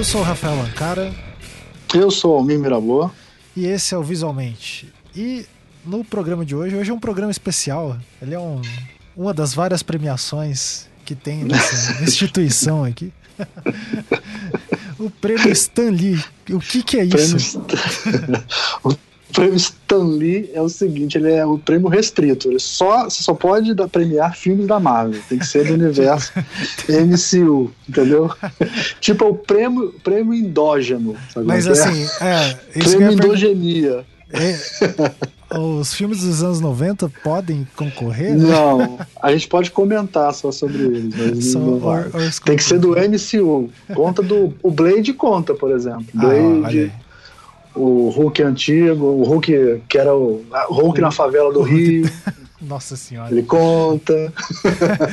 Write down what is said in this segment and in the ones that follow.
Eu sou o Rafael Ancara. Eu sou o Almir Mirabô. E esse é o Visualmente. E no programa de hoje, hoje é um programa especial. Ele é um, uma das várias premiações que tem nessa instituição aqui. o prêmio Stan Lee. O que, que é isso? o prêmio Stan Lee é o seguinte, ele é o prêmio restrito. Ele só, você só pode dar, premiar filmes da Marvel. Tem que ser do universo MCU, entendeu? tipo, é o prêmio, prêmio endógeno. Mas é? assim, é. prêmio endogenia. É, os filmes dos anos 90 podem concorrer? Né? Não, a gente pode comentar só sobre eles. Só or, or Tem que ser do MCU. Conta do. O Blade conta, por exemplo. Ah, Blade. Ah, o Hulk antigo, o Hulk que era o, Hulk na favela do Rio. Nossa senhora. Ele conta.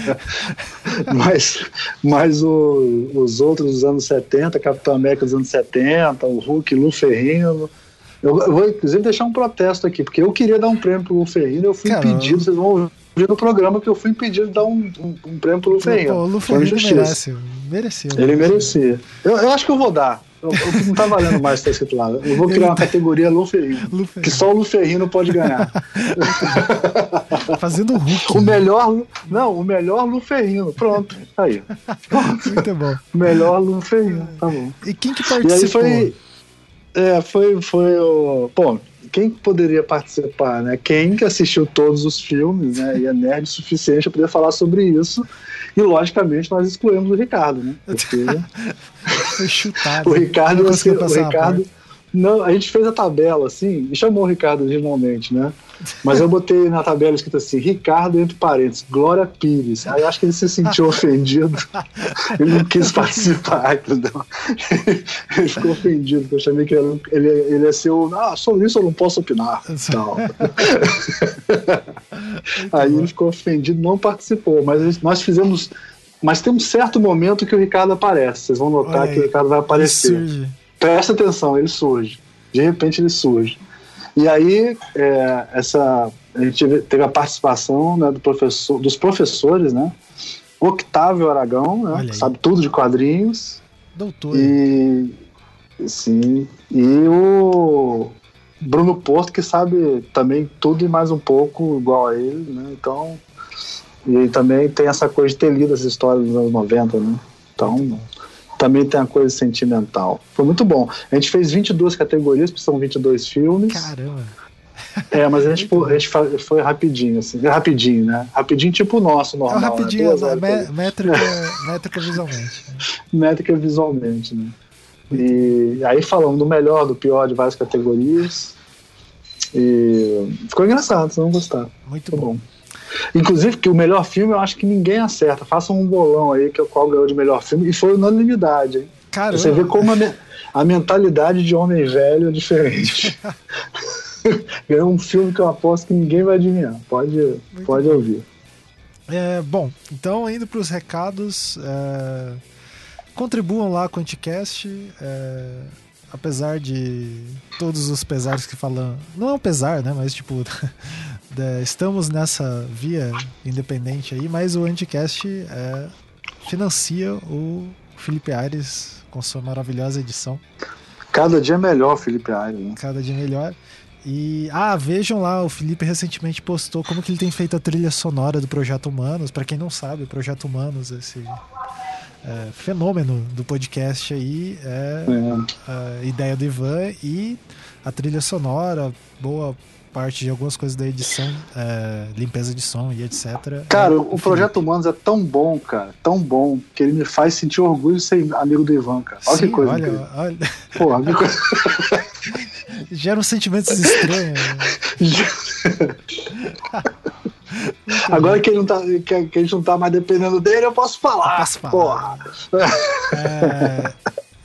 mas mas o, os outros dos anos 70, Capitão América dos anos 70, o Hulk, Lu Ferrino. Eu, eu, vou inclusive deixar um protesto aqui, porque eu queria dar um prêmio pro Lu Ferrino, eu fui Caramba. impedido, vocês vão ouvir no programa que eu fui impedido de dar um, um, um prêmio pro Lu Ferrino. O Lu Ferrino merece, mereceu. Ele merecia. Eu, eu acho que eu vou dar. Não tá valendo mais estar escrito lá. Eu vou criar uma categoria Luferrino, Luferrino. Que só o Luferrino pode ganhar. Fazendo o Hulk. O né? melhor. Não, o melhor Luferrino. Pronto. Aí. Muito bom. Melhor Luferrino. Tá bom. E quem que participou? E aí foi. É, foi, foi o. Bom, quem poderia participar, né? Quem que assistiu todos os filmes, né? E é nerd o suficiente para poder falar sobre isso. E logicamente nós excluímos o Ricardo, né? Porque... Foi chutado. o Ricardo, o Ricardo, não, a gente fez a tabela assim e chamou o Ricardo originalmente, né? Mas eu botei na tabela escrito assim: Ricardo, entre parênteses, Glória Pires. Aí eu acho que ele se sentiu ofendido. Ele não quis participar, entendeu? Ele ficou ofendido, porque eu chamei que ele, ele, ele ia ser o. Ah, sobre isso eu não posso opinar. Então. Aí ele ficou ofendido, não participou. Mas nós fizemos. Mas tem um certo momento que o Ricardo aparece. Vocês vão notar que o Ricardo vai aparecer. Presta atenção, ele surge. De repente ele surge. E aí, é, essa, a gente teve a participação né, do professor, dos professores, né? Octávio Aragão, né, que sabe tudo de quadrinhos. Doutor. E, sim, e o Bruno Porto, que sabe também tudo e mais um pouco igual a ele, né? Então, e também tem essa coisa de ter lido as histórias dos anos 90, né? Então, também tem uma coisa sentimental. Foi muito bom. A gente fez 22 categorias, porque são 22 filmes. Caramba! É, mas a gente, a gente foi rapidinho, assim. Rapidinho, né? Rapidinho tipo o nosso, normal. É rapidinho, né? métrica, métrica visualmente. métrica visualmente, né? E aí falamos do melhor, do pior de várias categorias. E ficou engraçado, vocês vão gostar. Muito bom. bom. Inclusive, que o melhor filme eu acho que ninguém acerta. Façam um bolão aí que é o qual ganhou de melhor filme. E foi unanimidade, hein? Caramba. Você vê como a, a mentalidade de homem velho é diferente. ganhou um filme que eu aposto que ninguém vai adivinhar. Pode, pode ouvir. É, bom, então indo para os recados, é, contribuam lá com o Anticast. É, apesar de todos os pesares que falam. Não é um pesar, né? Mas tipo, estamos nessa via independente aí, mas o Anticast é, financia o Felipe Aires com sua maravilhosa edição. Cada dia melhor, Felipe Aires. Né? Cada dia melhor. E ah, vejam lá, o Felipe recentemente postou como que ele tem feito a trilha sonora do Projeto Humanos. Para quem não sabe, o Projeto Humanos, esse é, fenômeno do podcast aí é, é. a ideia do Ivan e a trilha sonora, boa parte de algumas coisas da edição, é, limpeza de som e etc. Cara, é, o Projeto Humanos é tão bom, cara, tão bom, que ele me faz sentir orgulho de ser amigo do Ivan, cara. Olha Sim, que coisa. Olha, olha. Porra, que coisa. Geram sentimentos estranhos. Né? Agora que, ele não tá, que, que, a gente não tá mais dependendo dele, eu posso falar. Eu posso falar. Porra. É,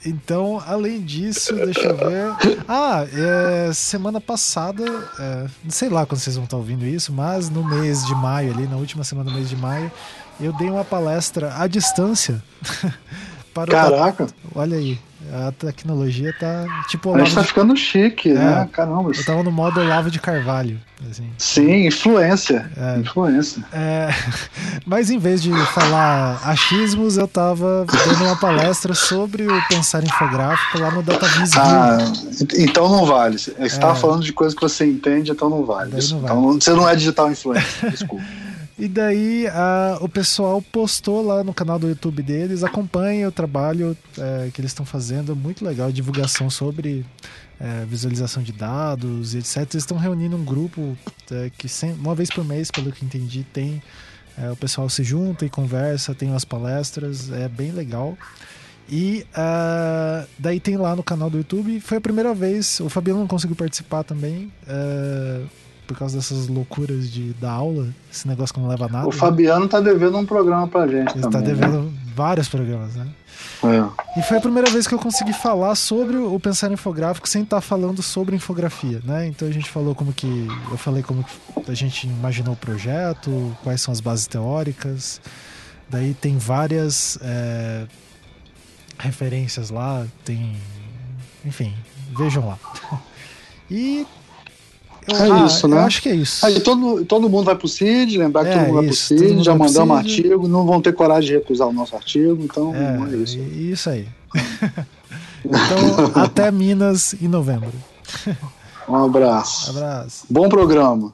então, além disso, deixa eu ver. Ah, é, semana passada, é, não sei lá quando vocês vão estar ouvindo isso, mas no mês de maio, ali, na última semana do mês de maio, eu dei uma palestra à distância para Caraca! Olha aí. A tecnologia tá tipo. A gente tá de... ficando chique, é, né? Caramba. Eu tava no modo Olavo de Carvalho. Assim. Sim, influência. É, influência. É, mas em vez de falar achismos, eu tava dando uma palestra sobre o pensar infográfico lá no DataVis. Ah, então não vale. Você é. tava falando de coisas que você entende, então não vale. Não vale. Então você não é digital influencer, desculpa. E daí a, o pessoal postou lá no canal do YouTube deles, acompanha o trabalho é, que eles estão fazendo, muito legal, divulgação sobre é, visualização de dados e etc. Eles estão reunindo um grupo é, que sem, uma vez por mês, pelo que entendi, tem é, o pessoal se junta e conversa, tem umas palestras, é bem legal. E uh, daí tem lá no canal do YouTube, foi a primeira vez, o Fabiano não conseguiu participar também. Uh, por causa dessas loucuras de da aula, esse negócio que não leva a nada. O Fabiano tá devendo um programa pra gente. Ele tá também, tá devendo né? vários programas, né? É. E foi a primeira vez que eu consegui falar sobre o pensar infográfico sem estar tá falando sobre infografia, né? Então a gente falou como que. Eu falei como que a gente imaginou o projeto, quais são as bases teóricas. Daí tem várias é, referências lá, tem. Enfim, vejam lá. E eu, é ah, isso, né? Acho que é isso. Aí todo, todo mundo vai pro CID, lembrar que é, todo mundo isso, vai pro CID, já mandamos artigo, não vão ter coragem de recusar o nosso artigo, então é, é isso. Isso aí. então, até Minas em novembro. Um abraço. abraço. Bom programa.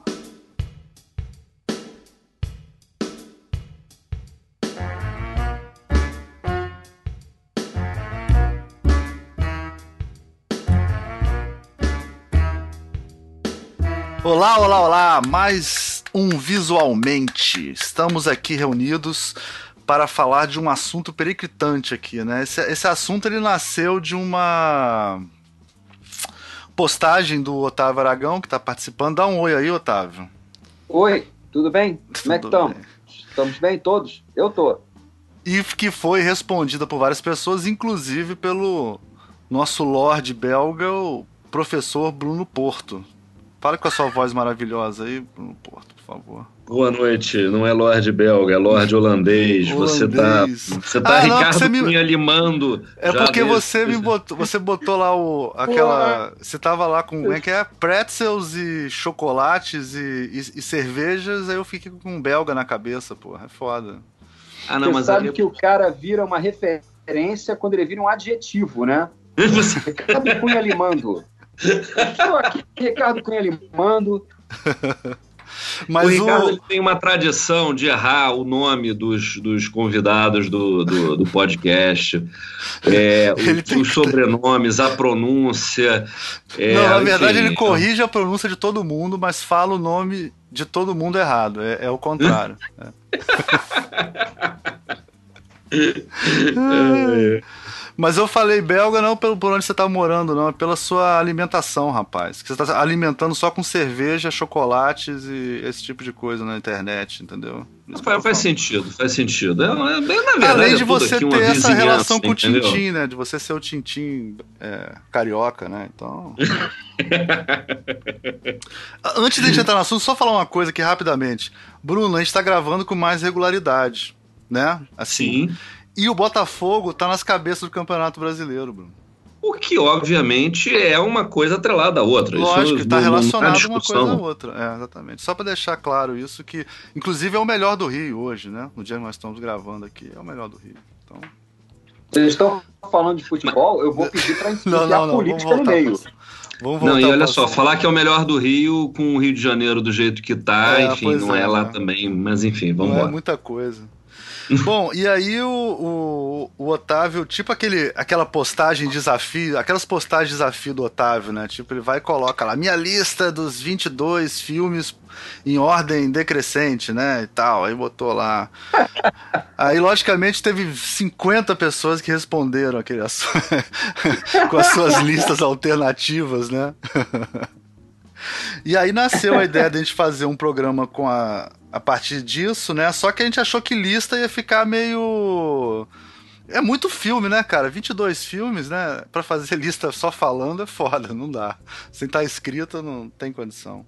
Olá, olá, olá! Mais um Visualmente. Estamos aqui reunidos para falar de um assunto periclitante aqui, né? Esse, esse assunto ele nasceu de uma postagem do Otávio Aragão, que está participando. Dá um oi aí, Otávio. Oi, tudo bem? Como é que estamos? Estamos bem todos? Eu tô. E que foi respondida por várias pessoas, inclusive pelo nosso Lorde belga, o professor Bruno Porto. Fala com a sua voz maravilhosa aí, Bruno Porto, por favor. Boa noite, não é Lorde belga, é Lorde holandês. Você tá, você tá ah, Ricardo não, você me... limando. É porque você me botou, você botou lá o aquela, você tava lá com, como é que é? Pretzels e chocolates e, e, e cervejas, aí eu fiquei com um belga na cabeça, porra, é foda. Ah, não, você mas sabe aí... que o cara vira uma referência quando ele vira um adjetivo, né? Ricardo Cunha limando. Estou aqui, Ricardo Cunha limando. Mas o Ricardo o... tem uma tradição de errar o nome dos, dos convidados do, do, do podcast, é, o, os sobrenomes, a pronúncia. É, Não, na verdade, enfim, ele corrige a pronúncia de todo mundo, mas fala o nome de todo mundo errado. É, é o contrário. é. Mas eu falei belga não pelo por onde você tá morando, não, é pela sua alimentação, rapaz. Que você tá alimentando só com cerveja, chocolates e esse tipo de coisa na internet, entendeu? Faz, faz sentido, faz sentido. É, é, verdade, Além de é você ter essa relação com o Tintim, né? De você ser o Tintim é, carioca, né? Então. Antes de a gente entrar no assunto, só falar uma coisa aqui rapidamente. Bruno, a gente tá gravando com mais regularidade, né? Assim. Sim. E o Botafogo tá nas cabeças do Campeonato Brasileiro, Bruno. O que, obviamente, é uma coisa atrelada à outra. Lógico, está relacionado uma coisa à outra. É, exatamente. Só para deixar claro isso, que inclusive é o melhor do Rio hoje, né? No dia que nós estamos gravando aqui, é o melhor do Rio. Então... Vocês estão falando de futebol, eu vou pedir para enfiar a política no meio. Vamos não, e olha só, falar que é o melhor do Rio com o Rio de Janeiro do jeito que tá, é, enfim, não é, é lá né? também, mas enfim, vamos lá. É muita coisa. Bom, e aí o, o, o, Otávio, tipo aquele, aquela postagem desafio, aquelas postagens desafio do Otávio, né? Tipo, ele vai e coloca lá, minha lista dos 22 filmes em ordem decrescente, né? E tal. Aí botou lá. Aí, logicamente, teve 50 pessoas que responderam aquele com as suas listas alternativas, né? E aí nasceu a ideia de a gente fazer um programa com a, a partir disso, né? Só que a gente achou que lista ia ficar meio É muito filme, né, cara? 22 filmes, né? Pra fazer lista só falando é foda, não dá. Sem estar tá escrito, não tem condição.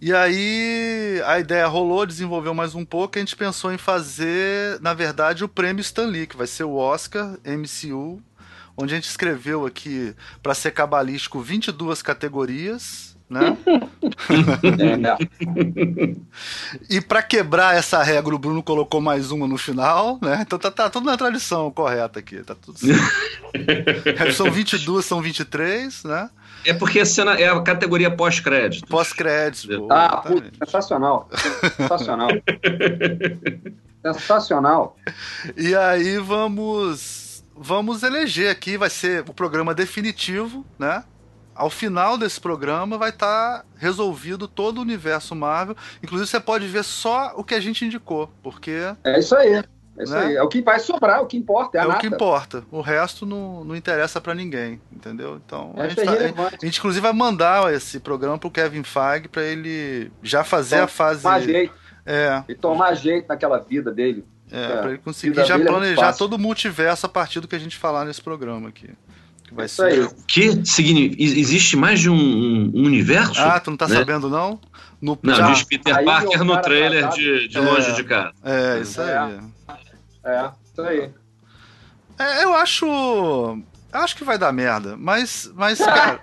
E aí a ideia rolou, desenvolveu mais um pouco, a gente pensou em fazer, na verdade, o prêmio Stanley, que vai ser o Oscar MCU, onde a gente escreveu aqui, para ser cabalístico, 22 categorias né? é. e para quebrar essa regra, o Bruno colocou mais uma no final, né? Então tá, tá tudo na tradição correta aqui, tá tudo certo. são 22, são 23, né? É porque a cena é a categoria pós-crédito. Pós-crédito. Ah, puta, sensacional. Sensacional. sensacional. E aí vamos vamos eleger aqui, vai ser o programa definitivo, né? Ao final desse programa vai estar tá resolvido todo o universo Marvel. Inclusive, você pode ver só o que a gente indicou, porque. É isso aí. É isso né? aí. É o que vai sobrar, o que importa. É, é o que importa. O resto não, não interessa para ninguém, entendeu? Então, a gente, é tá, a gente, inclusive, vai mandar esse programa pro Kevin Feige para ele já fazer a fase. Tomar jeito. É. E tomar jeito naquela vida dele. É, é. pra ele conseguir já é planejar todo o multiverso a partir do que a gente falar nesse programa aqui. Vai Isso ser. Aí. Que significa. Existe mais de um, um, universo? Ah, tu não tá né? sabendo, não? No... Não, Já. diz Peter aí Parker no trailer de, de é, longe de casa. É, isso aí. É, é isso aí. É, eu acho. Eu acho que vai dar merda, mas. Mas, cara.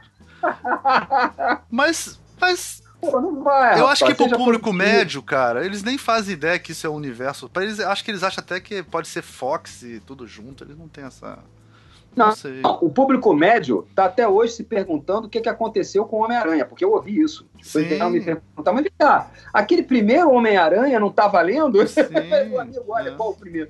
mas. Mas. Pô, não vai, eu rapaz, acho que pro público médio, cara, eles nem fazem ideia que isso é o universo. Para eles, acho que eles acham até que pode ser Fox e tudo junto. Eles não têm essa. Não, não, o público médio está até hoje se perguntando o que, que aconteceu com o Homem-Aranha, porque eu ouvi isso. Foi me perguntar, mas ah, aquele primeiro Homem-Aranha não está valendo? Sim, Meu amigo, olha, é. qual o primeiro?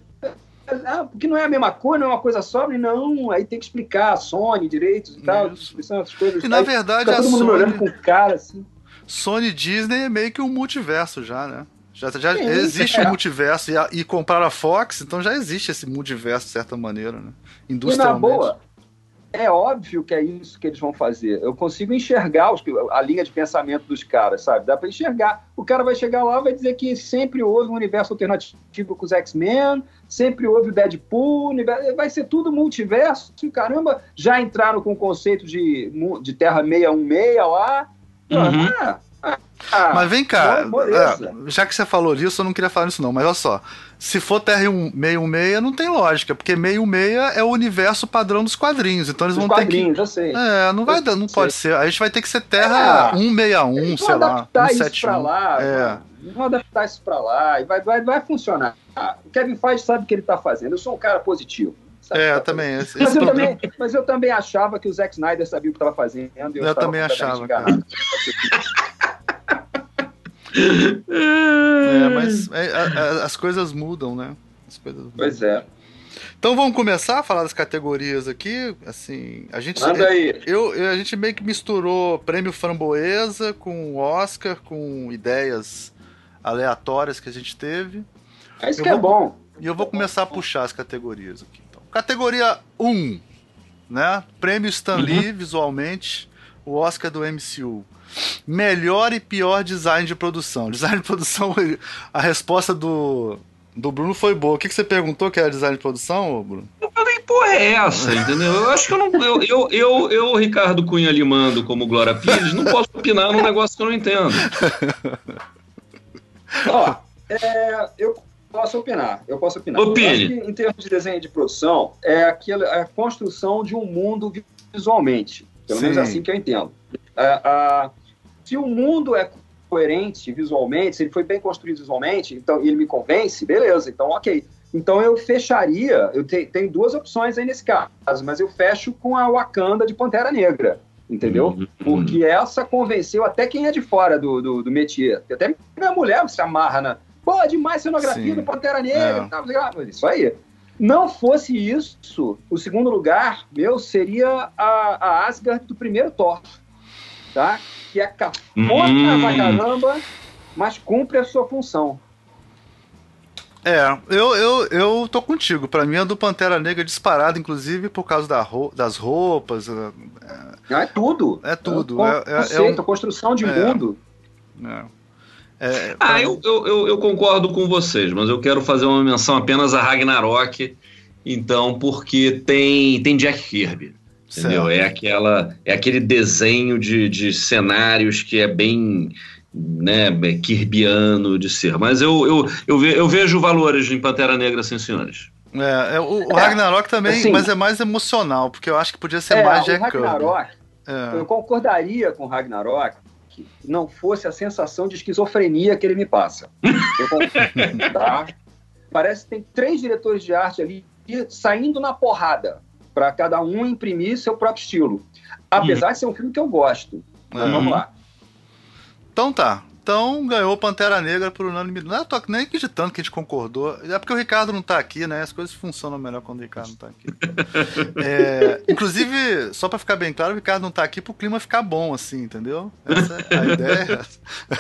Ah, porque não é a mesma coisa, não é uma coisa só, não, aí tem que explicar, Sony, direitos e tal, essas coisas. E na verdade, a todo mundo Sony... olhando com cara assim. Sony Disney é meio que um multiverso já, né? Já, já Sim, existe o é. um multiverso e, e comprar a Fox, então já existe esse multiverso de certa maneira, né? Industrialmente. E na boa, é óbvio que é isso que eles vão fazer. Eu consigo enxergar os, a linha de pensamento dos caras, sabe? Dá para enxergar. O cara vai chegar lá vai dizer que sempre houve um universo alternativo com os X-Men, sempre houve o Deadpool, vai ser tudo multiverso. Caramba, já entraram com o conceito de, de Terra 616 lá. Uhum. Ah, ah, mas vem cá, é, já que você falou disso, eu não queria falar isso não, mas olha só. Se for Terra 616, não tem lógica, porque 616 é o universo padrão dos quadrinhos, então eles vão ter que... eu sei. É, não vai não pode ser. A gente vai ter que ser Terra é, 161, sei lá, 171. Lá, é. Vamos adaptar isso pra lá e vai, vai, vai funcionar. O Kevin Feige sabe o que ele tá fazendo. Eu sou um cara positivo. É, eu também. Mas, eu também mas eu também achava que o Zack Snyder sabia o que estava fazendo. Eu, eu também achava. é, mas é, a, a, as coisas mudam, né? Coisas mudam. Pois é. Então vamos começar a falar das categorias aqui. Assim, a gente Manda aí. Eu, eu, a gente meio que misturou prêmio framboesa com Oscar, com ideias aleatórias que a gente teve. É isso eu que é vou, é bom. E eu vou começar a puxar as categorias aqui. Então. Categoria 1, né? Prêmio Stan Lee, uhum. visualmente, o Oscar do MCU. Melhor e pior design de produção. Design de produção, a resposta do, do Bruno foi boa. O que, que você perguntou que era design de produção, Bruno? Eu falei, porra, é essa, entendeu? Eu acho que eu não. Eu, eu, eu, eu Ricardo Cunha Limando, como Glória Pires, não posso opinar num negócio que eu não entendo. Ó, é, eu posso opinar. Eu posso opinar. Opine. Eu em termos de desenho de produção, é aquela, a construção de um mundo visualmente. Pelo Sim. menos é assim que eu entendo. É, se o mundo é coerente visualmente, se ele foi bem construído visualmente, então ele me convence, beleza, então ok. Então eu fecharia, eu te, tenho duas opções aí nesse caso, mas eu fecho com a Wakanda de Pantera Negra, entendeu? Uhum. Porque essa convenceu até quem é de fora do, do, do métier. Até minha mulher se amarra na. Pô, demais cenografia Sim. do Pantera Negra. É. Tá, isso aí. Não fosse isso, o segundo lugar meu seria a, a Asgard do primeiro Thor, tá? Que é cafona hum. pra caramba, mas cumpre a sua função. É, eu, eu, eu tô contigo. Pra mim, a do Pantera Negra é disparada, inclusive por causa da ro das roupas. É, é tudo. É tudo. É, é, conceito, é um, construção de é. mundo. É. É, ah, eu, eu, eu, concordo com vocês, mas eu quero fazer uma menção apenas a Ragnarok Então, porque tem, tem Jack Kirby. Entendeu? É aquela é aquele desenho de, de cenários que é bem né, kirbiano de ser. Mas eu, eu, eu, ve, eu vejo valores em Pantera Negra, sim, senhores. É, é o, o, Ragnarok também, assim, mas é mais emocional, porque eu acho que podia ser é, mais Jack. Ragnarok, é. eu concordaria com o Ragnarok que não fosse a sensação de esquizofrenia que ele me passa. Eu, tá? Parece que tem três diretores de arte ali saindo na porrada para cada um imprimir seu próprio estilo. Apesar hum. de ser um filme que eu gosto. Mas vamos lá. Então tá. Então ganhou Pantera Negra por unanimidade. Não é tô nem acreditando que a gente concordou. É porque o Ricardo não tá aqui, né? As coisas funcionam melhor quando o Ricardo não tá aqui. é, inclusive, só para ficar bem claro, o Ricardo não tá aqui pro clima ficar bom, assim, entendeu? Essa é a ideia.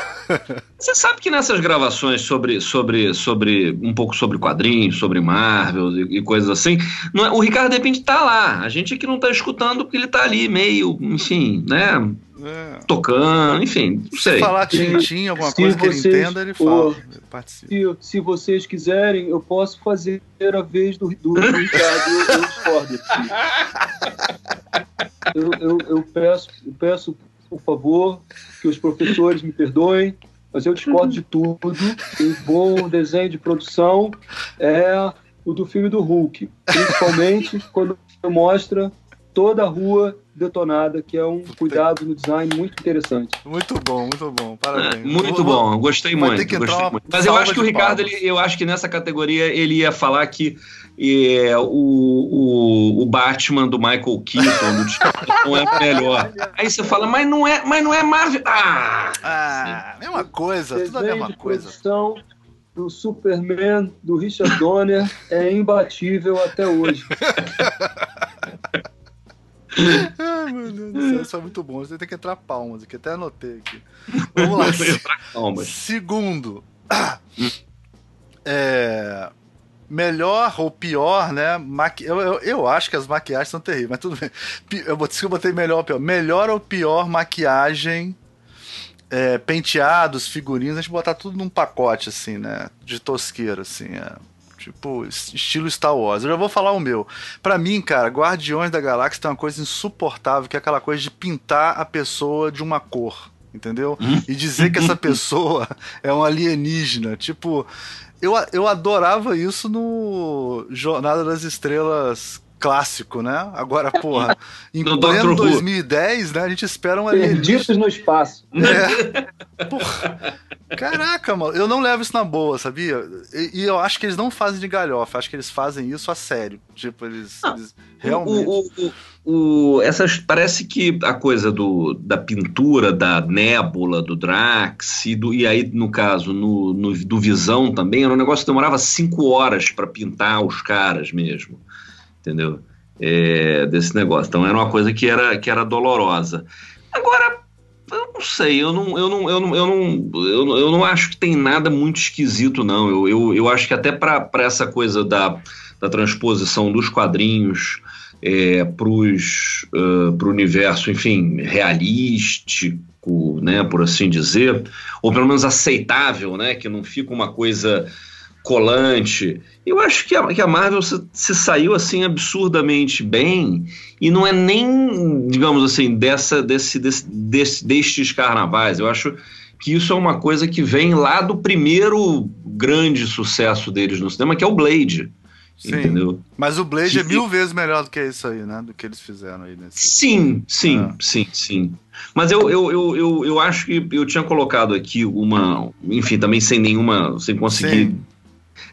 Você sabe que nessas gravações sobre, sobre, sobre um pouco sobre quadrinhos, sobre Marvel e, e coisas assim, é, o Ricardo de repente tá lá. A gente aqui não tá escutando porque ele tá ali meio, enfim, né? É. Tocando, enfim, não sei. Se falar tintim, alguma coisa que vocês, ele entenda, ele fala. Ele. Se, se, vocês quiserem, eu posso fazer a vez do, do, do Ricardo, eu, eu discordo. Eu, eu, eu, peço, eu peço, por favor, que os professores me perdoem, mas eu discordo de tudo. Um bom desenho de produção é o do filme do Hulk, principalmente quando mostra toda a rua detonada, que é um cuidado no design muito interessante. Muito bom, muito bom. Parabéns. É, muito bom, gostei muito. Gostei muito. Mas eu acho que o Ricardo, ele, eu acho que nessa categoria ele ia falar que é, o, o, o, Batman do Michael Keaton do não é melhor. Aí você fala, mas não é, mas não é Marvel. Ah, ah mesma coisa, tudo a mesma coisa. do Superman do Richard Donner é imbatível até hoje. Ai, meu Deus do céu, isso é muito bom. Você tem que entrar palmas aqui, até anotei aqui. Vamos lá. palmas. Segundo. É, melhor ou pior, né? Maqui... Eu, eu, eu, acho que as maquiagens são terríveis, mas tudo bem. Eu botei, eu botei melhor ou pior. Melhor ou pior maquiagem, é, penteados, figurinos, a gente botar tudo num pacote, assim, né? De tosqueira, assim. É. Tipo, estilo Star Wars. Eu já vou falar o meu. Para mim, cara, Guardiões da Galáxia tem uma coisa insuportável, que é aquela coisa de pintar a pessoa de uma cor. Entendeu? Hum? E dizer que essa pessoa é um alienígena. Tipo, eu, eu adorava isso no Jornada das Estrelas clássico, né? Agora, porra, em pleno 2010, né? A gente espera um alienígena. Perdidos no espaço. É. Porra. Caraca, mano, eu não levo isso na boa, sabia? E, e, eu acho que eles não fazem de galhofa, acho que eles fazem isso a sério. Tipo, eles, não, eles realmente. O, o, o, essas, parece que a coisa do, da pintura, da nébula, do Drax, e, do, e aí, no caso, no, no, do Visão também, era um negócio que demorava cinco horas para pintar os caras mesmo. Entendeu? É, desse negócio. Então era uma coisa que era, que era dolorosa. Agora, eu não sei, eu não, eu não, eu não, eu não, eu não, eu não acho que tem nada muito esquisito, não. Eu, eu, eu acho que até para essa coisa da, da transposição dos quadrinhos é, para uh, o universo, enfim, realístico, né, por assim dizer, ou pelo menos aceitável, né, que não fica uma coisa colante. Eu acho que a, que a Marvel se, se, saiu assim absurdamente bem e não é nem, digamos assim, dessa desse, desse, desse, destes carnavais. Eu acho que isso é uma coisa que vem lá do primeiro grande sucesso deles no cinema, que é o Blade. Sim, entendeu? Mas o Blade que, é mil vezes melhor do que isso aí, né? Do que eles fizeram aí nesse. Sim, sim, ah. sim, sim. Mas eu, eu, eu, eu, eu acho que eu tinha colocado aqui uma. Enfim, também sem nenhuma. sem conseguir. Sim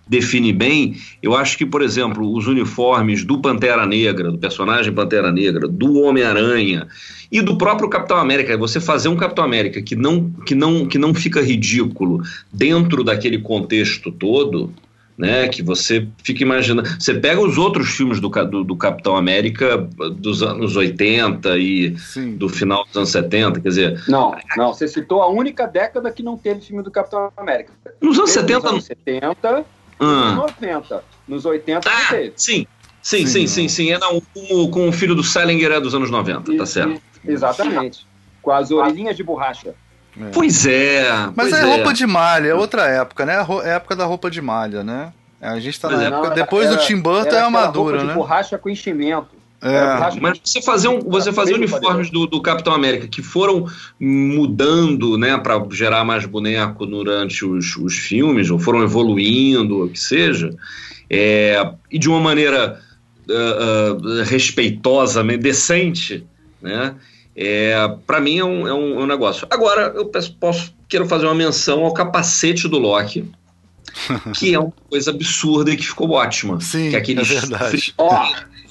define bem, eu acho que, por exemplo, os uniformes do Pantera Negra, do personagem Pantera Negra, do Homem-Aranha e do próprio Capitão América, você fazer um Capitão América que não, que não, que não fica ridículo dentro daquele contexto todo, né? Que você fica imaginando. Você pega os outros filmes do, do, do Capitão América dos anos 80 e Sim. do final dos anos 70, quer dizer. Não, não, você citou a única década que não teve filme do Capitão América. Nos anos 70. Nos anos 70 ah. Nos 90. Nos 80 ah, teve. Sim. Sim, sim, sim, sim, sim. É não, com, com o filho do Salinger é dos anos 90, e, tá certo. E, exatamente. Com as orelhinhas de borracha. É. Pois é. Mas pois é, roupa de malha, é outra época, né? É a época da roupa de malha, né? a gente tá na é. época. Depois era, do Tim Burton é armadura, né? borracha com enchimento. É. Mas você fazer, um, você fazer uniformes do, do Capitão América que foram mudando, né, para gerar mais boneco durante os, os filmes, ou foram evoluindo, o que seja, é, e de uma maneira uh, uh, respeitosa, decente, né? É, para mim é um, é, um, é um, negócio. Agora, eu peço, posso, quero fazer uma menção ao capacete do Loki, que é uma coisa absurda e que ficou ótima. Sim, que é, aquele é verdade. Ó,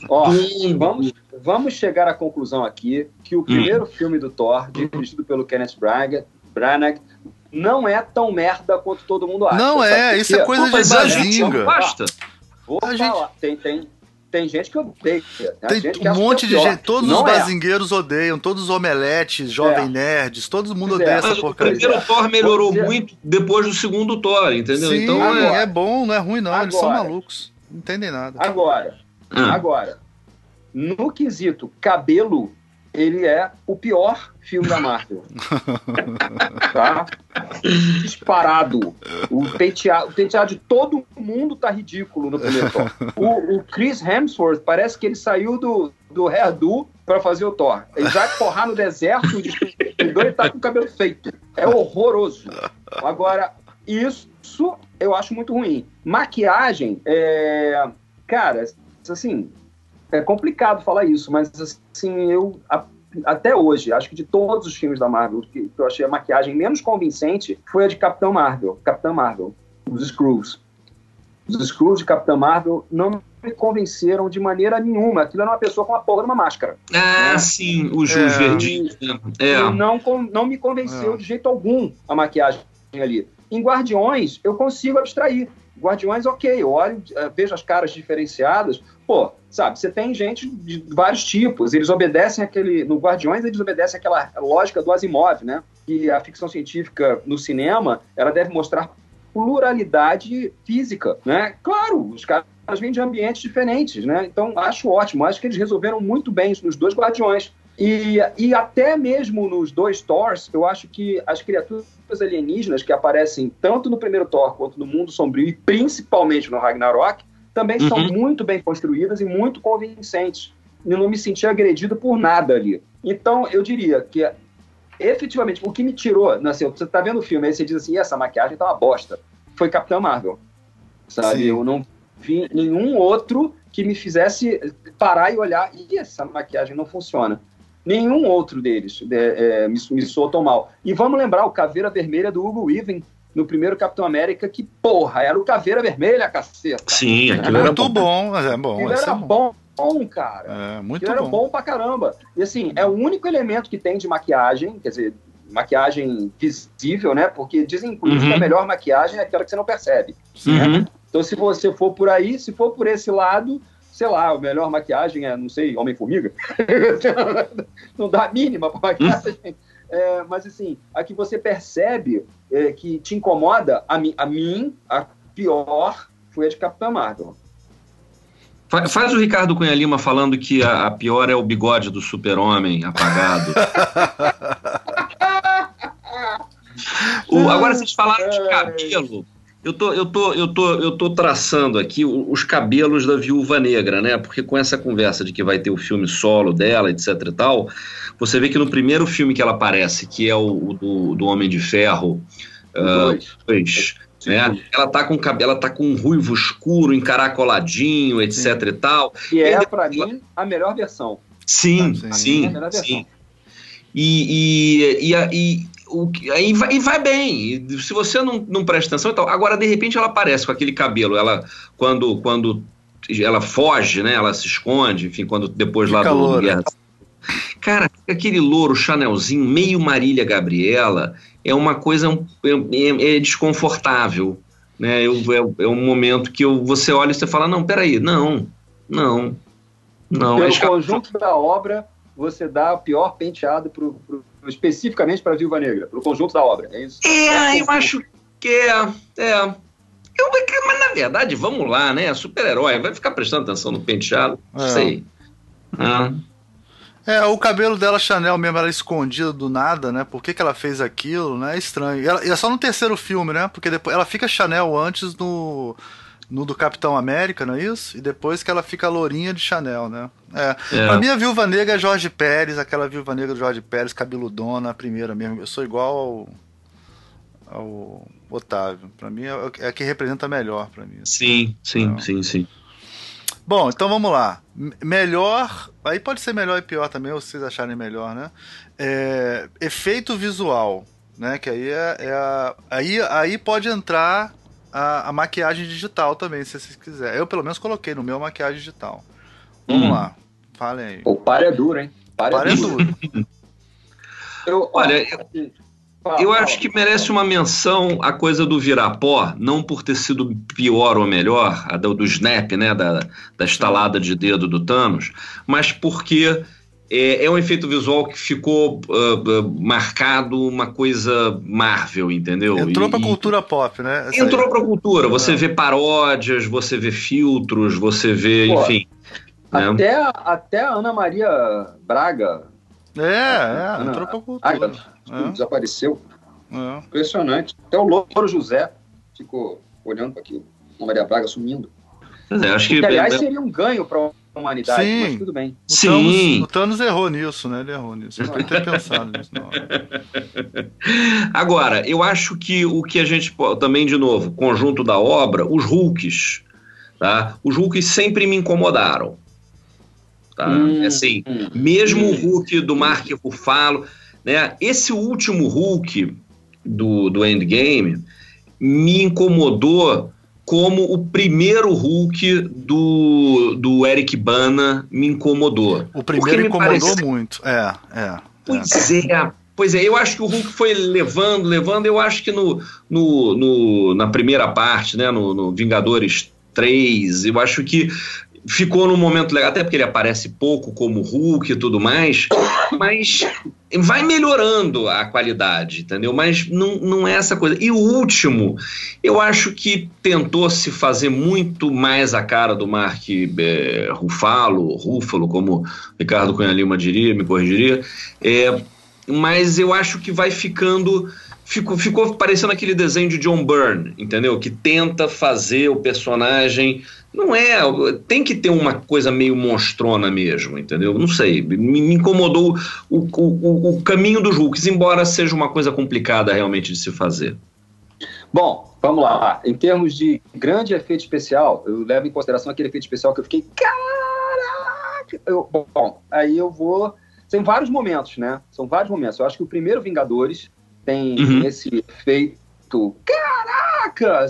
ó vamos, vamos chegar à conclusão aqui que o hum. primeiro hum. filme do Thor, dirigido pelo Kenneth Branagh, não é tão merda quanto todo mundo acha. Não é, isso é coisa de exagero. Basta. Vou a falar, gente... tem, tem, tem gente que odeia. Tem, tem um monte é de gente. Todos não os é. bazingueiros é. odeiam, todos os omeletes, jovem é. nerds, todo mundo odeia essa porcaria. O primeiro Thor melhorou muito depois do segundo Thor, entendeu? Sim, então agora, é bom, não é ruim, não. Agora, Eles são malucos. Não entendem nada. Agora, hum. agora, no quesito cabelo, ele é o pior filme da Marvel. tá? Disparado. O penteado, o penteado de todo mundo tá ridículo no primeiro Thor. O, o Chris Hemsworth parece que ele saiu do, do hairdo para fazer o Thor. Ele vai porrar no deserto, o destruidor, ele tá com o cabelo feito. É horroroso. Agora, isso eu acho muito ruim. Maquiagem, é... cara, assim, é complicado falar isso, mas assim, eu a, até hoje, acho que de todos os filmes da Marvel, que, que, eu achei a maquiagem menos convincente foi a de Capitão Marvel, Capitã Marvel, os Screws. Os Screws de Capitã Marvel não me convenceram de maneira nenhuma. Aquilo era uma pessoa com a porra de uma máscara. Ah, né? sim, os, é. verdinhos. Né? É. Não, não me convenceu é. de jeito algum a maquiagem ali. Em Guardiões, eu consigo abstrair. Guardiões, ok, eu olho, eh, vejo as caras diferenciadas, pô, sabe, você tem gente de vários tipos, eles obedecem aquele, no Guardiões eles obedecem aquela lógica do Asimov, né, que a ficção científica no cinema, ela deve mostrar pluralidade física, né, claro, os caras vêm de ambientes diferentes, né, então acho ótimo, acho que eles resolveram muito bem nos dois Guardiões, e, e até mesmo nos dois Thors, eu acho que as criaturas alienígenas que aparecem tanto no primeiro Thor quanto no Mundo Sombrio e principalmente no Ragnarok também uhum. são muito bem construídas e muito convincentes. Eu não me senti agredido por nada ali. Então, eu diria que efetivamente o que me tirou, assim, você tá vendo o filme, aí você diz assim, essa maquiagem tá uma bosta. Foi Capitão Marvel. Sabe? Sim. Eu não vi nenhum outro que me fizesse parar e olhar, e essa maquiagem não funciona. Nenhum outro deles é, é, me, me soou tão mal. E vamos lembrar o Caveira Vermelha do Hugo Weaving no primeiro Capitão América, que, porra, era o Caveira Vermelha, caceta. Sim, aquilo era muito bom, mas é bom. Aquilo era é bom. bom. cara. É, muito aquilo bom. era bom pra caramba. E assim, é o único elemento que tem de maquiagem, quer dizer, maquiagem visível, né? Porque dizem, inclusive, uhum. que a melhor maquiagem é aquela que você não percebe. Né? Uhum. Então, se você for por aí, se for por esse lado, sei lá, a melhor maquiagem é, não sei, Homem-Formiga. não dá a mínima pra maquiagem. É, mas assim, a que você percebe é, que te incomoda, a, mi, a mim, a pior foi a de Capitã Marvel. Faz o Ricardo Cunha Lima falando que a, a pior é o bigode do super-homem apagado. o, agora vocês falaram de cabelo. Eu tô, eu tô, eu tô, eu tô traçando aqui os cabelos da Viúva Negra, né? Porque com essa conversa de que vai ter o filme solo dela, etc e tal, você vê que no primeiro filme que ela aparece, que é o, o do, do, Homem de Ferro, uh, dois, né? Ela tá com cabelo, ela tá com um ruivo escuro, encaracoladinho, etc sim. e tal. E é, para mim, a melhor versão. Sim, ah, sim, sim. sim. E, e, e, e, o, aí vai, e vai bem. Se você não, não presta atenção, então, agora de repente ela aparece com aquele cabelo, ela quando quando ela foge, né? Ela se esconde, enfim, quando depois lá do Guerra. Aquele louro Chanelzinho, meio Marília Gabriela, é uma coisa é, é, é desconfortável, né? Eu, é, é, um momento que eu, você olha e você fala, não, peraí, não, não, não. Pelo é conjunto da obra, você dá o pior penteado pro, pro especificamente para a Viúva Negra, para o conjunto da obra. É isso? É, eu acho que é. é. Eu, mas na verdade, vamos lá, né? Super-herói, vai ficar prestando atenção no penteado? Não é. sei. Ah. É, o cabelo dela, Chanel mesmo, era escondido do nada, né? Por que, que ela fez aquilo, né? É estranho. E, ela, e é só no terceiro filme, né? Porque depois ela fica Chanel antes no no do Capitão América, não é isso? E depois que ela fica lourinha de Chanel, né? É. é. Pra mim, a Viúva Negra é Jorge Pérez, aquela Viúva Negra do Jorge Pérez, cabeludona, a primeira mesmo. Eu sou igual ao, ao Otávio. Pra mim, é, é a que representa melhor pra mim. Sim, sim, então, sim, sim. Bom, então vamos lá. Melhor. Aí pode ser melhor e pior também, ou vocês acharem melhor, né? É, efeito visual, né? Que aí é, é a, aí, aí pode entrar a, a, maquiagem digital também, se vocês quiserem. Eu, pelo menos, coloquei no meu maquiagem digital. Vamos hum. lá. Falem aí. O par é duro, hein? Par, par é, é duro. eu, Olha, eu, eu acho que merece uma menção a coisa do Virapó, não por ter sido pior ou melhor, a do, do snap, né, da, da estalada de dedo do Thanos, mas porque é, é, um efeito visual que ficou uh, uh, marcado uma coisa Marvel, entendeu? Entrou e, pra cultura pop, né? Essa entrou aí. pra cultura. Você é. vê paródias, você vê filtros, você vê, Pô, enfim. Né? Até, né? até a Ana Maria Braga. É, é, Ana, entrou pra cultura. É. Desapareceu. É. Impressionante. Até o Louro José ficou olhando para aquilo. Ana Maria Braga sumindo. É, acho que, aliás, seria um ganho para humanidade, Sim. mas tudo bem. O Sim. Thanos, o Thanos errou nisso, né? Ele errou nisso. Ele ter pensado nisso. Não. Agora, eu acho que o que a gente também, de novo, conjunto da obra, os Hulks, tá? Os Hulks sempre me incomodaram. Tá? Hum, é assim, hum, mesmo hum. o Hulk do Mark Ruffalo, né? Esse último Hulk do, do Endgame me incomodou como o primeiro Hulk do, do Eric Bana me incomodou. O primeiro me incomodou parece... muito, é, é. Pois é. é. Pois é, eu acho que o Hulk foi levando, levando, eu acho que no, no, no na primeira parte, né, no, no Vingadores 3, eu acho que ficou num momento legal, até porque ele aparece pouco como Hulk e tudo mais, mas vai melhorando a qualidade, entendeu? Mas não, não é essa coisa. E o último, eu acho que tentou se fazer muito mais a cara do Mark é, Ruffalo, Ruffalo, como Ricardo Cunha Lima diria, me corrigiria, é, mas eu acho que vai ficando ficou, ficou parecendo aquele desenho de John Byrne, entendeu? Que tenta fazer o personagem. Não é. Tem que ter uma coisa meio monstrona mesmo, entendeu? Não sei. Me, me incomodou o, o, o caminho dos Hulks, embora seja uma coisa complicada realmente de se fazer. Bom, vamos lá. Em termos de grande efeito especial, eu levo em consideração aquele efeito especial que eu fiquei. Caraca! Eu, bom, aí eu vou. Tem vários momentos, né? São vários momentos. Eu acho que o primeiro Vingadores tem uhum. esse efeito. Caraca!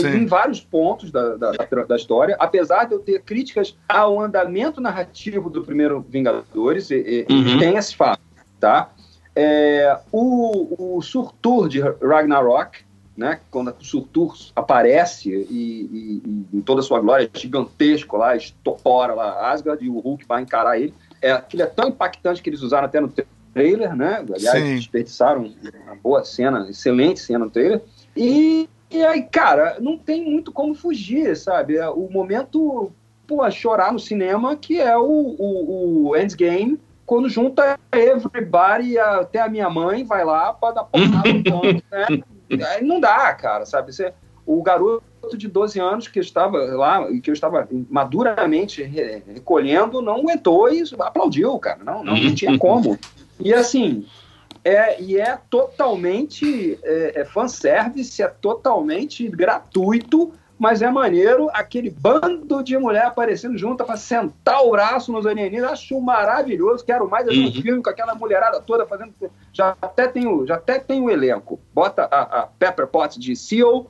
Em vários pontos da, da, da, história, apesar de eu ter críticas ao andamento narrativo do primeiro Vingadores, e, uhum. tem esse fato, tá? É, o, o Surtur de Ragnarok, né, quando o Surtur aparece e, e, e, em toda a sua glória, gigantesco lá, estopora lá Asgard e o Hulk vai encarar ele. É, aquilo é tão impactante que eles usaram até no trailer, né? Aliás, Sim. desperdiçaram uma boa cena, excelente cena no trailer. E, e aí, cara, não tem muito como fugir, sabe? O momento, pô, chorar no cinema, que é o, o, o Endgame, quando junta everybody, até a minha mãe vai lá para dar porrada no ponto, né? Aí não dá, cara, sabe? Você, o garoto de 12 anos que estava lá, que eu estava maduramente recolhendo, não aguentou e aplaudiu, cara. Não, não, não tinha como. E assim, é, e é totalmente é, é fanservice, é totalmente gratuito, mas é maneiro aquele bando de mulher aparecendo junto para sentar o braço nos alienígenas. Acho maravilhoso. Quero mais uhum. um filme com aquela mulherada toda fazendo. Já até tem o, já até tem o elenco. Bota a, a Pepper Potts de Seal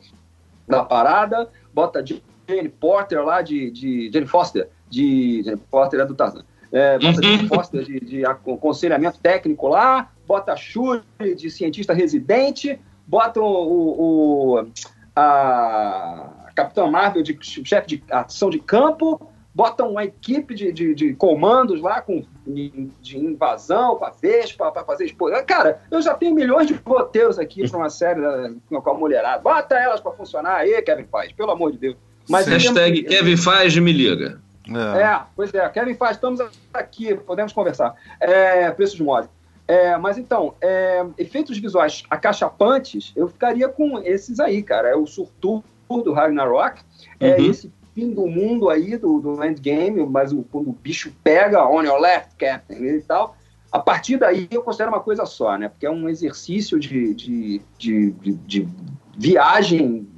da parada, bota Jane Porter lá de, de Jane Foster, de Jane Porter é do Tarzan é, bota uhum. Foster de, de aconselhamento técnico lá, bota a Shuri de cientista residente, bota o, o, a Capitã Marvel de chefe de ação de campo, botam uma equipe de, de, de comandos lá com, de invasão para Vespa, para fazer exposição. Cara, eu já tenho milhões de roteiros aqui para uma série com a mulherada. Bota elas para funcionar aí, Kevin faz, pelo amor de Deus. Mas Hashtag Kevin faz me liga. É. é. pois é. Kevin faz, estamos aqui, podemos conversar. É, preço de mod. É, mas então, é, efeitos visuais acachapantes, eu ficaria com esses aí, cara. É o Surtur do Ragnarok, é uhum. esse fim do mundo aí, do, do endgame, mas o, quando o bicho pega, on your left, Captain, e tal. A partir daí eu considero uma coisa só, né? Porque é um exercício de, de, de, de, de viagem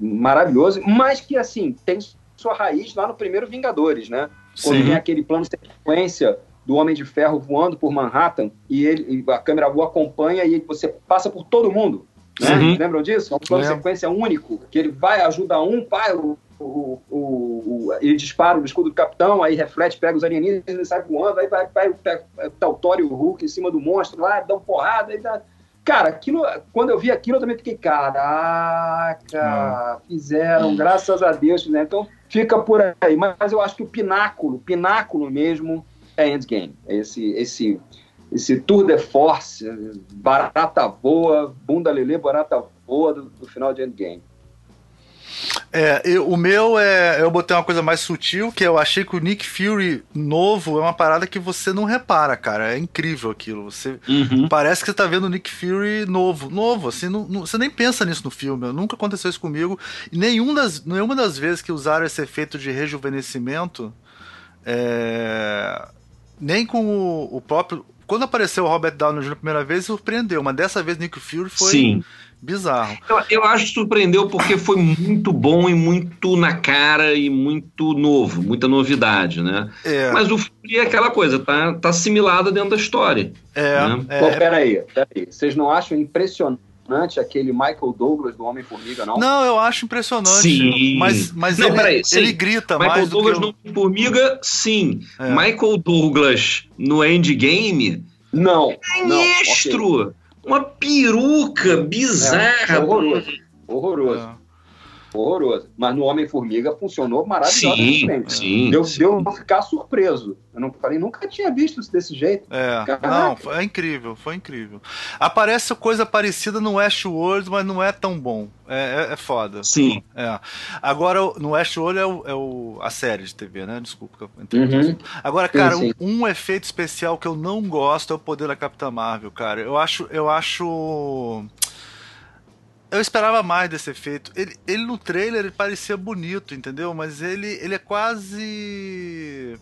maravilhoso, mas que, assim, tem sua raiz lá no primeiro Vingadores, né? Quando Sim. tem aquele plano de sequência do Homem de Ferro voando por Manhattan e, ele, e a câmera voa acompanha e você passa por todo mundo. Né? Uhum. Lembram disso? É um plano de sequência único, que ele vai, ajuda um, pai, o, o, o, ele dispara o escudo do capitão, aí reflete, pega os alienígenas, ele sai voando, aí vai, vai, vai tá o Thor e o Hulk em cima do monstro lá, dá uma porrada, aí dá... Cara, aquilo, quando eu vi aquilo, eu também fiquei, caraca, fizeram, graças a Deus, né? Então fica por aí. Mas eu acho que o pináculo, pináculo mesmo, é Endgame. Esse, esse, esse tour de force, barata boa, bunda lelê, barata boa do, do final de Endgame. É, eu, o meu é. Eu botei uma coisa mais sutil, que eu achei que o Nick Fury novo é uma parada que você não repara, cara. É incrível aquilo. Você uhum. Parece que você tá vendo o Nick Fury novo. Novo, assim, não, não, você nem pensa nisso no filme. Nunca aconteceu isso comigo. E nenhum das, nenhuma das vezes que usaram esse efeito de rejuvenescimento. É, nem com o, o próprio. Quando apareceu o Robert Downey Jr. a primeira vez, surpreendeu, mas dessa vez Nick Fury foi. Sim bizarro. Eu, eu, acho que surpreendeu porque foi muito bom e muito na cara e muito novo, muita novidade, né? É. Mas o Fury é aquela coisa, tá, tá assimilada dentro da história. É. Né? é. Pô, peraí, peraí. Vocês não acham impressionante? aquele Michael Douglas do Homem-Formiga, não? Não, eu acho impressionante. Sim. Mas, mas não, ele, peraí, ele grita Michael mais Douglas do que eu... no Homem-Formiga, sim. É. Michael Douglas no Endgame... Não. Sinistro! Okay uma peruca bizarra. É, horroroso. Horroroso. É. Horroroso. Mas no Homem-Formiga funcionou maravilhosamente. Sim, sim. Deu, sim. deu ficar surpreso. Eu não falei, nunca tinha visto isso desse jeito. É, Caraca. não, foi incrível, foi incrível. Aparece coisa parecida no Westworld, mas não é tão bom. É, é, é foda. Sim. É. Agora, no Westworld é, o, é o, a série de TV, né? Desculpa que eu entrei uhum. Agora, cara, sim, sim. Um, um, efeito especial que eu não gosto é o poder da Capitã Marvel, cara. Eu acho. Eu acho eu esperava mais desse efeito. Ele, ele no trailer ele parecia bonito, entendeu? Mas ele, ele é quase.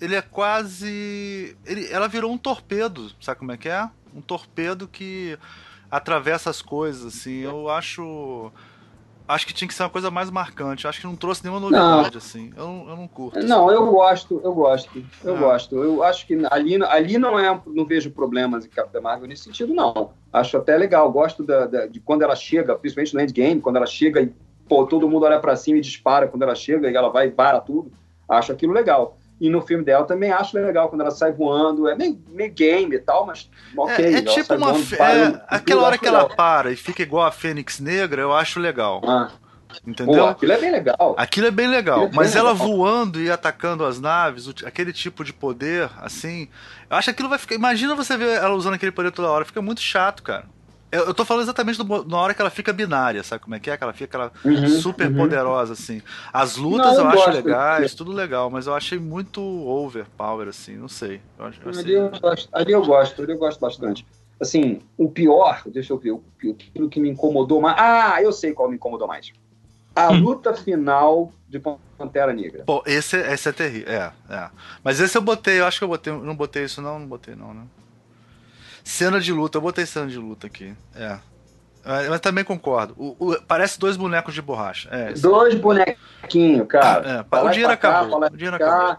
Ele é quase. Ele, ela virou um torpedo, sabe como é que é? Um torpedo que atravessa as coisas, assim. Eu acho acho que tinha que ser uma coisa mais marcante. Acho que não trouxe nenhuma novidade, não. assim. Eu não, eu não curto. Não, eu gosto, eu gosto. Eu é. gosto. Eu acho que ali, ali não é. Não vejo problemas em Capitã Marvel nesse sentido, não. Acho até legal. Gosto da, da, de quando ela chega, principalmente no endgame, quando ela chega e pô, todo mundo olha para cima e dispara quando ela chega e ela vai e para tudo. Acho aquilo legal. E no filme dela também acho legal quando ela sai voando. É meio, meio game e tal, mas ok. É, é tipo uma. Voando, é, aquela hora que legal. ela para e fica igual a Fênix Negra, eu acho legal. Ah. Entendeu? Pô, aquilo é bem legal. Aquilo é bem legal. É mas bem ela legal. voando e atacando as naves, aquele tipo de poder, assim. Eu acho que aquilo vai ficar. Imagina você ver ela usando aquele poder toda hora. Fica muito chato, cara. Eu, eu tô falando exatamente do, na hora que ela fica binária, sabe como é que é? Que ela fica aquela uhum, super uhum. poderosa, assim. As lutas não, eu, eu acho legais, tudo legal, mas eu achei muito overpower, assim, não sei. Eu, eu ali, eu gosto, ali eu gosto, ali eu gosto bastante. Assim, o pior, deixa eu ver, aquilo que me incomodou mais. Ah, eu sei qual me incomodou mais. A hum. luta final de Pantera Negra. Pô, esse, esse é terrível. É, é. Mas esse eu botei, eu acho que eu botei. Não botei isso, não, não botei, não, né? Cena de luta, eu botei cena de luta aqui. É. é mas também concordo. O, o, parece dois bonecos de borracha. É, dois bonequinhos, cara. É, o dinheiro acabou. Cá, o dinheiro acabou.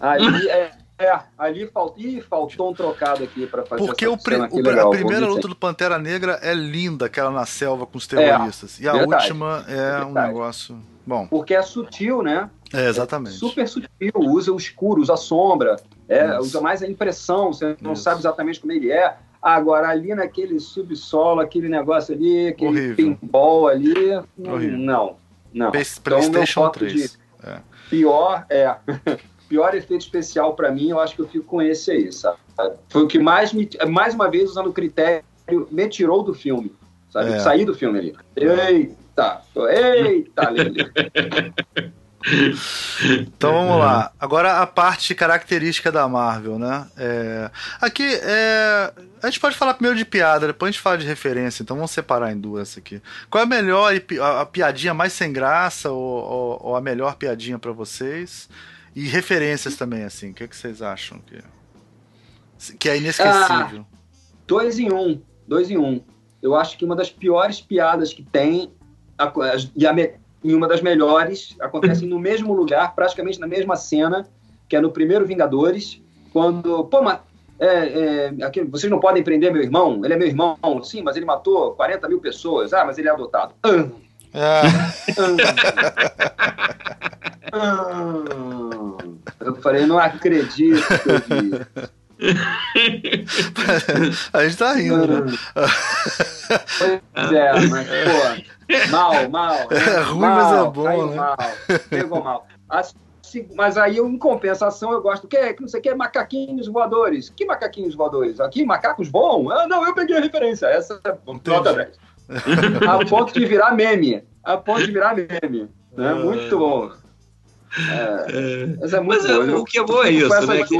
Aí é, é, ali faltou, Ih, faltou um trocado aqui para fazer Porque o, pri o legal, a primeira luta do Pantera Negra é linda, aquela na selva com os terroristas. É, e a verdade, última é verdade. um negócio. Bom. Porque é sutil, né? É, exatamente. É super sutil, usa o escuro, usa a sombra, é, usa mais a impressão, você não Isso. sabe exatamente como ele é. Agora, ali naquele subsolo, aquele negócio ali, aquele Horrível. pinball ali, Horrível. não, não. Então, PlayStation 3. De é. Pior, é. pior efeito especial para mim, eu acho que eu fico com esse aí, sabe? Foi o que mais me, mais uma vez usando o critério, me tirou do filme, sabe? É. Saí do filme ali. Eita, eita, Lele. Então vamos lá. Agora a parte característica da Marvel, né? É... Aqui é... a gente pode falar primeiro de piada, depois a gente fala de referência. Então vamos separar em duas aqui. Qual é a melhor a piadinha mais sem graça ou, ou, ou a melhor piadinha para vocês? E referências também, assim. O que, é que vocês acham que que é inesquecível? Ah, dois em um, dois em um. Eu acho que uma das piores piadas que tem a, e a, e uma das melhores acontecem no mesmo lugar, praticamente na mesma cena, que é no primeiro Vingadores, quando, pô, mas é, é, aqui, vocês não podem prender meu irmão, ele é meu irmão, sim, mas ele matou 40 mil pessoas, ah, mas ele é adotado. Ah. Ah. Ah. Eu falei, não acredito que eu vi. a gente tá rindo, né? Pois é, mas, pô, mal, mal. Né? É ruim, mal, mas é bom, né? Mal, pegou mal. Assim, mas aí, em compensação, eu gosto. Que, que não sei o que, macaquinhos voadores. Que macaquinhos voadores? Aqui, macacos bom? Ah, não, eu peguei a referência. Essa é nota 10. a ponto de virar meme. A ponto de virar meme. Né? Muito bom. É, é. Mas é muito mas bom. É, o que é bom é isso, né? Que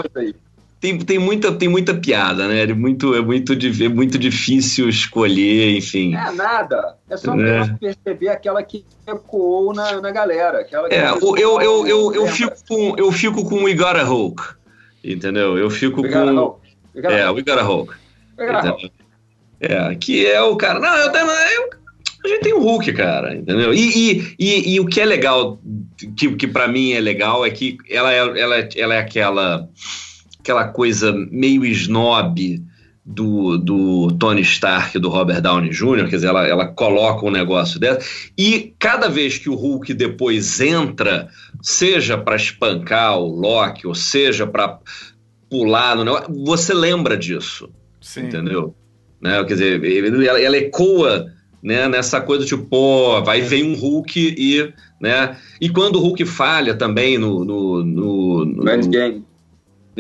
tem, tem, muita, tem muita piada, né? É muito, é, muito, é muito difícil escolher, enfim. É nada. É só é. perceber aquela que ecoou na, na galera. Aquela que é, eu, eu, eu, eu, eu, fico com, eu fico com We Gotta Hulk. Entendeu? Eu fico we com. Hulk. We é, Hulk. We Gotta Hulk. We É, que é o cara. Não, eu, eu, a gente tem o Hulk, cara, entendeu? E, e, e, e o que é legal, que, que para mim é legal, é que ela, é, ela, ela é aquela aquela coisa meio snob do, do Tony Stark e do Robert Downey Jr., quer dizer, ela, ela coloca um negócio dessa, e cada vez que o Hulk depois entra, seja para espancar o Loki, ou seja para pular no negócio, você lembra disso, Sim. entendeu? Né? Quer dizer, ela, ela ecoa né, nessa coisa tipo, pô, vai vem um Hulk e, né, e quando o Hulk falha também no, no, no, no Endgame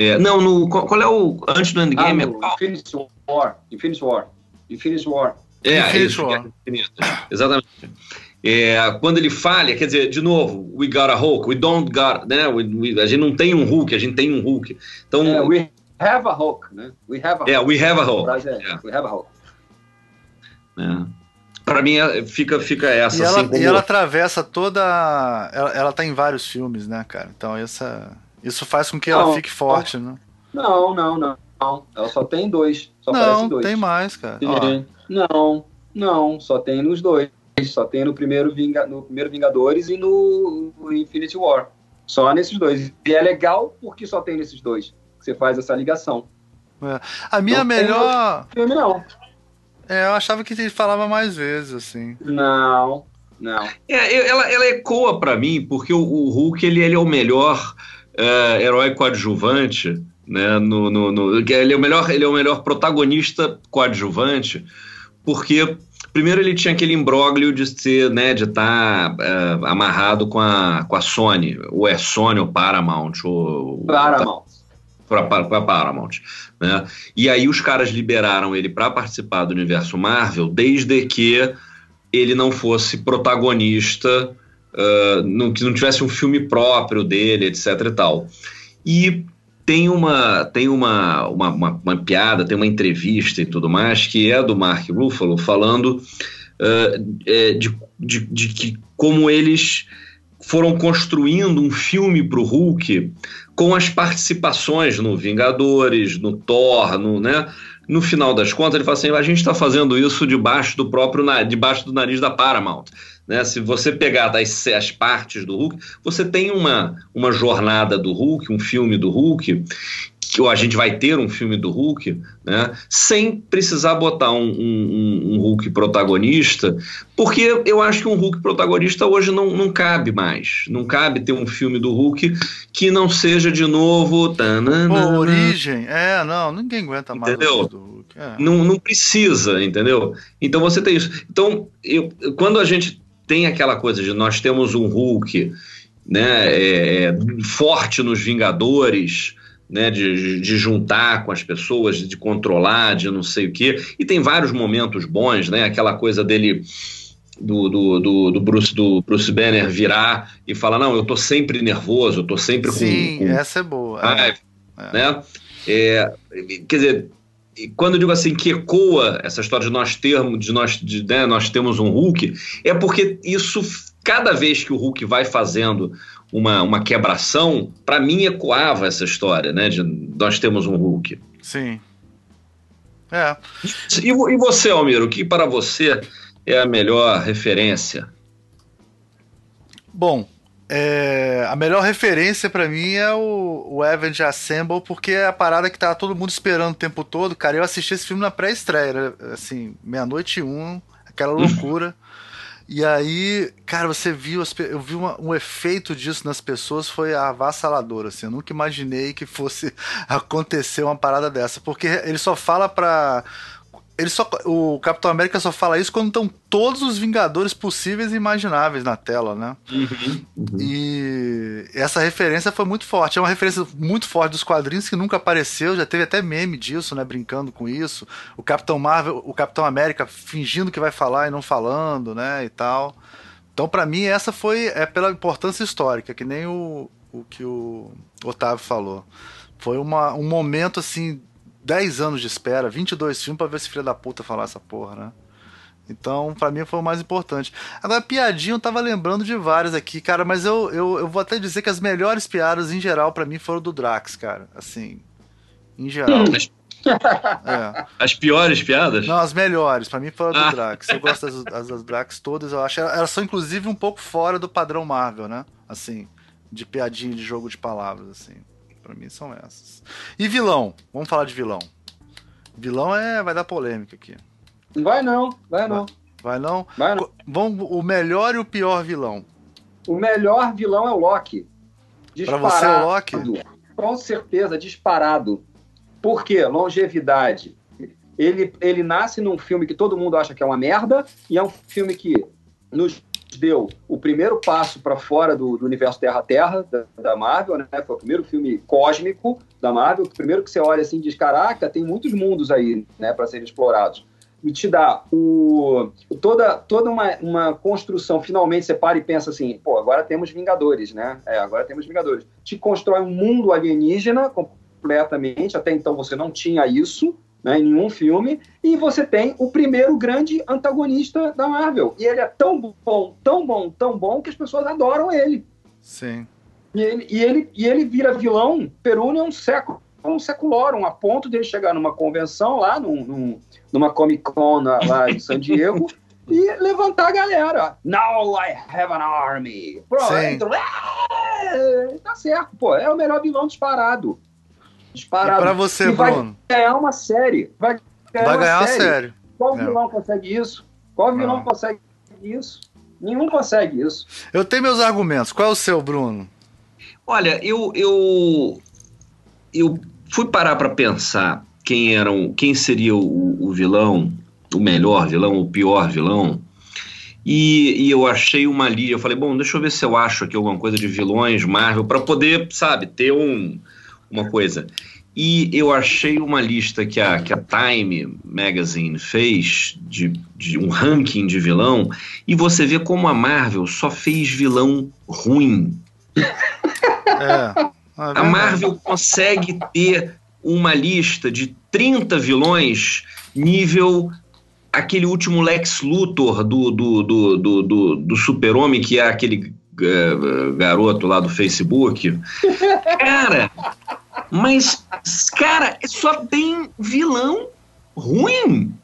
é, não, no, qual é o. Antes do Endgame? Ah, no é Infinity War. Infinity War. Infinity War. É, Infinity é isso, War. Exatamente. É, quando ele falha, quer dizer, de novo, we got a Hulk, we don't got, né? We, we, a gente não tem um Hulk, a gente tem um Hulk. Então, é, we have a Hulk, né? We have a Hulk. É, we have a Hulk. É, we have a Hulk. É. Pra mim fica, fica essa. E ela, assim, como... e ela atravessa toda. Ela, ela tá em vários filmes, né, cara? Então essa. Isso faz com que não, ela fique forte, não, né? Não, não, não, não. Ela só tem dois. Só não, dois. tem mais, cara. Não, não. Só tem nos dois. Só tem no primeiro, Vinga, no primeiro Vingadores e no, no Infinity War. Só nesses dois. E é legal porque só tem nesses dois. Que você faz essa ligação. É. A minha não melhor. Filme, não. É, eu achava que ele falava mais vezes, assim. Não, não. É, ela, ela ecoa para mim, porque o, o Hulk ele, ele é o melhor é, herói coadjuvante, né? No, no, no, ele, é o melhor, ele é o melhor protagonista coadjuvante, porque primeiro ele tinha aquele imbróglio de ser, né, de estar tá, é, amarrado com a, com a Sony, ou é Sony ou Paramount, ou Paramount. Para a Paramount, né? E aí os caras liberaram ele para participar do universo Marvel, desde que ele não fosse protagonista que não tivesse um filme próprio dele, etc e tal. E tem uma tem uma, uma, uma, uma, piada, tem uma entrevista e tudo mais que é do Mark Ruffalo falando uh, de, de, de, que como eles foram construindo um filme para o Hulk com as participações no Vingadores, no Thor, no, né? No final das contas, ele fala assim: a gente está fazendo isso debaixo do próprio debaixo do nariz da Paramount. Né? Se você pegar das, as partes do Hulk, você tem uma, uma jornada do Hulk, um filme do Hulk, que, ou a gente vai ter um filme do Hulk, né? sem precisar botar um, um, um, Hulk protagonista, porque eu acho que um Hulk protagonista hoje não, não cabe mais. Não cabe ter um filme do Hulk que não seja de novo. Pô, origem, é, não, ninguém aguenta mais entendeu? do Hulk. É. Não, não precisa, entendeu? Então você tem isso. Então, eu, quando a gente tem aquela coisa de nós temos um Hulk né, é, é, forte nos Vingadores, né, de, de, juntar com as pessoas, de controlar, de não sei o quê. E tem vários momentos bons, né? Aquela coisa dele do, do, do, do, Bruce, do Bruce Banner virar e falar, não, eu tô sempre nervoso, eu tô sempre Sim, com... Sim, essa é boa. é. Né? É, quer dizer, quando eu digo assim que ecoa essa história de nós termos, de nós, de, né, nós temos um Hulk, é porque isso, cada vez que o Hulk vai fazendo uma, uma quebração, para mim ecoava essa história, né? De nós temos um Hulk. Sim. É. E, e você, Almiro, o que para você é a melhor referência? Bom, é, a melhor referência para mim é o, o Assemble, porque é a parada que tá todo mundo esperando o tempo todo. Cara, eu assisti esse filme na pré-estreia, assim, meia-noite e um, aquela loucura. E aí, cara, você viu, eu vi uma, um efeito disso nas pessoas, foi avassalador, assim. Eu nunca imaginei que fosse acontecer uma parada dessa, porque ele só fala pra ele só, o Capitão América só fala isso quando estão todos os Vingadores possíveis e imagináveis na tela, né? Uhum, uhum. E essa referência foi muito forte. É uma referência muito forte dos quadrinhos que nunca apareceu. Já teve até meme disso, né? Brincando com isso. O Capitão Marvel, o Capitão América fingindo que vai falar e não falando, né? E tal. Então, para mim, essa foi é pela importância histórica, que nem o, o que o Otávio falou. Foi uma, um momento assim 10 anos de espera, 22 filmes pra ver esse filho da puta falar essa porra, né? Então, para mim foi o mais importante. Agora, piadinha, eu tava lembrando de várias aqui, cara, mas eu, eu, eu vou até dizer que as melhores piadas, em geral, para mim, foram do Drax, cara. Assim, em geral. é. As piores piadas? Não, as melhores. Para mim foram do ah. Drax. Eu gosto das, das, das, Drax todas. Eu acho elas são, inclusive, um pouco fora do padrão Marvel, né? Assim, de piadinha de jogo de palavras, assim. Para mim são essas. E vilão? Vamos falar de vilão. Vilão é vai dar polêmica aqui. Vai não, vai não. Vai, não? Vai não. Vamos, o melhor e o pior vilão. O melhor vilão é o Loki. Para você o Loki? Com certeza, disparado. Por quê? Longevidade. Ele, ele nasce num filme que todo mundo acha que é uma merda, e é um filme que nos deu o primeiro passo para fora do, do, universo Terra-Terra da, da, Marvel, né? Foi o primeiro filme cósmico da Marvel, o primeiro que você olha assim e diz, caraca, tem muitos mundos aí, né, para serem explorados. E te dá o, toda, toda uma, uma construção, finalmente você para e pensa assim, pô, agora temos Vingadores, né? É, agora temos Vingadores. Te constrói um mundo alienígena completamente, até então você não tinha isso, né, em nenhum filme, e você tem o primeiro grande antagonista da Marvel. E ele é tão bom, tão bom, tão bom que as pessoas adoram ele. Sim. E ele, e ele, e ele vira vilão perune um século, um seculorum, a ponto de ele chegar numa convenção lá, num, num, numa Comic Con lá em San Diego, e levantar a galera. Now I have an army. Pronto, é, tá certo, pô, é o melhor vilão disparado disparado. E pra você, e Bruno? Vai ganhar uma série. Vai ganhar, vai ganhar uma série. série. Qual é. vilão consegue isso? Qual vilão Não. consegue isso? Nenhum consegue isso. Eu tenho meus argumentos. Qual é o seu, Bruno? Olha, eu eu, eu fui parar para pensar quem eram, quem seria o, o, vilão, o melhor vilão, o pior vilão. E, e eu achei uma lista. Eu falei, bom, deixa eu ver se eu acho aqui alguma coisa de vilões Marvel para poder, sabe, ter um uma coisa. E eu achei uma lista que a, que a Time Magazine fez de, de um ranking de vilão, e você vê como a Marvel só fez vilão ruim. É. A Marvel consegue ter uma lista de 30 vilões nível aquele último Lex Luthor do, do, do, do, do, do Super-Homem, que é aquele uh, garoto lá do Facebook. Cara, mas, cara, só tem vilão ruim.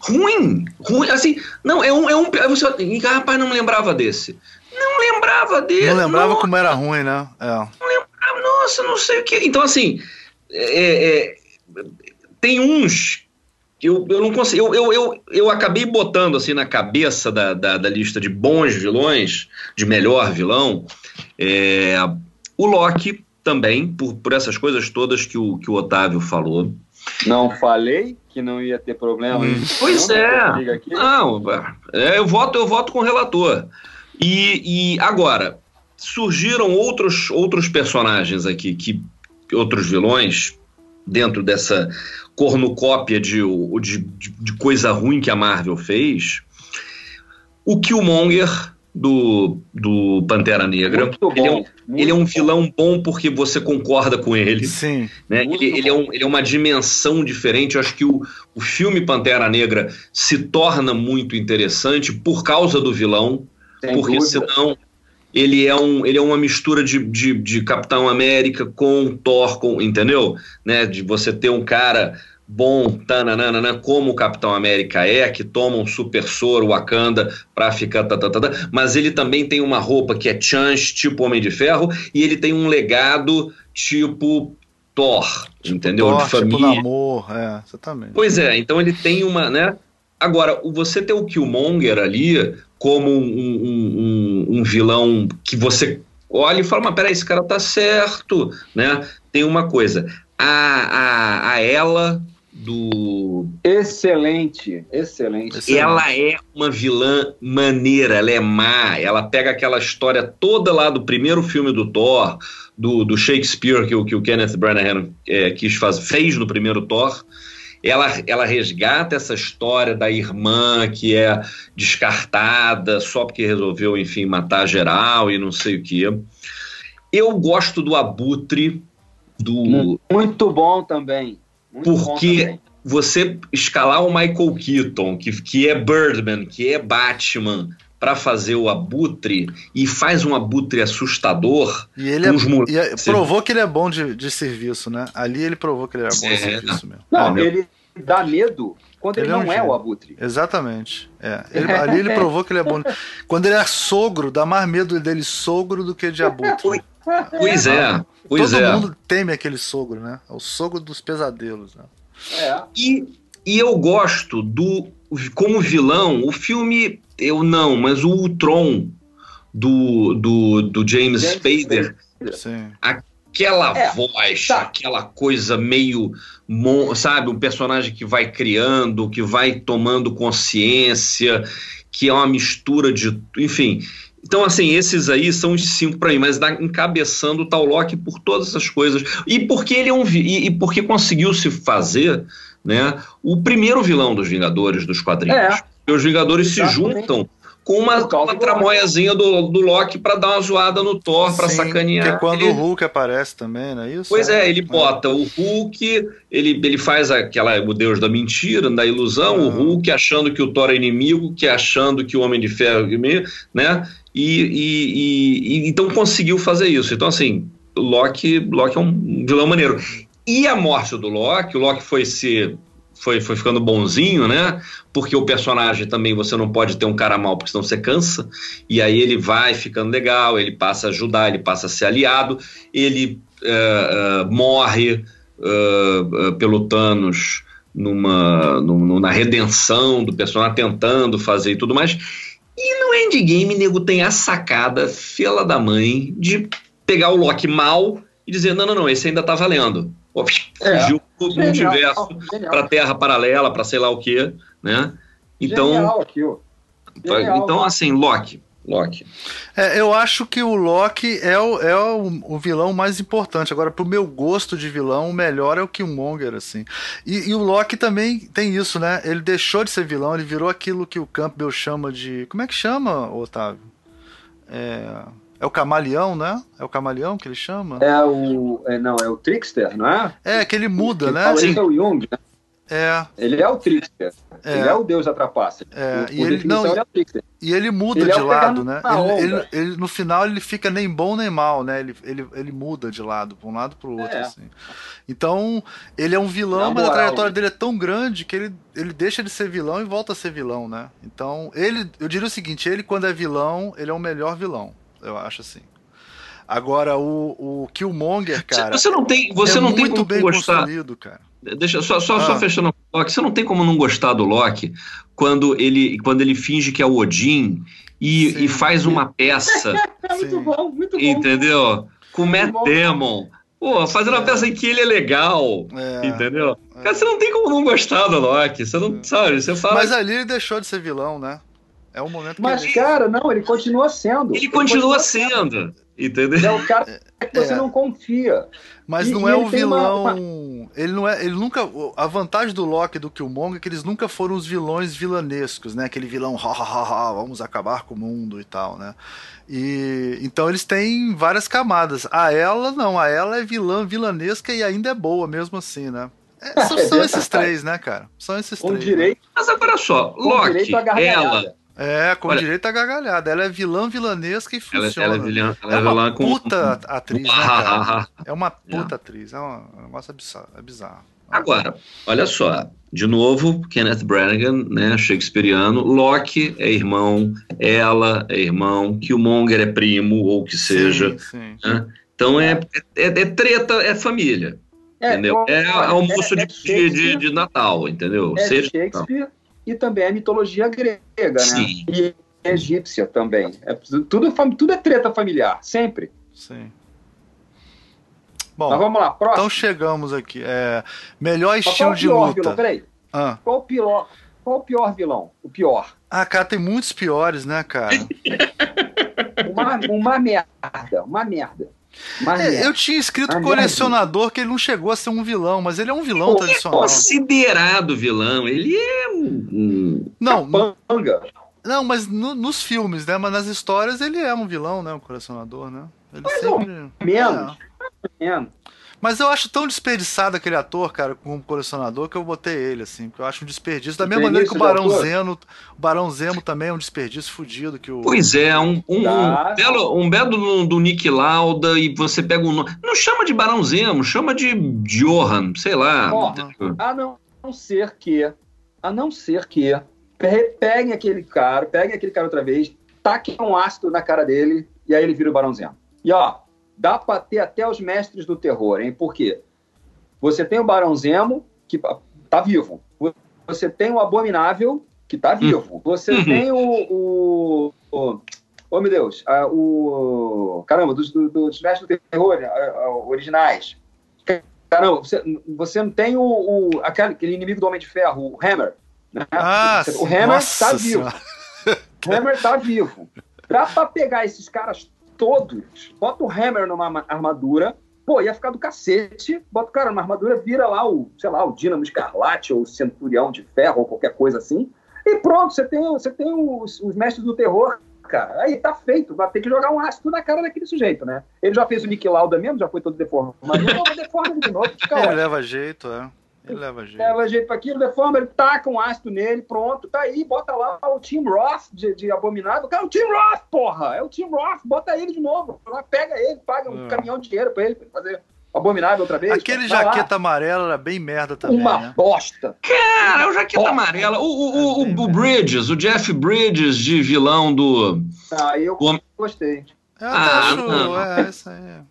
Ruim. Ruim. Assim, não, é um. É um você, rapaz, não me lembrava desse. Não lembrava dele. Não lembrava como era ruim, né? É. Não lembrava, nossa, não sei o que. Então, assim, é, é, tem uns eu, eu não consigo. Eu, eu, eu, eu acabei botando assim na cabeça da, da, da lista de bons vilões, de melhor vilão, é, o Loki também, por, por essas coisas todas que o, que o Otávio falou. Não falei que não ia ter problema. Hum. Pois é. Não, é, eu voto, eu voto com o relator. E, e agora surgiram outros, outros personagens aqui que outros vilões dentro dessa cornucópia de, de, de coisa ruim que a Marvel fez. o Killmonger do, do Pantera Negra. Ele é, um, ele é, um, vilão bom porque você concorda com ele. Sim. Né? Ele, ele, é um, ele é uma dimensão diferente. Eu acho que o, o filme Pantera Negra se torna muito interessante por causa do vilão. Sem porque dúvida. senão ele é, um, ele é uma mistura de, de, de Capitão América com Thor, com, entendeu? Né? De você ter um cara bom, tananana, como o Capitão América é, que toma um super soro Wakanda pra ficar tatatata, mas ele também tem uma roupa que é chance, tipo Homem de Ferro, e ele tem um legado tipo Thor, tipo entendeu? Thor, de família. Tipo namor, é, exatamente. Pois é, então ele tem uma, né? Agora, você ter o Killmonger ali como um, um, um, um vilão que você olha e fala, mas peraí, esse cara tá certo, né? Tem uma coisa, a, a, a ela do. Excelente, excelente. Ela é uma vilã maneira, ela é má. Ela pega aquela história toda lá do primeiro filme do Thor, do, do Shakespeare que, que o Kenneth Branagh é, quis fazer, fez no primeiro Thor. Ela, ela resgata essa história da irmã que é descartada só porque resolveu, enfim, matar geral e não sei o que. Eu gosto do Abutre. Do... Muito bom também porque você escalar o Michael Keaton, que, que é Birdman, que é Batman, para fazer o abutre e faz um abutre assustador. E ele é, e é, provou que ele é bom de, de serviço, né? Ali ele provou que ele era bom é, de serviço mesmo. Não, é, ele dá medo quando ele, ele não é, um é, o abutre. Exatamente. É. Ele, ali ele provou que ele é bom. Quando ele é sogro, dá mais medo dele sogro do que de abutre. Pois é. Pois Todo é. mundo teme aquele sogro, né? É o sogro dos pesadelos. Né? É. E, e eu gosto do. Como vilão, o filme. Eu não, mas o Ultron do, do, do James, James Spader. Spader. Aquela é, voz, tá. aquela coisa meio. Sabe? Um personagem que vai criando, que vai tomando consciência, que é uma mistura de. Enfim. Então, assim, esses aí são os cinco para mim, mas dá, encabeçando o tal Loki por todas essas coisas. E porque ele é um e, e porque conseguiu se fazer né, o primeiro vilão dos Vingadores dos quadrinhos. É. Os Vingadores Exatamente. se juntam com uma, uma tramóiazinha do, do Loki para dar uma zoada no Thor, para sacanear. Que é quando ele... o Hulk aparece também, não é isso? Pois é, ele bota o Hulk, ele, ele faz aquela o deus da mentira, da ilusão, ah. o Hulk achando que o Thor é inimigo, que achando que o Homem de Ferro, né? E, e, e, então conseguiu fazer isso. Então, assim, Loki, Loki é um vilão maneiro. E a morte do Loki, o Loki foi ser. Foi, foi ficando bonzinho, né? Porque o personagem também você não pode ter um cara mal, porque senão você cansa. E aí ele vai ficando legal, ele passa a ajudar, ele passa a ser aliado, ele uh, uh, morre uh, pelo Thanos numa, numa, na redenção do personagem, tentando fazer e tudo mais. E no endgame, nego tem a sacada, fela da mãe, de pegar o Loki mal e dizer: não, não, não, esse ainda tá valendo. Pô, fugiu é, do universo para Terra paralela, para sei lá o que, né? Então, genial, então assim, Loki, Loki. É, eu acho que o Loki é, o, é o, o, vilão mais importante. Agora, pro meu gosto de vilão, o melhor é o Killmonger, assim. E, e, o Loki também tem isso, né? Ele deixou de ser vilão, ele virou aquilo que o Campbell chama de. Como é que chama, Otávio? É. É o camaleão, né? É o camaleão que ele chama? É o. É, não, é o Trickster, não é? É, que ele muda, né? Sim. É o Jung, né? É. Ele é o Trickster. É. Ele é o deus da trapaça. É. e, ele, não, ele é e ele muda ele é de é lado, né? Ele, ele, ele, no final ele fica nem bom nem mal, né? Ele, ele, ele muda de lado, para um lado para o outro. É. Assim. Então, ele é um vilão, mas a trajetória dele é tão grande que ele, ele deixa de ser vilão e volta a ser vilão, né? Então, ele, eu diria o seguinte: ele, quando é vilão, ele é o melhor vilão. Eu acho assim. Agora, o, o Killmonger, cara. Você não tem, você é não tem muito bem gostar. construído, cara. Deixa só, só, ah. só fechando o Loki. Você não tem como não gostar do Loki quando ele, quando ele finge que é o Odin e, e faz uma peça. é muito bom, muito bom. Entendeu? Com o Matt Damon. Pô, fazendo uma peça em que ele é legal. É. Entendeu? É. Cara, você não tem como não gostar do Loki. Você não é. sabe, você fala. Mas ali ele deixou de ser vilão, né? É o momento que Mas, ele... cara, não, ele continua sendo. Ele, ele continua, continua, sendo. sendo. Entendeu? É o cara que você é. não confia. Mas e, não é o vilão. Uma, não, ele não é, ele nunca, a vantagem do Loki e do Killmonger é que eles nunca foram os vilões vilanescos, né? Aquele vilão, ha, ha, ha, ha, vamos acabar com o mundo e tal, né? E então eles têm várias camadas. A ela não, a ela é vilã vilanesca e ainda é boa mesmo assim, né? É, são, são esses três, né, cara? São esses com três. Direito, né? Mas agora só, Loki, ela, é, com Olha, direito a gargalhada. Ela é vilã vilanesca e funciona. Ela, ela é vilã, ela é, é uma puta com... atriz, né, cara? É uma puta é. atriz. É um negócio bizarro. É bizarro. Agora, olha só. De novo, Kenneth Branagh, né, shakespeariano. Loki é irmão, ela é irmão, Killmonger é primo, ou que seja. Sim, sim. Né? Então é, é, é, treta, é família. É, entendeu? É, almoço de, de, de, Natal, entendeu? É Shakespeare e também a mitologia grega, né? Sim. E egípcia também. É, tudo, tudo é treta familiar, sempre. Sim. Bom, Mas vamos lá, próximo. Então chegamos aqui. É, melhor estilo de luta. Vilão? Peraí. Ah. Qual, o pior, qual o pior vilão? O pior. Ah, cara, tem muitos piores, né, cara? uma, uma merda, uma merda. É, eu tinha escrito Mas colecionador que ele não chegou a ser um vilão, mas ele é um vilão Pô, tradicional. É considerado vilão, ele é um. Não, Capanga. não, mas no, nos filmes, né? Mas nas histórias ele é um vilão, né? O colecionador, né? Ele mais sempre. Menos. É. menos. Mas eu acho tão desperdiçado aquele ator, cara, como colecionador, que eu botei ele, assim, porque eu acho um desperdício. Da mesma maneira que o Barão Zeno, o Barão Zemo também é um desperdício fudido que o. Pois é, um, um, tá. um belo, um belo do, do, Nick Lauda e você pega um nome. Não chama de Barão Zemo, chama de Johan, sei lá. Ó, a não, não ser que. A não ser que. Peguem aquele cara, peguem aquele cara outra vez, taquem um ácido na cara dele e aí ele vira o Barão Zemo. E ó, dá para ter até os mestres do terror, hein? Por quê? Você tem o Barão Zemo, que tá vivo. Você tem o Abominável, que tá vivo. Você uhum. tem o, o, o. Oh, meu Deus. o. Caramba, dos, dos mestres do terror originais. Caramba, você, você não tem o, o, aquele, aquele inimigo do Homem de Ferro, o Hammer. Né? Ah, o Hammer tá vivo. O Hammer tá vivo. Dá pra pegar esses caras todos. Bota o Hammer numa armadura, pô, ia ficar do cacete. Bota o cara numa armadura, vira lá o, sei lá, o Dínamo Escarlate ou o Centurião de Ferro ou qualquer coisa assim. E pronto, você tem, você tem os, os mestres do terror, cara. Aí tá feito, vai ter que jogar um ácido na cara daquele sujeito, né? Ele já fez o Nick Lauda mesmo, já foi todo deformado. Mas não, deforma de novo, Ele leva jeito, é. Ele leva jeito. Leva jeito para aquilo, deforma, ele taca um ácido nele, pronto, tá aí, bota lá o Tim Roth de, de Abominável. Cara, o Tim Roth, porra! É o Tim Roth, bota ele de novo. Lá, pega ele, paga um é. caminhão de dinheiro pra ele fazer Abominável outra vez. Aquele jaqueta lá. amarela era bem merda também. Uma né? bosta. Cara, é o jaqueta bosta. amarela. O, o, o, o, Bridges, o Jeff Bridges de vilão do. Ah, eu o... gostei. Eu ah, acho, não. é, essa aí.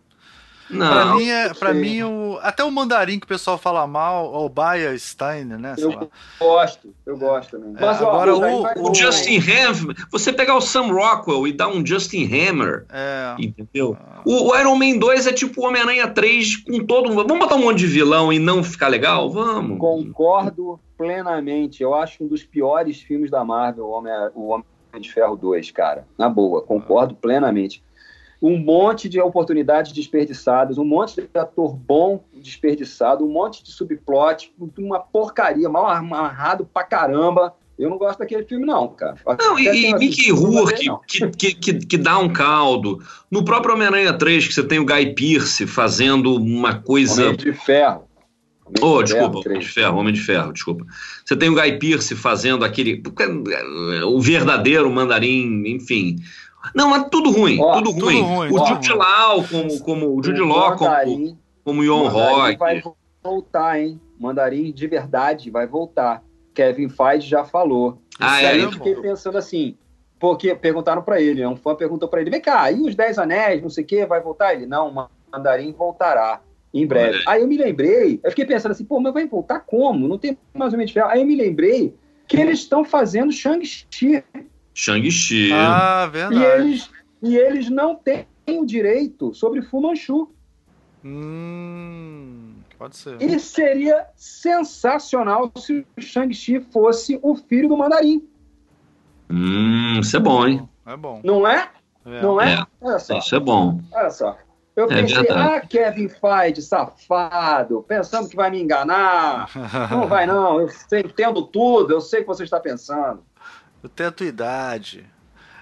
Não. Pra mim, é, pra mim o, até o mandarim que o pessoal fala mal, o Baia Steiner, né? Eu lá. gosto, eu gosto também. É, Mas, agora o, o, Justin Hammer, você pegar o Sam Rockwell e dar um Justin Hammer, é. entendeu? O, o, Iron Man 2 é tipo o Homem-Aranha 3 com todo mundo. Vamos botar um monte de vilão e não ficar legal? Vamos. Concordo plenamente. Eu acho um dos piores filmes da Marvel, o Homem, o Homem de Ferro 2, cara. Na boa, concordo plenamente um monte de oportunidades desperdiçadas, um monte de ator bom desperdiçado, um monte de subplot, uma porcaria, mal amarrado pra caramba. Eu não gosto daquele filme, não, cara. Não, e, e Mickey Rourke, que, que, que, que, dá um caldo. No próprio Homem-Aranha 3, que você tem o Guy Pearce fazendo uma coisa. Homem de ferro. Homem oh, de desculpa, Homem de Ferro, Homem de Ferro, desculpa. Você tem o Guy Pearce fazendo aquele. O verdadeiro mandarim, enfim. Não, é tudo ruim, ó, tudo, tudo ruim. ruim. O Jude Law como, como o Jude Law como, como Ion Rock. vai voltar, hein? Mandarim de verdade vai voltar. Kevin Feige já falou. Ah, é? aí eu fiquei pensando assim, porque perguntaram para ele, um fã perguntou para ele, vem cá, e os Dez Anéis, não sei o que, vai voltar? Ele, não, Mandarim voltará em breve. Aí eu me lembrei, eu fiquei pensando assim, pô, mas vai voltar como? Não tem mais ou menos Aí eu me lembrei que eles estão fazendo Shang-Chi Shang-Chi. Ah, verdade. E eles, e eles não têm o direito sobre Fu Manchu. Hum, pode ser. E seria sensacional se o Shang-Chi fosse o filho do Mandarim. Hum, isso é bom, hein? É bom. Não é? é. Não é? é. Olha só. Isso é bom. Olha só. Eu é pensei, ah, Kevin Feige, safado, pensando que vai me enganar. não vai, não. Eu entendo tudo, eu sei o que você está pensando. Eu tenho a tua idade.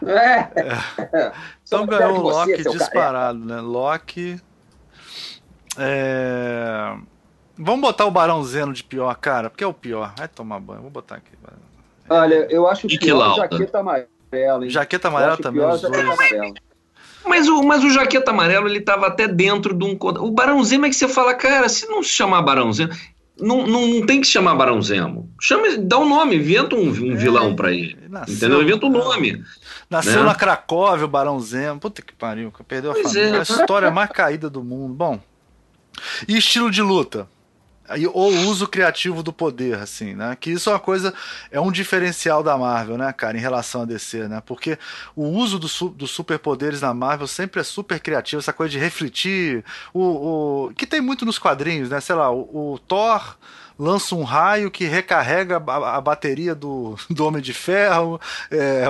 É. é. Então ganhou o Loki disparado, né? Loki. É... Vamos botar o Barão Zeno de pior, cara, porque é o pior. Vai tomar banho. Vou botar aqui. Olha, eu acho que pior jaqueta amarela. Hein? Jaqueta amarela também. Pior, jaqueta amarela. Mas o, mas o Jaqueta Amarelo, ele estava até dentro de um. O Barão Zemo é que você fala, cara, se não se chamar Barão Zemo. Não, não, não tem que chamar Barão Zemo. Chama, dá um nome, inventa um, um é, vilão para ele. Nasceu, entendeu? Inventa um nome. Nasceu né? na Cracóvia o Barão Zemo. Puta que pariu, perdeu a pois família. É. A história mais caída do mundo. Bom. E estilo de luta? Ou uso criativo do poder, assim, né? Que isso é uma coisa, é um diferencial da Marvel, né, cara, em relação a DC, né? Porque o uso dos do superpoderes na Marvel sempre é super criativo, essa coisa de refletir, o, o que tem muito nos quadrinhos, né? Sei lá, o, o Thor lança um raio que recarrega a, a bateria do, do Homem de Ferro, é,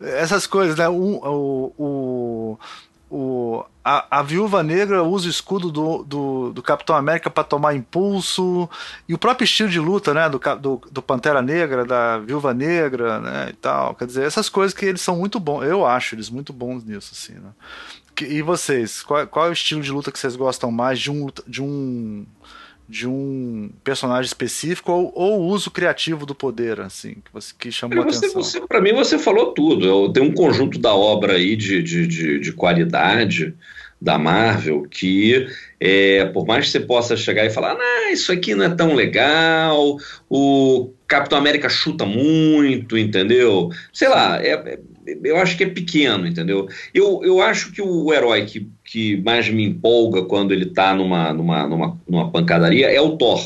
essas coisas, né? O, o, o, a, a Viúva Negra usa o escudo do, do, do Capitão América para tomar impulso e o próprio estilo de luta, né, do, do, do, Pantera Negra, da Viúva Negra, né, e tal. Quer dizer, essas coisas que eles são muito bons. Eu acho eles muito bons nisso, assim, né. E vocês, qual, qual é o estilo de luta que vocês gostam mais de um de um de um personagem específico ou, ou uso criativo do poder, assim, que, você, que chamou você, atenção? Você, Para mim, você falou tudo. Tem um conjunto da obra aí de, de, de, de qualidade da Marvel que, é, por mais que você possa chegar e falar, ah, isso aqui não é tão legal, o Capitão América chuta muito, entendeu? Sei lá, é, é, eu acho que é pequeno, entendeu? Eu, eu acho que o herói que, que mais me empolga quando ele tá numa, numa, numa, numa pancadaria é o Thor.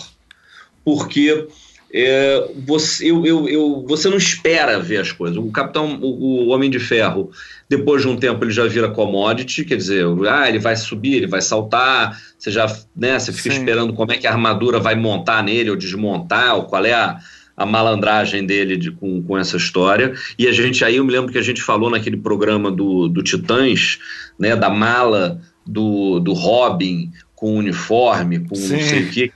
Porque é, você, eu, eu, eu, você não espera ver as coisas. O Capitão, o, o, Homem de Ferro, depois de um tempo ele já vira commodity, quer dizer, ah, ele vai subir, ele vai saltar, você já, né, você fica Sim. esperando como é que a armadura vai montar nele ou desmontar, ou qual é a, a malandragem dele de, com, com essa história. E a gente aí, eu me lembro que a gente falou naquele programa do, do Titãs, né, da mala do, do Robin com uniforme, com Sim. não sei o quê.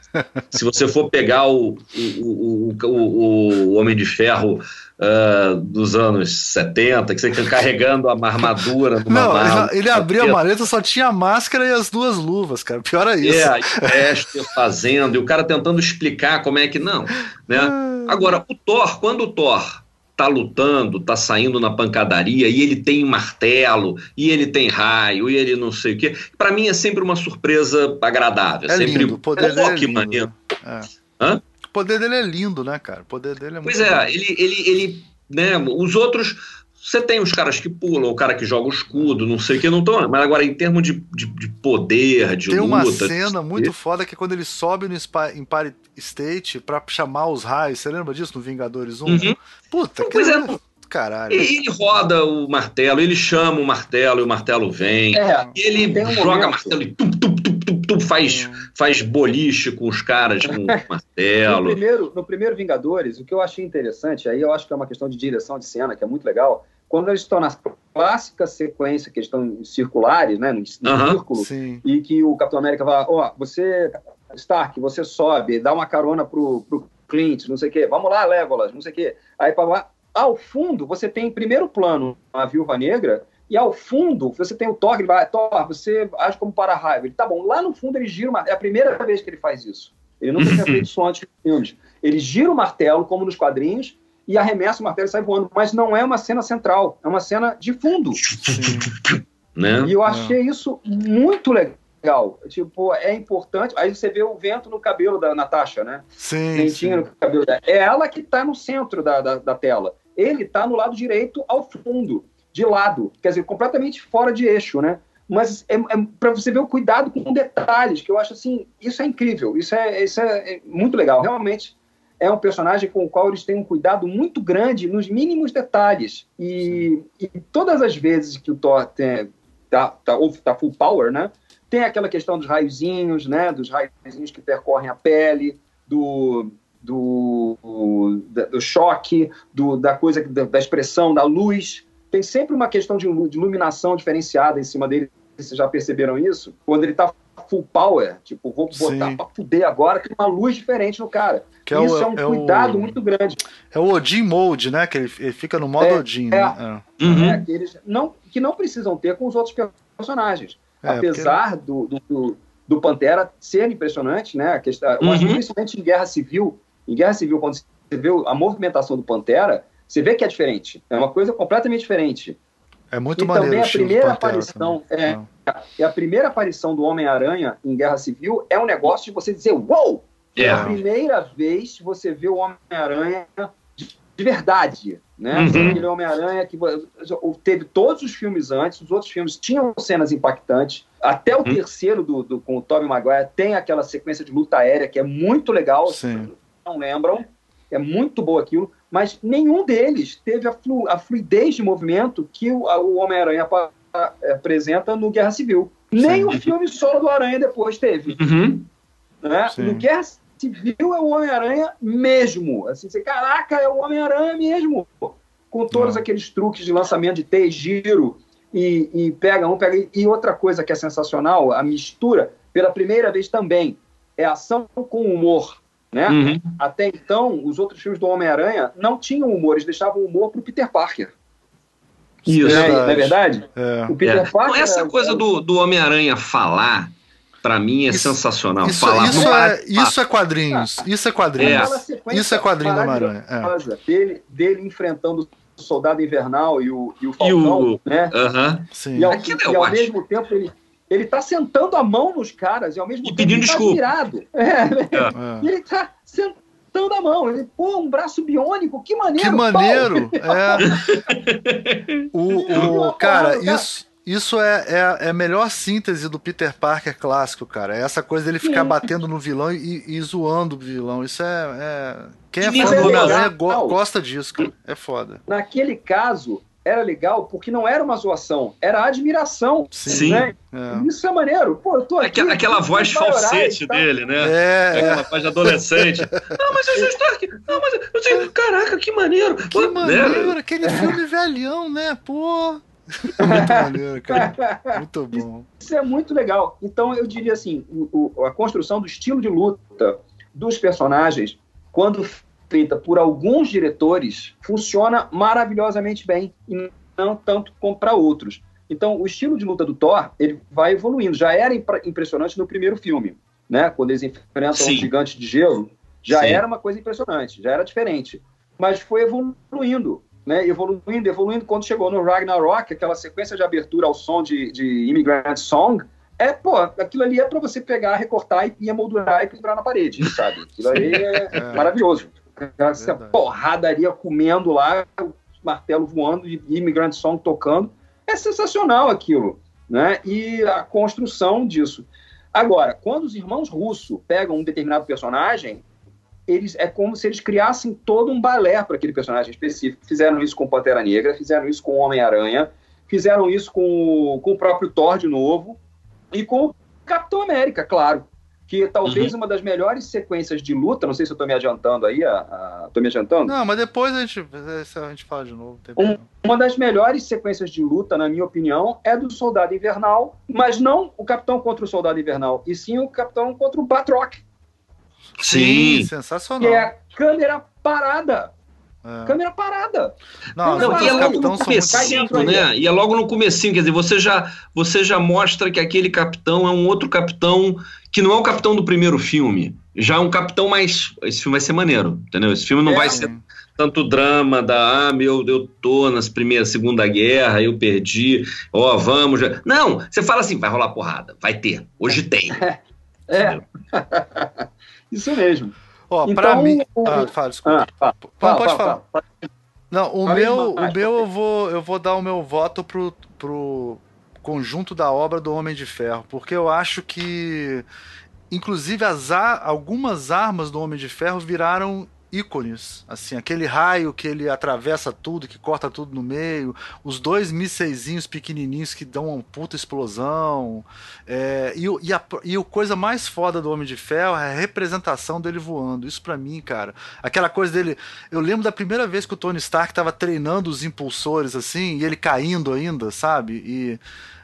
Se você for pegar o, o, o, o, o Homem de Ferro uh, dos anos 70, que você fica carregando a armadura numa Não, mala, ele, abriu a maleta, só tinha a máscara e as duas luvas, cara. Pior é isso. É, e fazendo, e o cara tentando explicar como é que não. Né? Ah. Agora, o Thor, quando o Thor tá lutando, tá saindo na pancadaria e ele tem martelo, e ele tem raio, e ele não sei o quê. Para mim é sempre uma surpresa agradável. É sempre lindo. o poder é lindo. maneiro. É. Hã? O poder dele é lindo, né, cara? O poder dele é pois muito Pois é, ele, ele, ele, né, os outros você tem os caras que pulam, o cara que joga o escudo, não sei o que, não tô. Mas agora, em termos de, de, de poder, de tem luta. Tem uma cena muito foda que é quando ele sobe no Empire State pra chamar os raios. Você lembra disso no Vingadores 1? Uhum. Puta, pois que. É, caralho. Ele roda o martelo, ele chama o martelo e o martelo vem. É, ele um joga momento. martelo e tum, tum, tum, faz, hum. faz boliche com os caras com o martelo. No primeiro, no primeiro Vingadores, o que eu achei interessante, aí eu acho que é uma questão de direção de cena, que é muito legal, quando eles estão na clássica sequência, que eles estão circulares, né, no, no uhum, círculo, sim. e que o Capitão América vai, ó, oh, você, Stark, você sobe, dá uma carona pro, pro Clint, não sei o quê, vamos lá, Legolas, não sei o quê. Aí, pra, ao fundo, você tem em primeiro plano a Viúva Negra, e ao fundo você tem o Thor, ele vai, Thor, você age como para-raiva. Ele, tá bom, lá no fundo ele gira uma... É a primeira vez que ele faz isso. Ele nunca tinha feito isso antes nos filmes. Ele gira o martelo, como nos quadrinhos, e arremessa o martelo e sai voando. Mas não é uma cena central, é uma cena de fundo. Né? E eu achei é. isso muito legal. Tipo, é importante. Aí você vê o vento no cabelo da Natasha, né? Sim. Ventinho no cabelo dela. É ela que está no centro da, da, da tela. Ele está no lado direito, ao fundo, de lado. Quer dizer, completamente fora de eixo, né? Mas é, é para você ver o cuidado com detalhes, que eu acho assim, isso é incrível, isso é, isso é, é muito legal. Realmente é um personagem com o qual eles têm um cuidado muito grande nos mínimos detalhes. E, e todas as vezes que o Thor tem, tá, tá, tá full power, né? Tem aquela questão dos raiozinhos, né? Dos raiozinhos que percorrem a pele, do, do, do choque, do, da coisa, da, da, expressão, da luz. Tem sempre uma questão de, iluminação diferenciada em cima dele vocês já perceberam isso, quando ele tá full power, tipo, vou botar Sim. pra fuder agora, tem uma luz diferente no cara. Que é Isso o, é um é cuidado o, muito grande. É o Odin Mode, né? Que ele, ele fica no modo é, Odin, é, né? É. Uhum. É, que, eles não, que não precisam ter com os outros personagens. É, Apesar porque... do, do, do, Pantera ser impressionante, né? A questão, uhum. Mas principalmente em Guerra Civil, em Guerra Civil, quando você vê a movimentação do Pantera, você vê que é diferente. É uma coisa completamente diferente. É muito e maneiro. também a primeira aparição é, é, a primeira aparição do Homem-Aranha em Guerra Civil é um negócio de você dizer, uou! Wow! É a primeira vez que você vê o Homem-Aranha de, de, verdade, né? Uhum. Aquele Homem-Aranha que teve todos os filmes antes, os outros filmes tinham cenas impactantes. Até o uhum. terceiro do, do, com o Tobey Maguire tem aquela sequência de luta aérea que é muito legal. Sim. Não lembram? É muito boa aquilo mas nenhum deles teve a, flu, a fluidez de movimento que o, o Homem-Aranha apresenta no Guerra Civil. Sim. Nem o filme solo do Aranha depois teve. Uhum. Né? No Guerra Civil é o Homem-Aranha mesmo. Assim, você, caraca, é o Homem-Aranha mesmo. Com todos Não. aqueles truques de lançamento de T, giro, e, e pega um, pega. E outra coisa que é sensacional, a mistura, pela primeira vez também, é ação com humor. Né? Uhum. Até então, os outros filmes do Homem-Aranha não tinham humor, eles deixavam humor para o Peter Parker. Isso. Não é, não é verdade? É. O Peter é. Parker. essa coisa do, do Homem-Aranha falar, para mim, é isso, sensacional. Isso, falar, isso, é, isso é quadrinhos. Isso é quadrinhos. É. Isso é quadrinho do Homem-Aranha. É. Dele, dele enfrentando o Soldado Invernal e o, e o Falcão, e o... né? Uh -huh. E ao, e ao mesmo tempo ele ele tá sentando a mão nos caras e ao mesmo e tempo pedindo ele tá desculpa. virado. É, é. E ele tá sentando a mão. Ele, pô, um braço biônico, que maneiro. Que maneiro! É. o, o, cara, isso. Isso é, é, é, a melhor síntese do Peter Parker clássico, cara. É essa coisa dele ficar batendo no vilão e, e, zoando o vilão. Isso é. é... Quem é fã do Homem-Aranha gosta disso, cara. É foda. Naquele caso, era legal porque não era uma zoação, era admiração. Sim. Né? É. Isso é maneiro. Pô, eu tô aqui. Aquela, aquela voz falsete dele, né? É. Aquela voz de adolescente. não, mas eu estou aqui. Não, mas eu sei, caraca, que maneiro. Que Pô, maneiro, né? aquele filme velhão, né? Pô. Muito maneiro, cara. Muito bom. Isso é muito legal. Então eu diria assim, o, o, a construção do estilo de luta dos personagens, quando feita por alguns diretores funciona maravilhosamente bem e não tanto como para outros. Então, o estilo de luta do Thor ele vai evoluindo. Já era impressionante no primeiro filme, né? Quando eles enfrentam Sim. um gigante de gelo, já Sim. era uma coisa impressionante, já era diferente. Mas foi evoluindo, né? Evoluindo, evoluindo. Quando chegou no Ragnarok, aquela sequência de abertura ao som de, de Immigrant Song, é, pô, aquilo ali é para você pegar, recortar e, emoldurar e pendurar na parede, sabe? Aquilo aí é, é. maravilhoso. Essa porradaria comendo lá, o martelo voando e Immigrant Song tocando. É sensacional aquilo, né? E a construção disso. Agora, quando os irmãos Russo pegam um determinado personagem, eles é como se eles criassem todo um balé para aquele personagem específico. Fizeram isso com Pantera Negra, fizeram isso com Homem-Aranha, fizeram isso com, com o próprio Thor de novo e com o Capitão América, claro que talvez uhum. uma das melhores sequências de luta, não sei se eu estou me adiantando aí, estou me adiantando? Não, mas depois a gente, a gente fala de novo. Um, uma das melhores sequências de luta, na minha opinião, é do Soldado Invernal, mas não o Capitão contra o Soldado Invernal, e sim o Capitão contra o Batroc. Sim, sim sensacional. Que é a câmera parada. É. Câmera parada. Não, não e é logo no comecinho, né? E é logo no comecinho, quer dizer, você já, você já mostra que aquele capitão é um outro capitão que não é o capitão do primeiro filme. Já é um capitão mais. Esse filme vai ser maneiro, entendeu? Esse filme não é, vai ser tanto drama da ah, meu, eu tô nas primeiras, segunda guerra, eu perdi, ó, oh, vamos. Não, você fala assim, vai rolar porrada, vai ter, hoje tem. é. Isso mesmo. Ó, então, pra mim. Ah, fala, desculpa. Ah, fala, pode falar. Fala, Não, o meu, o meu eu vou, eu vou dar o meu voto pro, pro conjunto da obra do Homem de Ferro, porque eu acho que inclusive as algumas armas do Homem de Ferro viraram ícones, assim, aquele raio que ele atravessa tudo, que corta tudo no meio, os dois mísseizinhos pequenininhos que dão uma puta explosão, é, e, e, a, e a coisa mais foda do Homem de Ferro é a representação dele voando, isso para mim, cara, aquela coisa dele, eu lembro da primeira vez que o Tony Stark tava treinando os impulsores, assim, e ele caindo ainda, sabe, e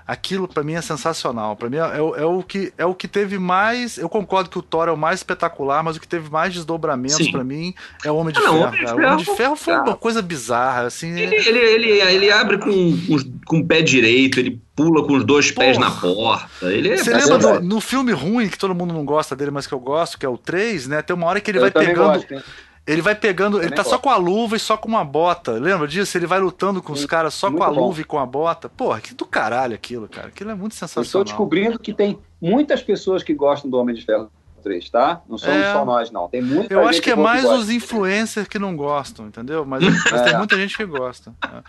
Aquilo para mim é sensacional. Para mim é, é, é, o que, é o que teve mais. Eu concordo que o Thor é o mais espetacular, mas o que teve mais desdobramentos para mim é o Homem de ah, Ferro. Não, Homem de Ferro, o Homem de Ferro foi uma coisa bizarra. Assim, ele, ele, ele, ele abre com, com, com o pé direito, ele pula com os dois Porra. pés na porta. Ele é Você lembra do, no filme ruim, que todo mundo não gosta dele, mas que eu gosto, que é o 3, né? Tem uma hora que ele eu vai pegando. Gosto, ele vai pegando. ele tá gosto. só com a luva e só com uma bota. Lembra disso? Ele vai lutando com Sim, os caras só com a bom. luva e com a bota. Porra, que do caralho aquilo, cara. Aquilo é muito sensacional. Eu estou descobrindo que tem muitas pessoas que gostam do Homem de Ferro 3, tá? Não somos é... só nós, não. Tem muita Eu acho que é mais os influencers que não gostam, entendeu? Mas, mas é. tem muita gente que gosta. É.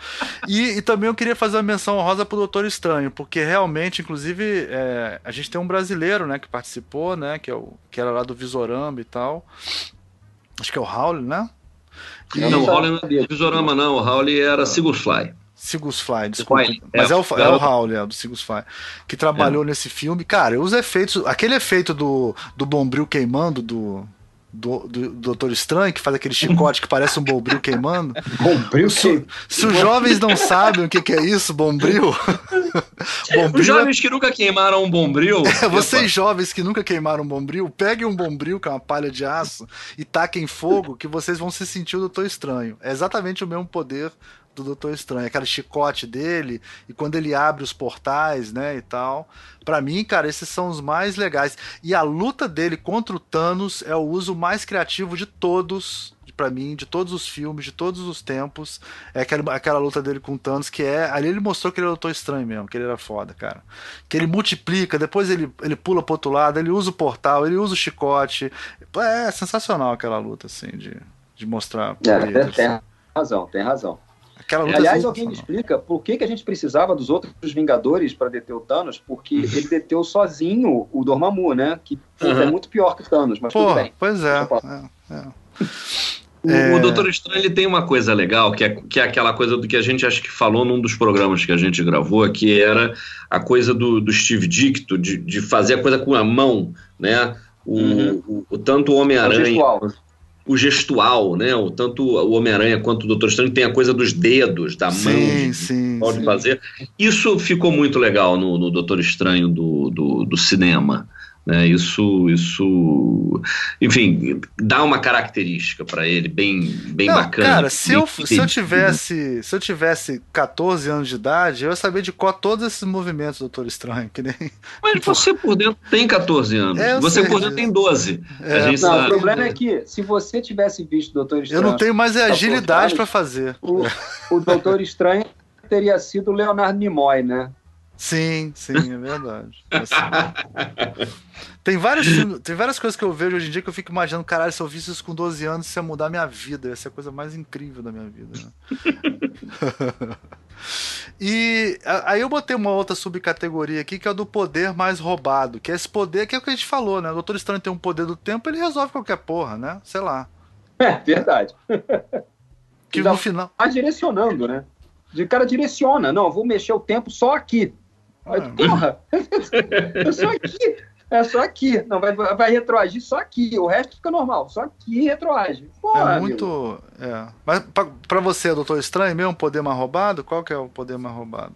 E, e, também eu queria fazer uma menção honrosa pro Doutor Estranho, porque realmente, inclusive, é, a gente tem um brasileiro, né, que participou, né, que, é o, que era lá do Visorama e tal. Acho que é o Howley, né? Não, o Howley não é Visorama, não. O Howley era Sigus Fly. Sigus Fly, desculpa. Fly. Mas é, é, o, é, é o Howley, é, do Sigus Fly. Que trabalhou é. nesse filme. Cara, os efeitos. Aquele efeito do, do bombril queimando do, do, do, Doutor Estranho, que faz aquele chicote que parece um bombril queimando. bombril se, se os jovens não sabem o que, que é isso, bombril. bombril os jovens é... que nunca queimaram um bombril. É, vocês jovens que nunca queimaram um bombril, peguem um bombril, que é uma palha de aço, e taquem fogo, que vocês vão se sentir o Doutor Estranho. É exatamente o mesmo poder do Doutor Estranho, aquele chicote dele e quando ele abre os portais, né, e tal. Para mim, cara, esses são os mais legais. E a luta dele contra o Thanos é o uso mais criativo de todos, para mim, de todos os filmes, de todos os tempos. É aquela, aquela luta dele com o Thanos que é, ali ele mostrou que ele é o Doutor Estranho mesmo, que ele era foda, cara. Que ele multiplica, depois ele, ele pula pro outro lado, ele usa o portal, ele usa o chicote. É sensacional aquela luta assim de de mostrar. É, tem razão, tem razão. Aquela luta Aliás, alguém me explica por que, que a gente precisava dos outros Vingadores para deter o Thanos, porque uhum. ele deteu sozinho o Dormammu, né? Que uhum. é muito pior que o Thanos, mas Pô, tudo bem. Pois é. é, é. O, é... o Doutor Estranho ele tem uma coisa legal, que é, que é aquela coisa do que a gente acho que falou num dos programas que a gente gravou, que era a coisa do, do Steve Dicto, de, de fazer a coisa com a mão, né? O, uhum. o, o tanto o Homem-Aranha o gestual, né? O, tanto o Homem-Aranha quanto o Doutor Estranho tem a coisa dos dedos, da sim, mão, sim, pode sim. fazer. Isso ficou muito legal no, no Doutor Estranho do, do, do cinema. Né? Isso, isso, enfim, dá uma característica para ele bem, bem Não, bacana. Cara, se eu, se eu tivesse, se eu tivesse 14 anos de idade, eu ia saber de qual todos esses movimentos, Doutor Estranho, que nem. Mas você por dentro tem 14 anos. É, você por dentro tem 12. É. Não, sabe. o problema é que se você tivesse visto Doutor Estranho, eu não tenho mais agilidade para fazer. O, o Doutor Estranho teria sido Leonardo Nimoy, né? Sim, sim, é verdade. tem, vários tem várias coisas que eu vejo hoje em dia que eu fico imaginando, caralho, se eu visse isso com 12 anos, isso ia mudar a minha vida. Ia ser a coisa mais incrível da minha vida. Né? e aí eu botei uma outra subcategoria aqui, que é o do poder mais roubado. Que é esse poder que é o que a gente falou, né? O Doutor Estranho tem um poder do tempo, ele resolve qualquer porra, né? Sei lá. É, verdade. Que no final. Tá direcionando, né? O cara direciona. Não, vou mexer o tempo só aqui. Mas, ah. porra, é só aqui. É só aqui. Não, vai, vai retroagir só aqui. O resto fica normal. Só aqui retroage. Porra, é muito. É. Mas pra, pra você, Doutor Estranho, mesmo poder mais roubado? Qual que é o poder mais roubado?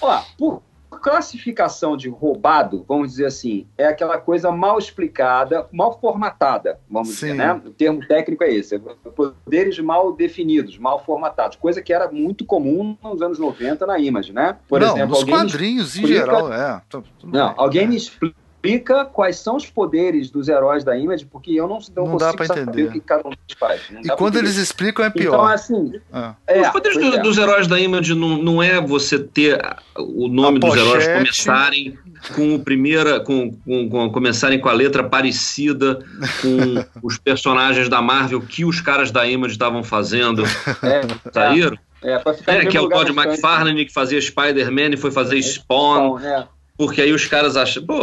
Ó, por classificação de roubado, vamos dizer assim, é aquela coisa mal explicada, mal formatada, vamos Sim. dizer, né? O termo técnico é esse, é poderes mal definidos, mal formatados, coisa que era muito comum nos anos 90 na Image, né? Por Não, exemplo, nos quadrinhos explica... em geral, é. Não, alguém me explica explica quais são os poderes dos heróis da Image, porque eu não, não, não dá para entender o que cada um faz. e quando eles explicam é pior. Então, assim, ah. é, os poderes do, é. dos heróis da Image não, não é você ter o nome dos heróis começarem com o primeira, com, com, com, começarem com a letra parecida com os personagens da Marvel que os caras da Image estavam fazendo. É, Saíram? É, é que é o Todd McFarlane que fazia Spider-Man e foi fazer é, Spawn. Spawn é. Porque aí os caras acham, pô.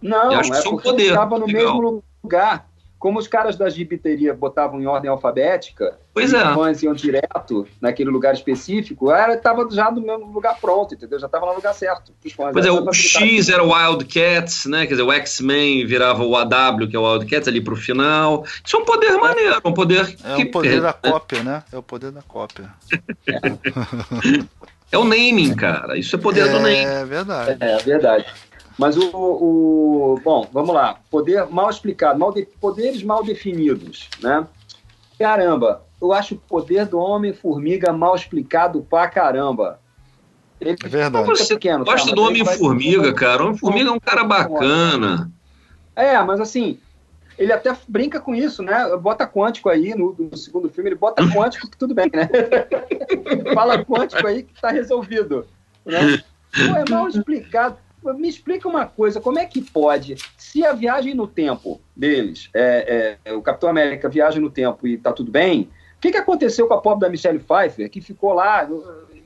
Não, é porque poder. estava no Legal. mesmo lugar. Como os caras da gibiteria botavam em ordem alfabética, pois é. os fãs iam direto naquele lugar específico, estava já no mesmo lugar pronto, entendeu? Já estava no lugar certo. Pois é, o X era o Wildcats, né? Quer dizer, o X-Men virava o AW, que é o Wildcats, ali pro final. Isso é um poder maneiro, um poder. É o poder da cópia, né? É o poder da cópia. É. É o naming, cara. Isso é poder é, do naming. É verdade. É, é verdade. Mas o, o, Bom, vamos lá. Poder mal explicado, mal de, poderes mal definidos, né? Caramba, eu acho o poder do Homem-Formiga mal explicado pra caramba. Ele é verdade. Você pequeno, gosta tá? do Homem-Formiga, cara. O Homem-Formiga é um cara bacana. É, mas assim, ele até brinca com isso, né? Bota quântico aí no, no segundo filme, ele bota quântico que tudo bem, né? Fala quântico aí que tá resolvido. Né? Pô, é mal explicado me explica uma coisa, como é que pode, se a viagem no tempo deles, é, é, o Capitão América viaja no tempo e tá tudo bem, o que, que aconteceu com a pobre da Michelle Pfeiffer, que ficou lá,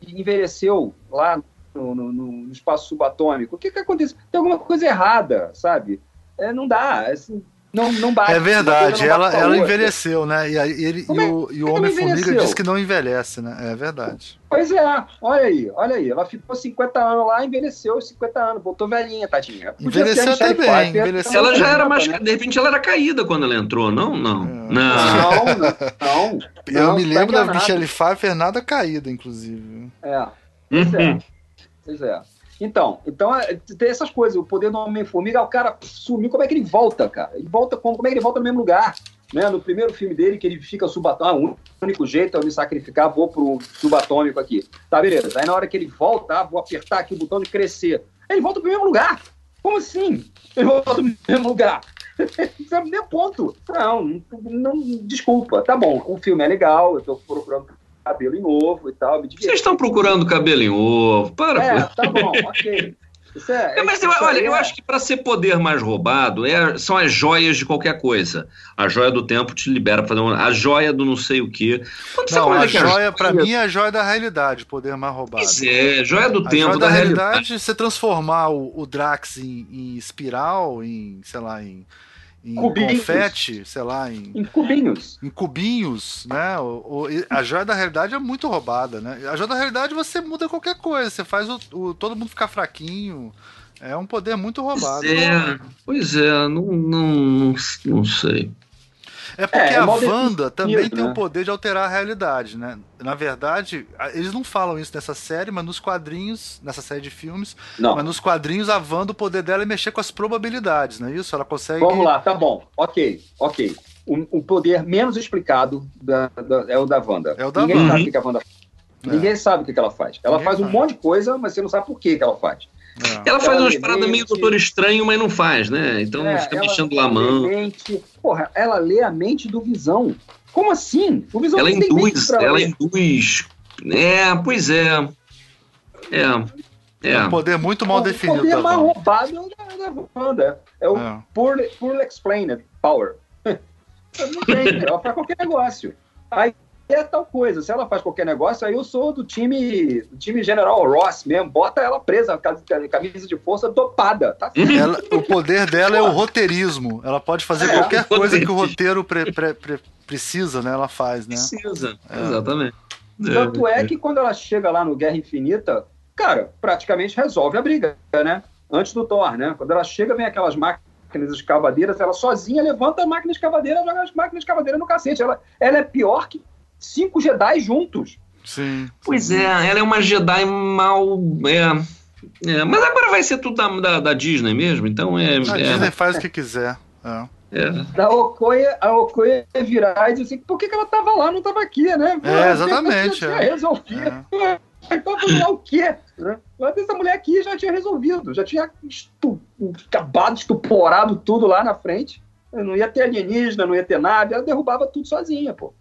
envelheceu lá no, no, no espaço subatômico? O que, que aconteceu? Tem alguma coisa errada, sabe? É, não dá, assim, não, não bate. É verdade, ela, ela envelheceu, né? E, ele, e, o, e o é Homem-Formiga diz que não envelhece, né? É verdade. Pois é, olha aí, olha aí. Ela ficou 50 anos lá, envelheceu os 50 anos, voltou velhinha, tadinha. envelheceu até bem. Envelheceu ela já era mais. Né? De repente ela era caída quando ela entrou, não? Não. É. Não, não. não, Eu não, me lembro da Michelle Pfeiffer nada caída, inclusive. É. Pois é. Pois é. Então, então é, tem essas coisas. O poder do Homem-Formiga, o cara sumiu. Como é que ele volta, cara? Ele volta como? Como é que ele volta no mesmo lugar? Né? No primeiro filme dele, que ele fica subatômico, ah, o único jeito é eu me sacrificar, vou pro subatômico aqui. Tá, beleza. Aí na hora que ele volta, ah, vou apertar aqui o botão de crescer. Ele volta pro mesmo lugar. Como assim? Ele volta pro mesmo lugar. É meu ponto. Não, não, não, desculpa. Tá bom, o filme é legal, eu tô procurando cabelo em ovo e tal. Vocês estão procurando cabelo em ovo? Para. É, tá bom, ok. É, é, mas eu, olha, eu é- acho que para ser poder mais roubado é, são as joias de qualquer coisa. A joia do tempo te libera para fazer uma, a joia do não sei o quê. Quando não, a joia para mim é a joia da realidade, poder mais roubado. Pois é, joia do a tempo joia da, da realidade. realidade. Você transformar o, o Drax em, em, espiral, em sei lá, em em cubinhos. confete, sei lá, em, em cubinhos. Em cubinhos, né? O, o, a joia da realidade é muito roubada, né? A joia da realidade você muda qualquer coisa, você faz o, o todo mundo ficar fraquinho. É um poder muito roubado. Pois é, pois é não, não, não, não sei. É porque é, é a Wanda também tem né? o poder de alterar a realidade, né? Na verdade, eles não falam isso nessa série, mas nos quadrinhos, nessa série de filmes, não. mas nos quadrinhos a Wanda, o poder dela é mexer com as probabilidades, não é isso? Ela consegue. Vamos lá, tá bom. Ok, ok. O, o poder menos explicado da, da, é o da Wanda. É o da Ninguém Wanda. sabe o que a Wanda faz. É. Ninguém sabe o que ela faz. Ela Ninguém faz um sabe. monte de coisa, mas você não sabe por que ela faz. É. Ela faz ela umas paradas meio doutor estranho, mas não faz, né? Então é, fica mexendo lá a mão. Mente, porra, ela lê a mente do Visão. Como assim? O Visão ela induz, ela ler. induz. É, pois é. É. É. é um poder muito mal o definido. O poder mais roubado é da Wanda. É o é. Poorly, poorly Explained Power. não tem, ela faz qualquer negócio. Aí é tal coisa. Se ela faz qualquer negócio, aí eu sou do time do time General Ross mesmo. Bota ela presa, camisa de força dopada. Tá ela, o poder dela é o roteirismo. Ela pode fazer é, qualquer coisa que o roteiro pre, pre, pre, precisa, né? Ela faz, né? Precisa, é. exatamente. Tanto é que quando ela chega lá no Guerra Infinita, cara, praticamente resolve a briga, né? Antes do Thor, né? Quando ela chega, vem aquelas máquinas escavadeiras, ela sozinha levanta a máquina escavadeira, joga as máquinas escavadeiras no cacete. Ela, ela é pior que cinco Jedi juntos. Sim. Pois sim. é, ela é uma Jedi mal. É, é, mas agora vai ser tudo da, da, da Disney mesmo, então é. A é, Disney faz o que quiser. É. É. A Okoye, a Okoye virar e dizer assim, por que, que ela tava lá, não tava aqui, né? É, exatamente. Já tinha resolvido. É. Então fazer o quê? Essa mulher aqui já tinha resolvido, já tinha estu... acabado, estuporado tudo lá na frente. Não ia ter alienígena, não ia ter nada, ela derrubava tudo sozinha, pô.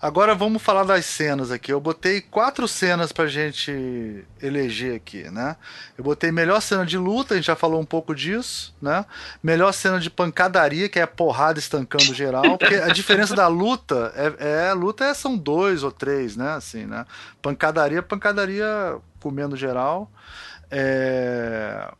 Agora vamos falar das cenas aqui. Eu botei quatro cenas pra gente eleger aqui, né? Eu botei melhor cena de luta, a gente já falou um pouco disso, né? Melhor cena de pancadaria, que é porrada estancando geral. Porque a diferença da luta é, é luta é, são dois ou três, né? Assim, né? Pancadaria, pancadaria comendo geral. É...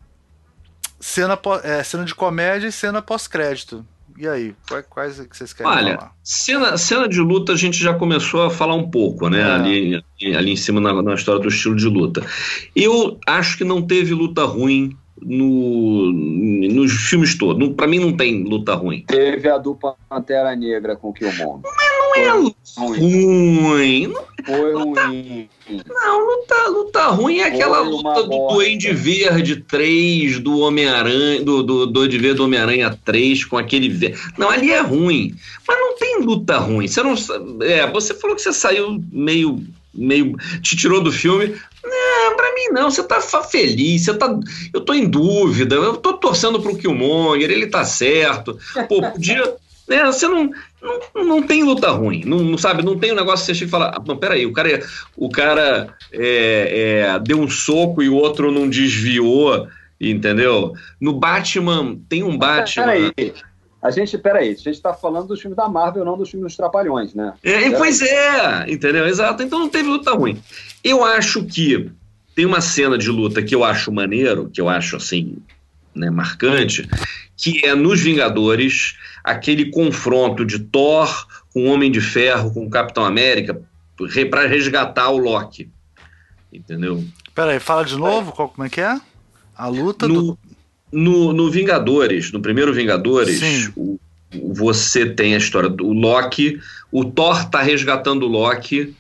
Cena, é, cena de comédia e cena pós-crédito. E aí, quais, quais que vocês querem Olha, falar? Cena, cena de luta a gente já começou a falar um pouco, né? É. Ali, ali em cima na, na, história do estilo de luta. Eu acho que não teve luta ruim no, nos filmes todos. Para mim não tem luta ruim. Teve a dupla Pantera Negra com o Killmonger. Mas não é ruim. Não, Foi ruim. Não, luta, luta ruim é aquela Foi luta do bosta. Duende Verde 3, do Homem-Aranha, do, do Duende Verde do Homem-Aranha 3, com aquele. ve- Não, ali é ruim. Mas não tem luta ruim. Você não. É, você falou que você saiu meio. meio. te tirou do filme. Não, pra mim não. Você tá feliz, você tá. Eu tô em dúvida. Eu tô torcendo pro Killmonger, ele tá certo. Pô, podia. Né, você não, não, não tem luta ruim, não, não sabe, não tem um negócio que você chega e fala, ah, não, peraí, o cara, o cara é, é, deu um soco e o outro não desviou, entendeu? No Batman, tem um Batman... Peraí. A gente, peraí, a gente tá falando dos filmes da Marvel, não dos filmes dos Trapalhões, né? É, pois é, entendeu? Exato. Então não teve luta ruim. Eu acho que tem uma cena de luta que eu acho maneiro, que eu acho assim, né, marcante, que é nos Vingadores, aquele confronto de Thor com o Homem de Ferro, com o Capitão América, pra resgatar o Loki. Entendeu? Pera aí, fala de novo, qual, como é que é? A luta do... No, no, Vingadores, no primeiro Vingadores, o- você tem a história do Loki, o Thor tá resgatando o Loki.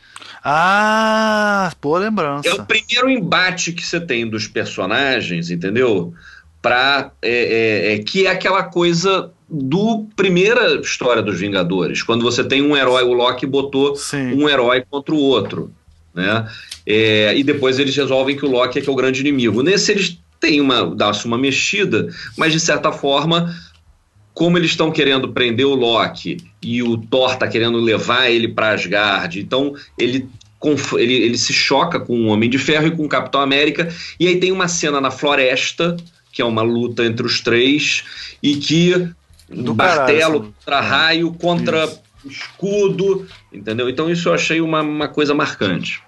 Ah, boa lembrança. É o primeiro embate que você tem dos personagens, entendeu? Pra, é, é, é, que é aquela coisa do primeira história dos Vingadores, quando você tem um herói, o Loki botou Sim. um herói contra o outro, né? É, e depois eles resolvem que o Loki é que é o grande inimigo. Nesse eles têm uma, dá-se uma mexida, mas de certa forma, como eles estão querendo prender o Loki e o Thor está querendo levar ele para Asgard, então ele ele, ele se choca com o Homem de Ferro e com o Capitão América, e aí tem uma cena na floresta, que é uma luta entre os três, e que Do martelo caralho, contra raio, contra Isso. escudo, entendeu? Então isso eu achei uma, uma coisa marcante.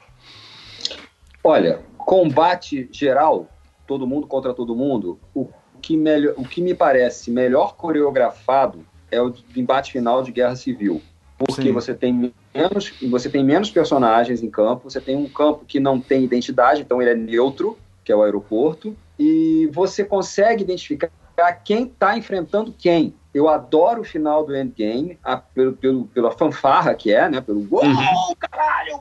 Olha, combate geral, todo mundo contra todo mundo, o que, melhor, o que me parece melhor coreografado é o embate final de Guerra Civil. Porque Sim. você tem, menos, você tem menos personagens em campo, você tem um campo que não tem identidade, então ele é neutro, que é o aeroporto, e você consegue identificar quem está enfrentando quem. Eu adoro o final do Endgame, a, pelo, pelo, pela fanfarra que é, né? Pelo uou, Uhum. caralho,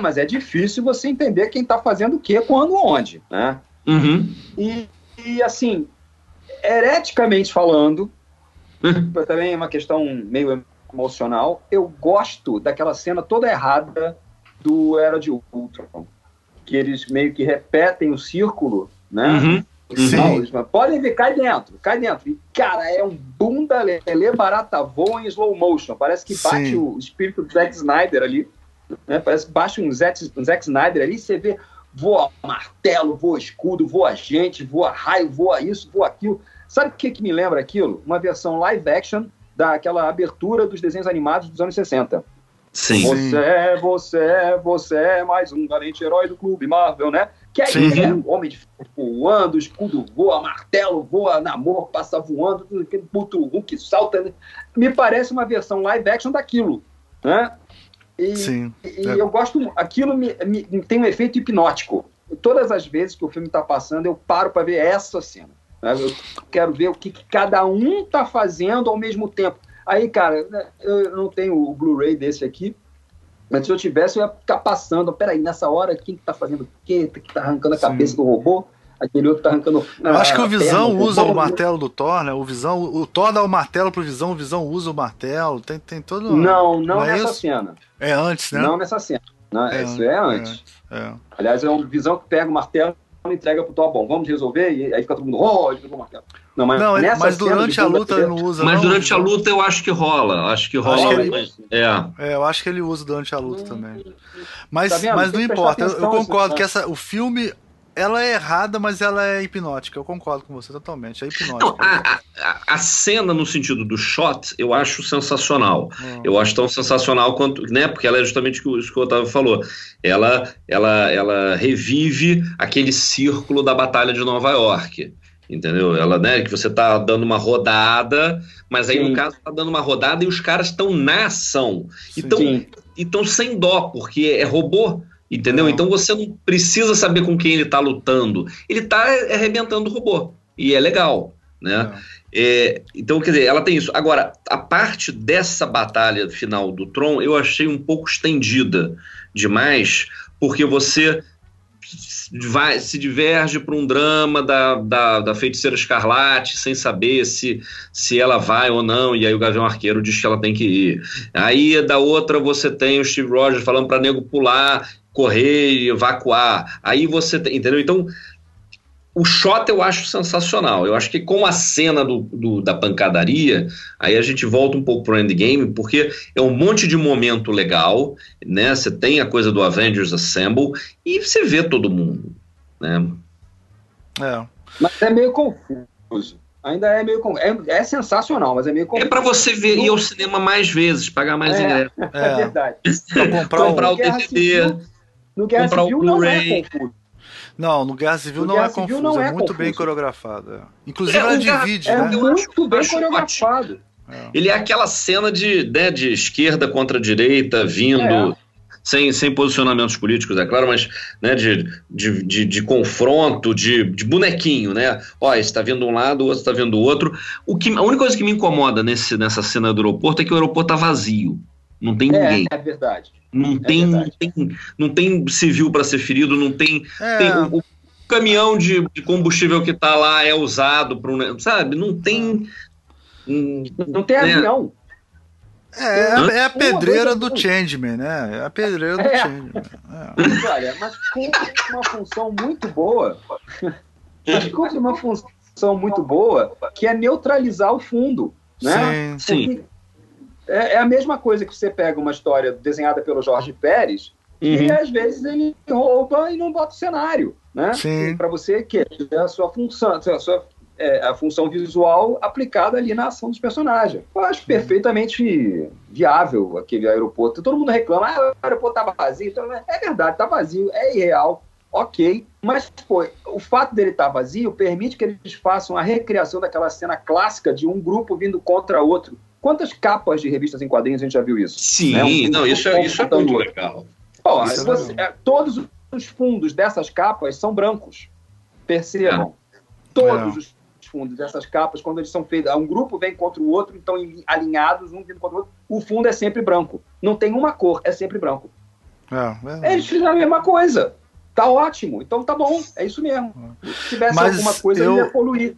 mas é difícil você entender quem está fazendo o quê, quando, onde, né? Uhum. E, e, assim, hereticamente falando, também é uma questão meio emocional, eu gosto daquela cena toda errada do Era de Ultron, que eles meio que repetem o círculo, né? Uhum. Podem ver, cai dentro, cai dentro. E, cara, é um bunda lelê barata voa em slow motion. Parece que bate Sim. o espírito do Zack Snyder ali. Né? Parece que bate um Zack, um Zack Snyder ali. Você vê, voa martelo, voa escudo, voa gente, voa raio, voa isso, voa aquilo. Sabe o que, que me lembra aquilo? Uma versão live action daquela abertura dos desenhos animados dos anos 60. Sim. Você é, você é, você é mais um valente herói do clube Marvel, né? Que aí Sim. é o homem de voando, escudo voa, martelo voa, namor passa voando, tudo aquele puto Hulk salta. né? Me parece uma versão live action daquilo, né? E, Sim. e É. eu gosto, aquilo me, me- tem um efeito hipnótico. Todas as vezes que o filme está passando, eu paro para ver essa cena. né? Eu quero ver o que, que cada um está fazendo ao mesmo tempo. Aí, cara, né, eu não tenho o Blu-ray desse aqui, mas se eu tivesse, eu ia ficar passando. Peraí, nessa hora, quem que tá fazendo o quê? Que tá arrancando a Sim. cabeça do robô? Aquele outro tá arrancando. Eu acho que a o Visão perna do usa o martelo do Thor, né? O Visão, o Thor dá o martelo pro Visão, o Visão usa o martelo. Tem, tem todo. Não, não, é nessa isso? cena. É antes, né? Não nessa cena. Não, É isso é antes. É. Aliás, é uma visão que pega o martelo e entrega pro Thor. Bom, vamos resolver. E aí fica todo mundo, oh, ele pegou o martelo. Não, mas, Não, mas durante a luta ele não usa. Mas não, durante a Visão. luta eu acho que rola. Acho que rola. Acho que ele- É. É, eu acho que ele usa durante a luta também. Mas, Tá mas não importa. Eu, eu concordo ponto. que essa, o filme. Ela é errada, mas ela é hipnótica. Eu concordo com você totalmente. É Não, hipnótica. a, a- a cena no sentido do shot eu acho sensacional. Hum. Eu acho tão sensacional quanto, né? Porque ela é justamente isso que o Otávio falou. Ela, ela, ela revive aquele círculo da Batalha de Nova York. Entendeu? Ela, né, que você tá dando uma rodada, mas aí Sim. no caso tá dando uma rodada e os caras estão na ação. Sim. Então, então sem dó, porque é robô. Entendeu? Não. Então você não precisa saber com quem ele tá lutando. Ele tá arrebentando o robô. E é legal, né? É, então, quer dizer, ela tem isso. Agora, a parte dessa batalha final do Tron eu achei um pouco estendida demais, porque você vai, se diverge para um drama da, da, da, feiticeira escarlate sem saber se, se ela vai ou não, e aí o Gavião Arqueiro diz que ela tem que ir. Aí da outra você tem o Steve Rogers falando para nego pular, correr e evacuar. Aí você tem, entendeu? Então o shot eu acho sensacional. Eu acho que com a cena do, do, da pancadaria, aí a gente volta um pouco pro endgame, porque é um monte de momento legal, né? Você tem a coisa do Avengers Assemble e você vê todo mundo, né? É. Mas é meio confuso. Ainda é meio é, é sensacional, mas é meio confuso. É para você ver ir ao cinema mais vezes, pagar mais é, ingresso. É, é verdade. comprar, comprar o DVD. No Guerra comprar Civil. Não é confuso. Não, no Guerra Civil no não Guerra é confuso, não é, é muito confuso. bem coreografado. É. Inclusive é, ela divide, é né? muito bem coreografado. É. Ele é aquela cena de, né, de esquerda contra direita vindo. É. Sem, sem posicionamentos políticos, é claro, mas né, de, de, de, de confronto, de, de bonequinho, né? Ó, esse está vindo um lado, o outro está vendo o outro. O que, a única coisa que me incomoda nesse, nessa cena do aeroporto é que o aeroporto tá vazio. Não tem é, ninguém. É verdade. Não, é tem, verdade. não tem, não tem civil para ser ferido, não tem. É. tem o, o, caminhão de, de, combustível que está lá é usado para um. Sabe? Não tem. Não tem né? avião. É, é, é a pedreira do Changeman, né? É a pedreira do é. Changeman. É. Olha, mas cumpre uma função muito boa. mas cumpre uma função muito boa que é neutralizar o fundo. Né? Sim, sim. É, é, a mesma coisa que você pega uma história desenhada pelo Jorge Pérez uhum. e às vezes ele rouba e não bota o cenário, né? Para você que é a sua função, a sua é, a função visual aplicada ali na ação dos personagens. Eu acho perfeitamente viável aquele aeroporto. Todo mundo reclama, ah, o aeroporto tá vazio. Então, é verdade, tá vazio, é irreal, ok. Mas pô, o fato dele estar tá vazio permite que eles façam a recriação daquela cena clássica de um grupo vindo contra outro Quantas capas de revistas em quadrinhos a gente já viu isso? Sim, né? um, não, isso, é, isso é muito legal. Ó, é você, é, todos os fundos dessas capas são brancos. Percebam. É. Todos os fundos dessas capas, quando eles são feitos, um grupo vem contra o outro, então alinhados, um vindo contra o outro, o fundo é sempre branco. Não tem uma cor, é sempre branco. É, eles fizeram a mesma coisa. Tá ótimo, então tá bom, é isso mesmo. Se tivesse Mas alguma coisa, eu... ia poluir.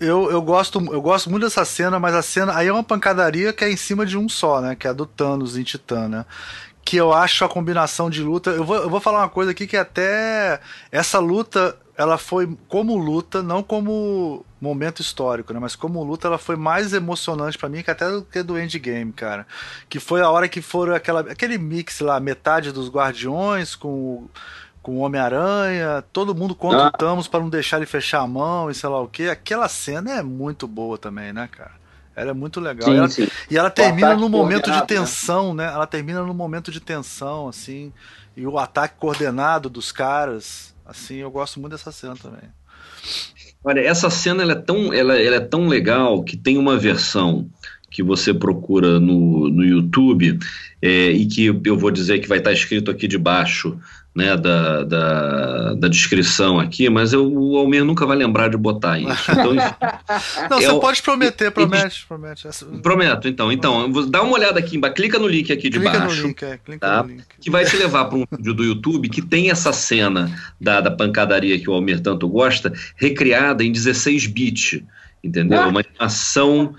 Eu, eu, gosto, eu gosto muito dessa cena, mas a cena aí é uma pancadaria que é em cima de um só, né? Que é a do Thanos em Titã, né? Que eu acho a combinação de luta. Eu vou, eu vou falar uma coisa aqui que até essa luta ela foi como luta, não como momento histórico, né? Mas como luta, ela foi mais emocionante para mim que até do que do Endgame, cara. Que foi a hora que foram aquela, aquele mix lá, metade dos Guardiões com com o Homem-Aranha, todo mundo contra ah. o Thanos para não deixar ele fechar a mão e sei lá o que. Aquela cena é muito boa também, né, cara? Ela é muito legal. Sim, e, ela, sim. e ela termina no momento de né? tensão, né? Ela termina no momento de tensão, assim. E o ataque coordenado dos caras, assim, eu gosto muito dessa cena também. Olha, essa cena ela é, tão, ela, ela é tão legal que tem uma versão que você procura no, no YouTube é, e que eu vou dizer que vai estar escrito aqui debaixo né, da, da, da, descrição aqui, mas eu, o Almir nunca vai lembrar de botar isso. Então, Não, é você o, pode prometer, promete, promete. Prometo, então. Então, dá uma olhada aqui, clica no link aqui de clica baixo. Link, é, clica tá? no link. Que vai te levar para um vídeo do YouTube que tem essa cena da, da pancadaria que o Almir tanto gosta, recriada em 16 bits entendeu? Uma animação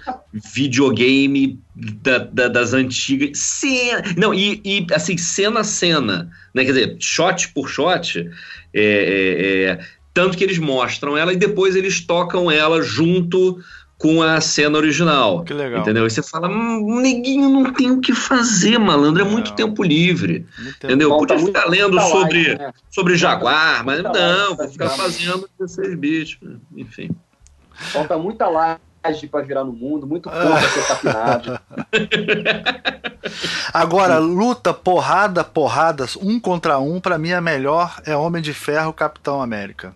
videogame da, da, das antigas. Cena, não, e, e, assim, cena a cena, né? Quer dizer, shot por shot, é, é, é, tanto que eles mostram ela e depois eles tocam ela junto com a cena original. Que legal. Entendeu? E você fala, hum, neguinho, não tem o que fazer, malandro, é muito tempo livre. Muito entendeu? Podia ficar lendo sobre, né? sobre Jaguar, mas não, vou ficar fazendo 16 bits, enfim. Falta muita laje para virar no mundo, muito pouco para ser capinado. Agora, luta, porrada, porradas, um contra um, para mim é melhor é Homem de Ferro, Capitão América.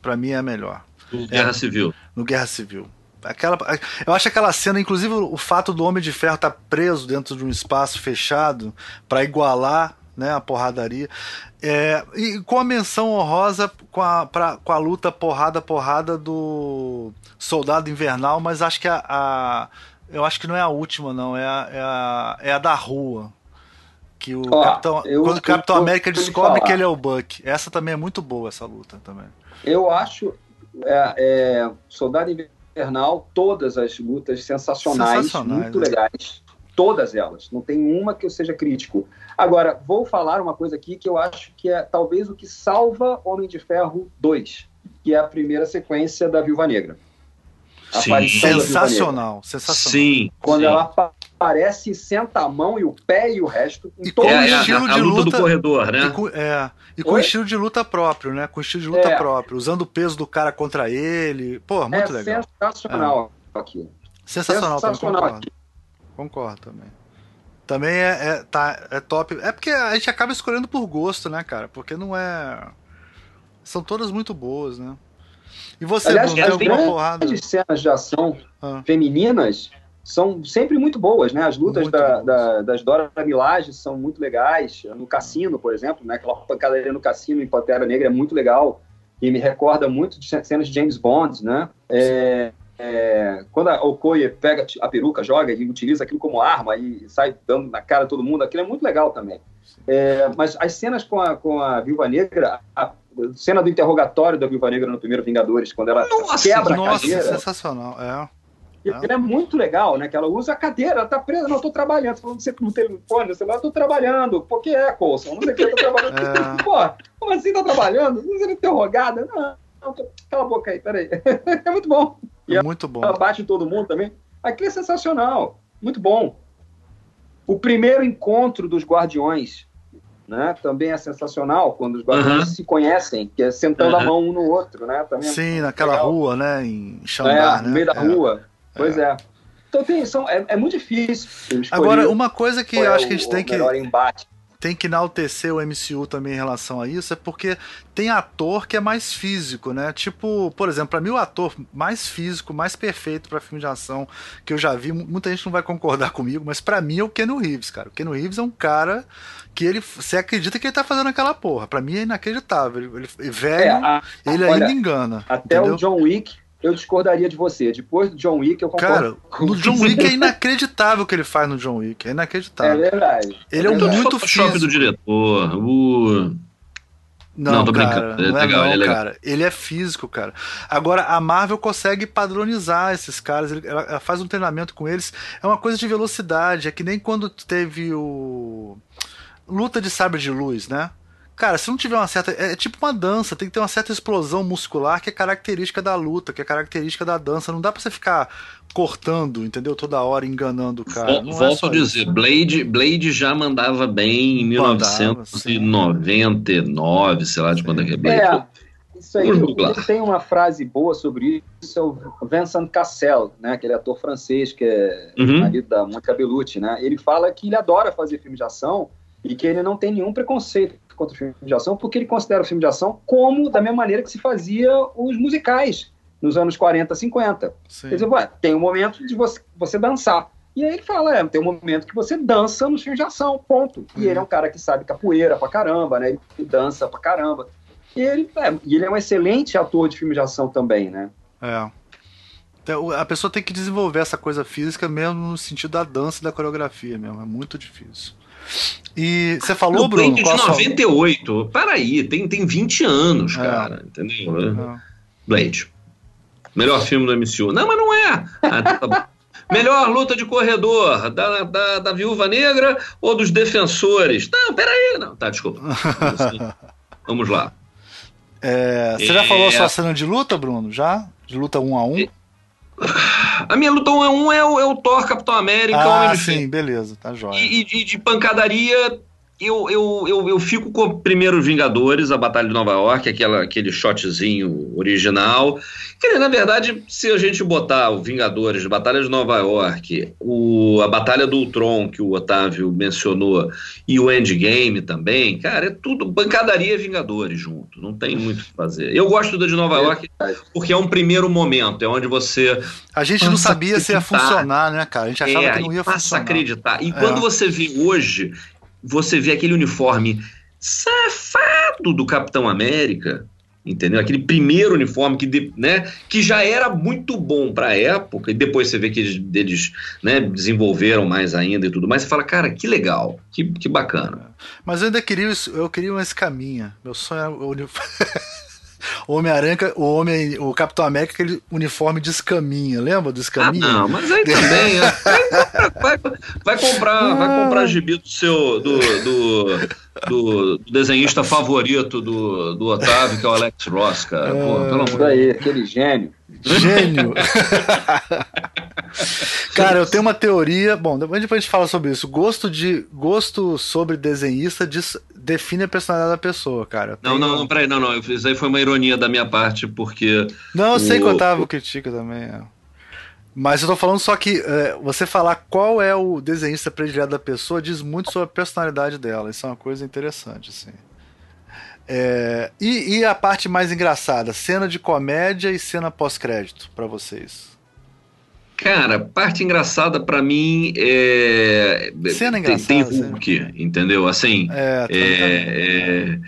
Para mim é melhor. No Guerra é, Civil. No Guerra Civil. Aquela, eu acho aquela cena, inclusive o fato do Homem de Ferro estar tá preso dentro de um espaço fechado para igualar né? A porradaria. É, e com a menção honrosa com a, pra, com a luta porrada-porrada do Soldado Invernal, mas acho que a, a, Eu acho que não é a última, não. É a, é a, é a da rua. Que o Capitão, eu, quando o Capitão eu, América descobre que ele é o Buck. Essa também é muito boa, essa luta também. Eu acho. É, é, Soldado Invernal, todas as lutas sensacionais, sensacionais muito né? legais. Todas elas. Não tem uma que eu seja crítico. Agora, vou falar uma coisa aqui que eu acho que é talvez o que salva Homem de Ferro 2, que é a primeira sequência da Viúva Negra. Sim. Sensacional, sensacional. Sim. Quando sim. ela aparece, senta a mão e o pé e o resto. E com é, estilo a, de luta, luta, do corredor, né? E com, é, e com estilo de luta próprio, né? Com estilo de luta é. próprio, usando o peso do cara contra ele. Pô, muito é legal. Sensacional é. aqui. Sensacional, sensacional também, concordo. Concordo também. Também é, é, tá, é top. É porque a gente acaba escolhendo por gosto, né, cara? Porque não é. São todas muito boas, né? E você, Aliás, Bruno, tem alguma porrada? As cenas de ação ah. femininas são sempre muito boas, né? As lutas da, da, das Dora Milaje são muito legais. No Cassino, por exemplo, né? Aquela pancadaria no Cassino em Pantera Negra é muito legal. E me recorda muito de cenas de James Bond, né? É, é, quando a Okoye pega a peruca, joga e utiliza aquilo como arma e sai dando na cara de todo mundo, aquilo é muito legal também. É, mas as cenas com a, com a Viúva Negra, a cena do interrogatório da Viúva Negra no primeiro Vingadores, quando ela nossa, quebra nossa, a cadeira. sensacional, é. É. é muito legal, né? Que ela usa a cadeira, ela tá presa, não, tô trabalhando, falando você no telefone, no celular, tô trabalhando. Por que é, Coulson? Não sei o que, tô trabalhando. É. Pô, como assim tá trabalhando? Não sendo interrogada? Não, não tô... cala a boca aí, peraí. é muito bom. E muito bom. Ela bate todo mundo também. Aquilo é sensacional. Muito bom. O primeiro encontro dos Guardiões né? Também é sensacional quando os Guardiões uhum. se conhecem, que é sentando uhum. a mão um no outro, né? Também é Sim, é naquela legal. rua, né? Em Xandar, é, no meio da é. rua. Pois é. Então tem, são, é, é muito difícil. Agora, uma coisa que eu acho que a gente tem que. Embate tem que enaltecer o MCU também em relação a isso, é porque tem ator que é mais físico, né? Tipo, por exemplo, pra mim o ator mais físico, mais perfeito para filme de ação que eu já vi, muita gente não vai concordar comigo, mas para mim é o Keanu Reeves, cara. O Keanu Reeves é um cara que ele, você acredita que ele tá fazendo aquela porra. Para mim é inacreditável. Ele, ele velho, é, a, ele olha, ainda engana. Até entendeu? o John Wick eu discordaria de você. Depois do John Wick, eu concordo. Cara, no John Wick é inacreditável o que ele faz no John Wick. É inacreditável. É verdade. Ele é, é um muito físico. do diretor. Uh... Não, não, tô cara, brincando. É não é legal, não, é cara. Ele é físico, cara. Agora, a Marvel consegue padronizar esses caras. Ela faz um treinamento com eles. É uma coisa de velocidade. É que nem quando teve o. Luta de sabre de luz, né? Cara, se não tiver uma certa. É, é tipo uma dança, tem que ter uma certa explosão muscular que é característica da luta, que é característica da dança. Não dá pra você ficar cortando, entendeu? Toda hora enganando o cara. Não é Volto a dizer, Blade, Blade já mandava bem em 1999, sei lá de quando é que é Blade. É, isso aí. Tem uma frase boa sobre isso, é o Vincent Cassel, né? Aquele ator francês que é uhum. marido da Mônica Bellucci, né? Ele fala que ele adora fazer filme de ação e que ele não tem nenhum preconceito contra o filme de ação, porque ele considera o filme de ação como da mesma maneira que se fazia os musicais nos anos 40, 50. Sim. Quer dizer, tem um momento de você, você dançar. E aí ele fala, é, tem um momento que você dança nos filmes de ação, ponto. E uhum. ele é um cara que sabe capoeira pra caramba, né? Ele dança pra caramba. E ele, é, e ele é um excelente ator de filme de ação também, né? É. Então, a pessoa tem que desenvolver essa coisa física mesmo no sentido da dança e da coreografia mesmo. É muito difícil. E você falou, Bruno? Blade de 98. Sua... Peraí, tem, tem 20 anos, é. cara. Entendeu? É. Blade. Melhor filme do MCU. Não, mas não é. Ah, tá Melhor luta de corredor da, da, da Viúva Negra ou dos defensores? Não, peraí. Não, tá, desculpa. Vamos lá. É, você já falou a sua cena de luta, Bruno? Já? De luta um a um? A minha luta 1 é 1 é o, é o Thor, Capitão América, ah, Homem de sim, beleza, tá jóia. E, e, de pancadaria, eu, eu, eu, eu fico com o primeiro Vingadores, a Batalha de Nova York, aquela, aquele shotzinho original. Que, na verdade, se a gente botar o Vingadores, a Batalha de Nova York, o, a Batalha do Ultron, que o Otávio mencionou, e o Endgame também, cara, é tudo bancadaria Vingadores junto. Não tem muito o que fazer. Eu gosto da de Nova York porque é um primeiro momento, é onde você. A gente não sabia se ia funcionar, né, cara? A gente achava é, que não ia funcionar. Passa a acreditar. E é. quando você vê hoje você vê aquele uniforme safado do Capitão América, entendeu? Aquele primeiro uniforme que, né, que já era muito bom para a época, e depois você vê que eles, eles né, desenvolveram mais ainda e tudo mais, você fala, cara, que legal, que, que bacana. Mas eu ainda queria, eu queria uma escaminha. Meu sonho é o uniforme. O Homem-Aranha, o Homem, o Capitão América, aquele uniforme de escaminha, lembra do escaminha? Ah, não, mas aí também, é. vai, vai, comprar, vai comprar gibi do seu do, do, do, desenhista favorito do, do Otávio, que é o Alex Ross, cara. Pô, pelo amor aí, aquele gênio. Gênio. Cara, eu tenho uma teoria. Bom, depois a gente fala sobre isso. Gosto de gosto sobre desenhista diz, define a personalidade da pessoa, cara. Não, não, não, peraí, não, não. Isso aí foi uma ironia da minha parte, porque. Não, eu o... sei que o Otávio critica também. É. Mas eu tô falando só que é, você falar qual é o desenhista predileto da pessoa diz muito sobre a personalidade dela. Isso é uma coisa interessante, assim. É, e, e, a parte mais engraçada, cena de comédia e cena pós-crédito para vocês? Cara, parte engraçada para mim é. Cena engraçada. Tem, tem Hulk, cena. entendeu? Assim. É, é, é,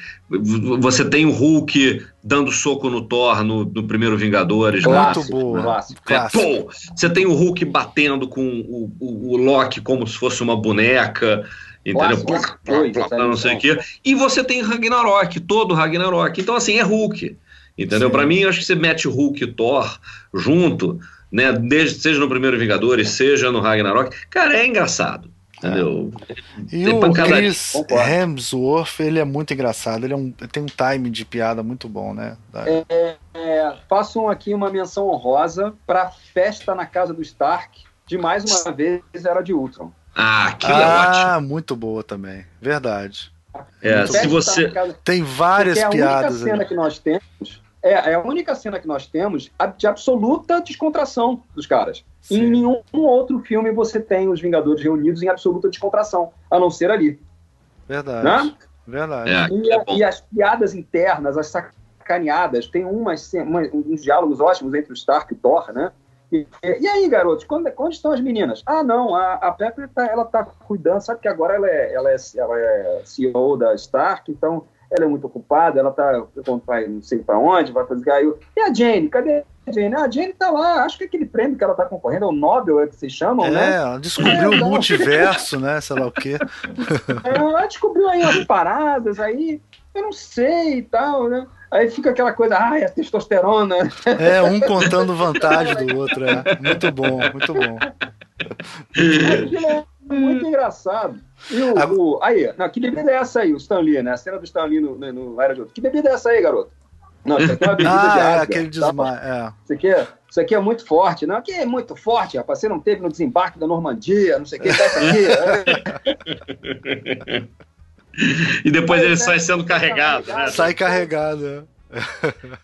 você tem o Hulk dando soco no Thor no, no primeiro Vingadores. Muito né? boa. Clássico. Pô, você tem o Hulk batendo com o, o, o Loki como se fosse uma boneca entendeu? Plá, plá, plá, não sei o quê. E você tem Ragnarok, todo Ragnarok. Então, assim, é Hulk. Entendeu? Para mim, eu acho que você mete Hulk e Thor junto, né? Desde, seja no primeiro Vingadores, seja no Ragnarok. Cara, é engraçado. Entendeu? É. E tem o Chris Hemsworth, ele é muito engraçado, ele é um, tem um time de piada muito bom, né? É, é, faço aqui uma menção honrosa para festa na casa do Stark, de mais uma vez era de Ultron. Ah, aquilo ah, é ótimo. Ah, muito boa também. Verdade. É, se você. Tem várias piadas. É a única cena que nós temos. É, é a única cena que nós temos de absoluta descontração dos caras. Sim. Em nenhum outro filme você tem os Vingadores reunidos em absoluta descontração, a não ser ali. Verdade. Né? Verdade. É, e, é e, as piadas internas, as sacaneadas, tem umas, umas, uns diálogos ótimos entre o Stark e o Thor, né? E, e aí, garotos, quando, onde estão as meninas? Ah, não, a, a Pepper tá, ela tá cuidando, sabe que agora ela é, ela, é, ela é CEO da Stark, então ela é muito ocupada, ela tá, vai não sei para onde, vai fazer. Aí, e a Jane, cadê a Jane? Ah, a Jane tá lá, acho que aquele prêmio que ela tá concorrendo é o Nobel, é que vocês chamam, é, né? É, ela descobriu é, o multiverso, né? Sei lá o quê. É, ela descobriu aí umas paradas, aí eu não sei e tal, né? Aí fica aquela coisa, ai, a testosterona. É, um contando vantagem do outro, é. Muito bom, muito bom. É muito engraçado. E o, o, aí, não, que bebida é essa aí, o Stan Lee, né? A cena do Stan Lee no, no, no Era de Outro. Que bebida é essa aí, garoto? Não, isso aqui é uma bebida ah, de água. É, aquele desmaio, é. Isso aqui é, isso aqui é muito forte. Não, aqui é muito forte, rapaz. Você não teve no desembarque da Normandia, não sei o que, tá isso aqui. e depois ele sai sendo carregado, né? Sai carregado, é.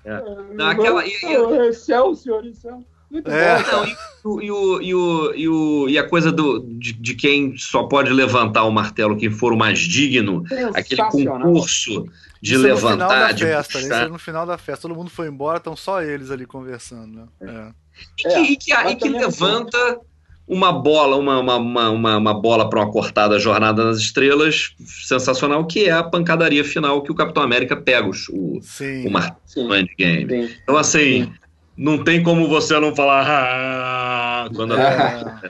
é. Não, aquela, e, e, Excelsior, Excelsior. Muito é. bom. e, o, e, o, e, o, e a coisa do, de, de, quem só pode levantar o martelo, quem for o mais digno, aquele concurso de Isso levantar, de festa, Isso é no final da festa. Todo mundo foi embora, estão só eles ali conversando. Né? É. E que, e que, e que levanta uma bola, uma, uma, uma, uma bola para uma cortada Jornada nas Estrelas, sensacional, que é a pancadaria final que o Capitão América pega o, o martelo no Endgame. Sim. Então, assim, Sim. Não tem como você não falar ah, quando é,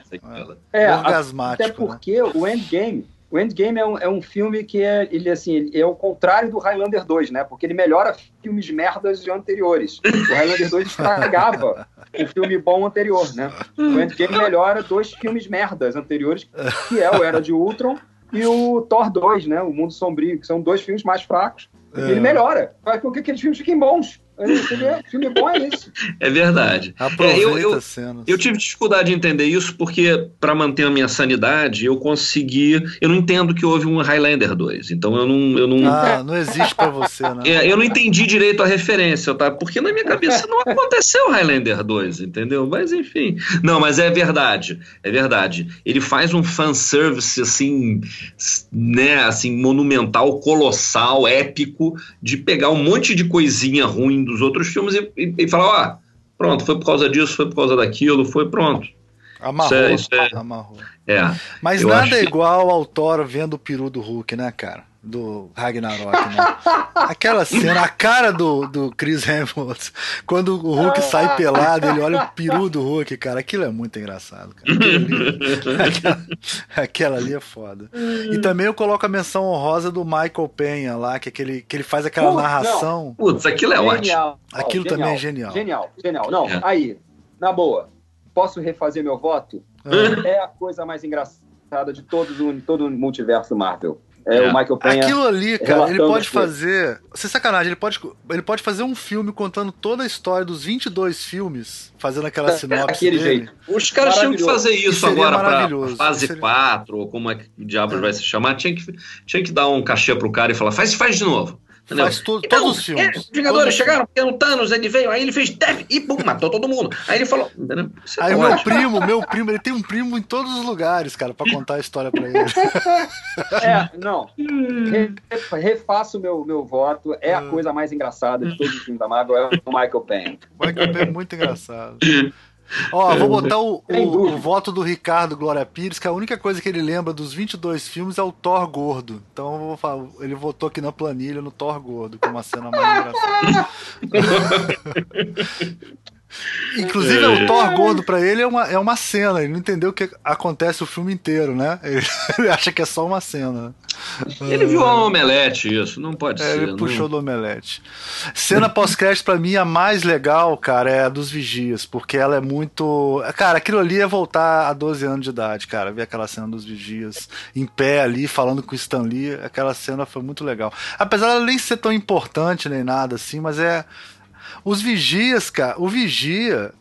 é, é até né? porque né? o Endgame o Endgame é um, é um filme que é, ele, assim, é o contrário do Highlander 2, né? Porque ele melhora filmes merdas anteriores. O Highlander 2 estragava o filme bom anterior, né? O Endgame melhora dois filmes merdas anteriores, que é o Era de Ultron e o Thor 2, né? O Mundo Sombrio, que são dois filmes mais fracos. É. Ele melhora, faz com que aqueles filmes fiquem bons. Filme bom é isso. É verdade. Aproveita é, eu, eu. Eu tive dificuldade de entender isso porque, para manter a minha sanidade, eu consegui. Eu não entendo que houve um Highlander 2. Então eu não. Eu não ah, não existe para você, né? É, eu não entendi direito a referência, tá? Porque na minha cabeça não aconteceu Highlander 2, entendeu? Mas enfim. Não, mas é verdade. É verdade. Ele faz um fanservice assim, né? Assim, monumental, colossal, épico, de pegar um monte de coisinha ruim dos outros filmes e, e, e falar, ó, pronto, foi por causa disso, foi por causa daquilo, foi pronto. Amarrou, isso é, isso é... amarrou. É, Mas nada é igual ao Thor vendo o peru do Hulk, né, cara? Do Ragnarok, né? Aquela cena, a cara do, do Chris Hemsworth, quando o Hulk sai pelado, ele olha o peru do Hulk, cara, aquilo é muito engraçado, cara. Aquela, aquela, ali é foda. E também eu coloco a menção honrosa do Michael Penha lá, que, é aquele, que ele faz aquela Putz, narração. Putz, aquilo é genial. ótimo. Aquilo genial, também é genial. Genial, genial. Não, é. aí, na boa, posso refazer meu voto? É, é a coisa mais engraçada de todo, todo o multiverso Marvel. É, é, o Michael Penha. Aquilo ali, cara, ele pode fazer. Sem sacanagem, ele pode, ele pode fazer um filme contando toda a história dos 22 filmes, fazendo aquela é, sinopse. Daquele jeito. Os caras tinham que fazer isso agora pra fase seria... 4, ou como é que o diabo é. vai se chamar. Tinha que, tinha que dar um cachê pro cara e falar: faz, faz de novo. Entendeu? Faz então, todos os filmes. É, os Vingadores todos chegaram, porque o Thanos ele veio, aí ele fez def e pum, matou todo mundo. Aí ele falou. Aí o meu primo, meu primo, ele tem um primo em todos os lugares, cara, pra contar a história pra ele. É, não. Re, refaço meu, meu voto. É a ah. coisa mais engraçada de todos os filmes da Marvel, é o Michael Payne. Michael Payne é muito engraçado. Ó, vou botar o, o, o, voto do Ricardo Glória Pires, que a única coisa que ele lembra dos 22 filmes é o Thor gordo. Então eu vou falar, ele votou aqui na planilha no Thor gordo, que é uma cena mais engraçada. Inclusive, é. o Thor gordo pra ele é uma, é uma cena, ele não entendeu o que acontece o filme inteiro, né? Ele, ele acha que é só uma cena. Ele viu um omelete, isso, não pode é, ser. Ele não... puxou do omelete. Cena pós-crédito, pra mim, a mais legal, cara, é a dos Vigias, porque ela é muito. Cara, aquilo ali é voltar a 12 anos de idade, cara. Ver aquela cena dos Vigias em pé ali, falando com o Stan Lee, aquela cena foi muito legal. Apesar dela nem ser tão importante nem nada assim, mas é os Vigias, cara, o Vigia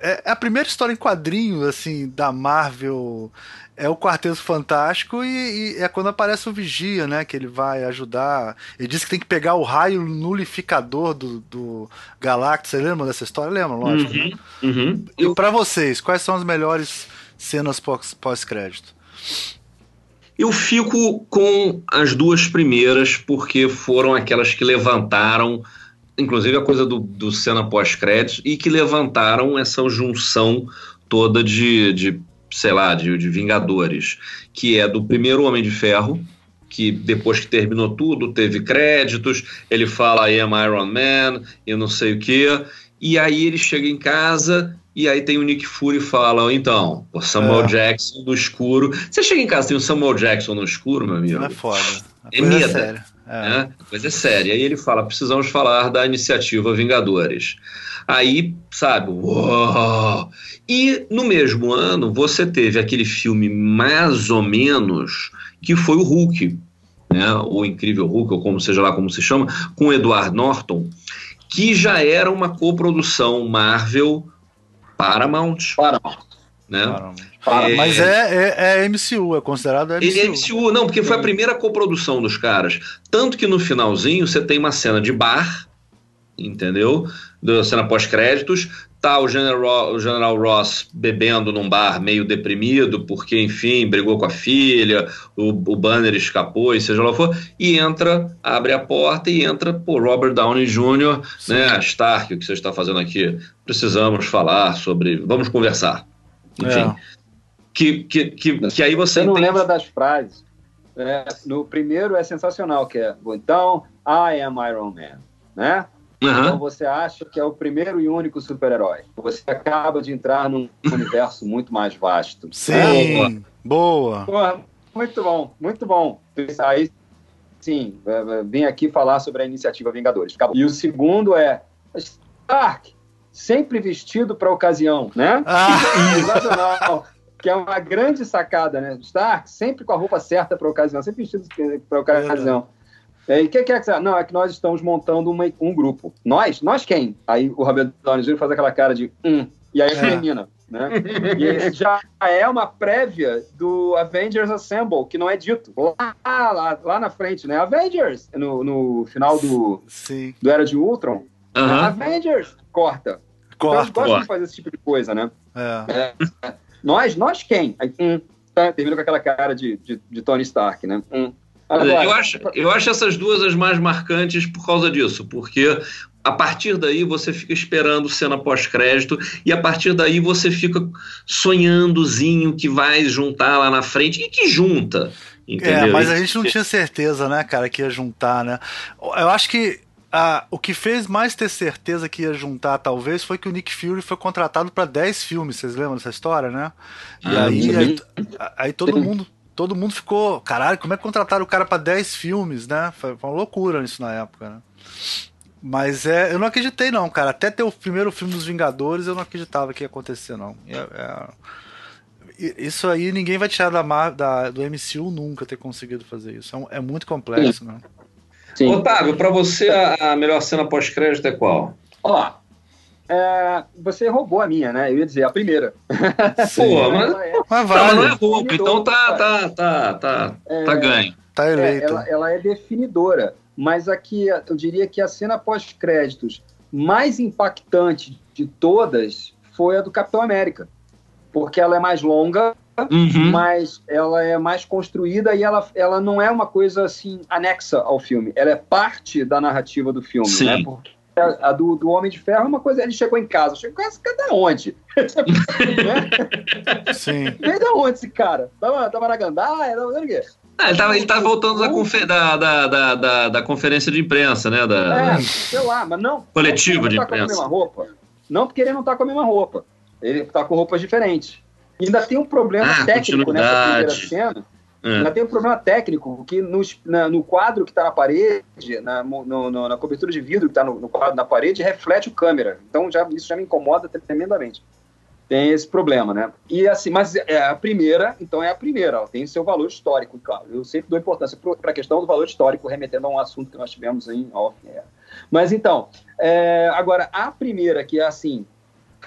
é, é a primeira história em quadrinho, assim, da Marvel. É o Quarteto Fantástico e, e, é quando aparece o Vigia, né? Que ele vai ajudar. Ele diz que tem que pegar o raio nulificador do, do Galactus. Você lembra dessa história? Lembra, lógico. Uhum, né? uhum. E para vocês, quais são as melhores cenas pós-crédito? Eu fico com as duas primeiras, porque foram aquelas que levantaram inclusive a coisa do, do cena pós-créditos, e que levantaram essa junção toda de, de sei lá, de, de Vingadores, que é do primeiro Homem de Ferro, que depois que terminou tudo, teve créditos, ele fala I am Iron Man e não sei o que, e aí ele chega em casa e aí tem o Nick Fury e fala, então, o Samuel é. Jackson no escuro. Você chega em casa tem o Samuel Jackson no escuro, meu amigo? Não é foda. É, é medo. É. Né? Coisa séria. Aí ele fala: precisamos falar da iniciativa Vingadores. Aí, sabe, uou! E no mesmo ano você teve aquele filme mais ou menos que foi o Hulk, né? O Incrível Hulk, ou como seja lá como se chama, com o Edward Norton, que já era uma coprodução Marvel Paramount. Paramount. Né? É... Mas é, é, é, MCU, é considerado MCU. Ele é MCU, não, porque foi a primeira coprodução dos caras. Tanto que no finalzinho você tem uma cena de bar, entendeu? Da cena pós-créditos. Tá o General, o General Ross bebendo num bar meio deprimido, porque, enfim, brigou com a filha, o, o banner escapou e seja lá o for. E entra, abre a porta e entra, pô, Robert Downey Jr., Sim. né? Stark, o que você está fazendo aqui? Precisamos falar sobre. Vamos conversar. Enfim. É. Que, que, que, que aí você. Você não lembra das frases. É, no primeiro é sensacional, que é então, I am Iron Man, né? Uhum. Então você acha que é o primeiro e único super-herói. Você acaba de entrar num universo muito mais vasto. Sim, boa. boa. muito bom, muito bom. Aí, sim, é, é, vim aqui falar sobre a iniciativa Vingadores. E o segundo é Stark, sempre vestido para ocasião, né? Ah. Sensacional que é uma grande sacada, né? Stark sempre com a roupa certa para a ocasião, sempre vestido para a ocasião. É, e o que, que é que Não, é que nós estamos montando uma, um grupo. Nós? Nós quem? Aí o Robert Downey Jr. faz aquela cara de hum, e aí é. termina. Né? e já é uma prévia do Avengers Assemble, que não é dito. Lá, lá, lá na frente, né? Avengers! No, no final do, Sim. do Era de Ultron. Avengers! Corta. Corta. Então, gostam de fazer esse tipo de coisa, né? É. é. Nós? Nós quem? Aí, hum, tá, termina com aquela cara de, de, de Tony Stark, né? Hum. Agora, eu, acho, eu acho essas duas as mais marcantes por causa disso, porque a partir daí você fica esperando cena pós-crédito e a partir daí você fica sonhandozinho que vai juntar lá na frente e que junta. Entendeu? É, mas a gente não tinha certeza, né, cara, que ia juntar, né? Eu acho que ah, o que fez mais ter certeza que ia juntar, talvez, foi que o Nick Fury foi contratado para 10 filmes. Vocês lembram dessa história, né? E ah, aí, aí, aí, todo mundo. Todo mundo ficou, caralho, como é que contrataram o cara para 10 filmes, né? Foi uma loucura isso na época, né? Mas é, eu não acreditei, não, cara. Até ter o primeiro filme dos Vingadores, eu não acreditava que ia acontecer, não. É, é, isso aí ninguém vai tirar da, da, do MCU nunca ter conseguido fazer isso. É, é muito complexo, né? Sim. Otávio, para você a, a, melhor cena pós-crédito é qual? Ó, é, você roubou a minha, né? Eu ia dizer a primeira. Pô, mas, é, mas vai, não, é roubo, então tá, tá, tá, tá, é, tá ganho. Tá eleito. Ela, ela, é definidora, mas aqui eu diria que a cena pós-créditos mais impactante de todas foi a do Capitão América, porque ela é mais longa, Uhum. mas ela é mais construída e ela, ela não é uma coisa assim anexa ao filme. Ela é parte da narrativa do filme, Sim. né? Porque a, a do, do, Homem de Ferro é uma coisa. Ele chegou em casa. Chegou em casa, cadê onde? né? Sim. Veio da onde esse cara? Tava, tava na Gandaia? Tava fazendo o quê? Ah, ele, tava, ele tava voltando da, confer, da, da, da, da, da conferência de imprensa, né? Da, é, sei lá, mas não. Coletivo de tá imprensa. Não porque ele não tá com a mesma roupa. Ele tá com roupas diferentes. Ainda tem um problema ah, técnico nessa primeira cena. É. Ainda tem um problema técnico, que no, na, no quadro que está na parede, na, no, no, na cobertura de vidro que está no, no, quadro na parede, reflete o câmera. Então já, isso já me incomoda tremendamente. Tem esse problema, né? E assim, mas é a primeira, então é a primeira, ela tem seu valor histórico, claro. Eu sempre dou importância para a questão do valor histórico, remetendo a um assunto que nós tivemos em off. É. Mas então, é, agora, a primeira, que é assim,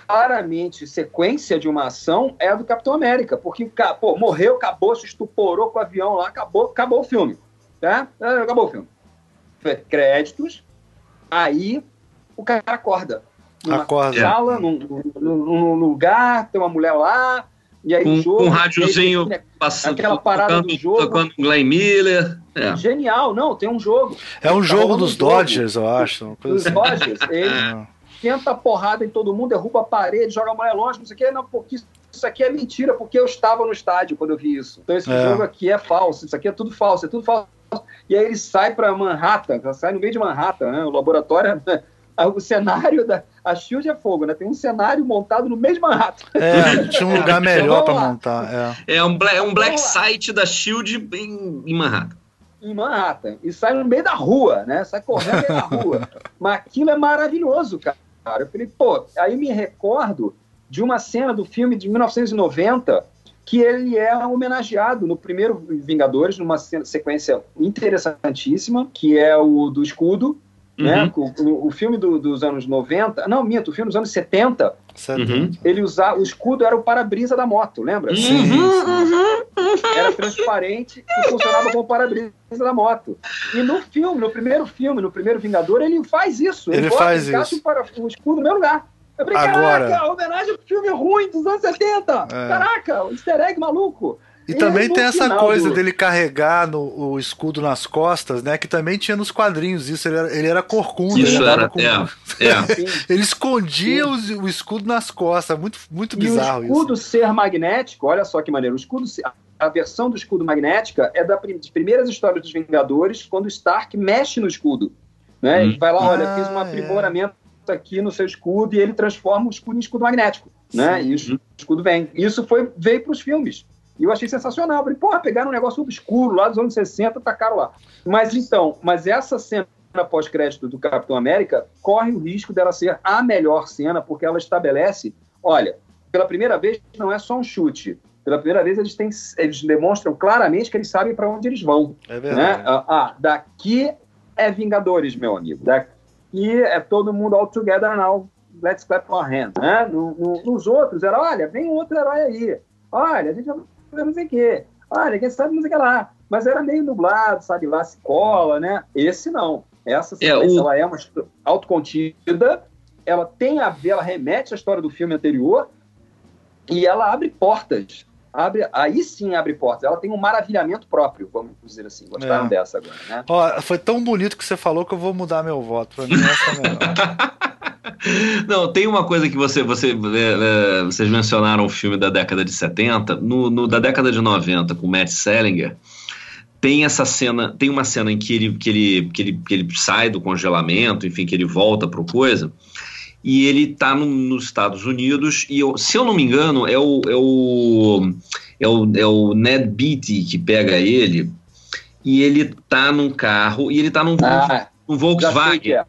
claramente sequência de uma ação é a do Capitão América, porque pô, morreu, acabou, se estuporou com o avião lá, acabou, acabou o filme. Tá? Acabou o filme. Créditos, aí o cara acorda. Numa acorda. sala, num, num, num, lugar, tem uma mulher lá, e aí um, jogo, um rádiozinho passando, aquela parada tocando, do jogo. Tocando Glenn Miller. É. Genial, não, tem um jogo. É um jogo tá dos Dodgers, jogo. eu acho. Dos assim. Dodgers. Ele, esquenta a porrada em todo mundo, derruba a parede, joga a mulher longe, não sei o que, não, porque isso aqui é mentira, porque eu estava no estádio quando eu vi isso. Então esse é. jogo aqui é falso, isso aqui é tudo falso, é tudo falso. E aí ele sai para Manhattan, sai no meio de Manhattan, né? o laboratório, o cenário da a Shield é fogo, né? Tem um cenário montado no meio de Manhattan. É, tinha um lugar melhor para montar. É, é um, black, é um black site da Shield em, em Manhattan em Manhattan e sai no meio da rua, né? Sai correndo no meio da rua. Mas aquilo é maravilhoso, cara cara. Eu falei, pô, aí me recordo de uma cena do filme de 1990 que ele é homenageado no primeiro Vingadores, numa sequência interessantíssima, que é o do escudo, né? Uhum. O, o, filme do, dos anos 90, não, minto, o filme dos anos 70, uhum. ele usava, o escudo era o para-brisa da moto, lembra? Uhum, sim, uhum, Era transparente e funcionava como para-brisa da moto. E no filme, no primeiro filme, no primeiro Vingador, ele faz isso. Ele, ele faz isso. Um, para, um escudo no meu lugar. Eu falei, Agora... caraca, homenagem pro filme ruim dos anos 70. É. Caraca, easter egg maluco. E, também tem essa coisa do... dele carregar no, o escudo nas costas, né? Que também tinha nos quadrinhos isso. Ele era, ele era corcunda. Isso ele era, com... é, é. ele escondia o, o, escudo nas costas. Muito, muito bizarro isso. o escudo isso. ser magnético, olha só que maneiro. O escudo, a versão do escudo magnética é das primeiras histórias dos Vingadores, quando o Stark mexe no escudo. Né? Hum. Ele vai lá, olha, ah, fiz um é. aprimoramento é. aqui no seu escudo e ele transforma o escudo em escudo magnético. Né? E o escudo vem. Isso foi, veio para os filmes. E eu achei sensacional. Falei, porra, pegaram um negócio obscuro lá dos anos 60, tacaram lá. Mas então, mas essa cena pós-crédito do Capitão América corre o risco dela ser a melhor cena, porque ela estabelece, olha, pela primeira vez não é só um chute. Pela primeira vez eles, têm, eles demonstram claramente que eles sabem para onde eles vão. É verdade. Né? Ah, ah, daqui é Vingadores, meu amigo. Daqui é todo mundo all together now. Let's clap our hands. Né? No, no, nos outros era, olha, vem outro herói aí. Olha, a gente vai não sei o quê. Olha, quem sabe não sei o que lá. Mas era meio nublado, sabe lá, se cola, né? Esse não. Essa é, o... ela é uma autocontida, ela tem a ver, ela remete à história do filme anterior e ela abre portas. abre, aí sim abre portas. Ela tem um maravilhamento próprio, vamos dizer assim. Gostaram é. dessa agora, né? Ó, foi tão bonito que você falou que eu vou mudar meu voto. Pra mim, essa é melhor. Não, tem uma coisa que você, você, é, é, vocês mencionaram o filme da década de 70, no, no, da década de 90, com Matt Selinger, tem essa cena, tem uma cena em que ele, que ele, que ele, que ele sai do congelamento, enfim, que ele volta para coisa, e ele está no, nos Estados Unidos, e eu, se eu não me engano, é o, é o, é o, é o Ned Beatty que pega ele, e ele tá num carro, e ele tá num, ah, num Volkswagen.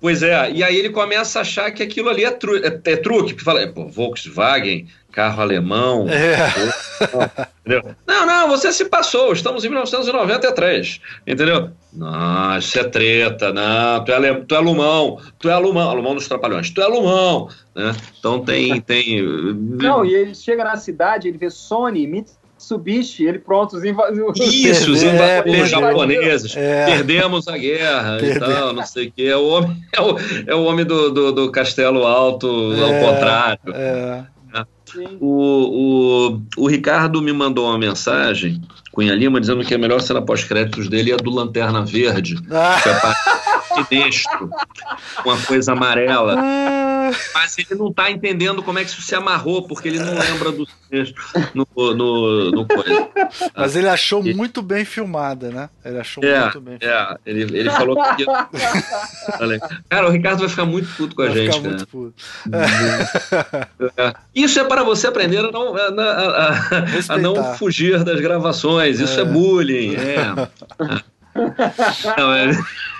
Pois é, e aí ele começa a achar que aquilo ali é, tru é, é truque, porque fala, pô, Volkswagen, carro alemão. É. Não, não, você se passou, estamos em 1993, entendeu? Não, isso é treta, não, tu é, ale, tu é alumão, tu é alumão, alumão dos trapalhões, tu é alumão, né? Então tem, tem... Não, e ele chega na cidade, ele vê Sony, Mitsubishi, ele pronto, os invasores. Isso, os invasores japoneses. É. Perdemos a guerra Perdemos. e tal, não sei o que. É o homem, é o, é o homem do, do, do Castelo Alto, é, ao contrário. É. O, o, o Ricardo me mandou uma mensagem, Cunha Lima, dizendo que a melhor cena pós-créditos dele é a do Lanterna Verde, ah. que é sinistro, uma coisa amarela. Ah. Mas ele não está entendendo como é que isso se amarrou, porque ele não lembra do texto no, no, no coisa. Mas ele achou e... muito bem filmada, né? Ele achou é, muito bem É, ele, ele falou que. cara, o Ricardo vai ficar muito puto com a vai gente, ficar cara. Muito puto. É. Isso é para você aprender a não, a, a, a, a não fugir das gravações. Isso é, é bullying. É. Não, é...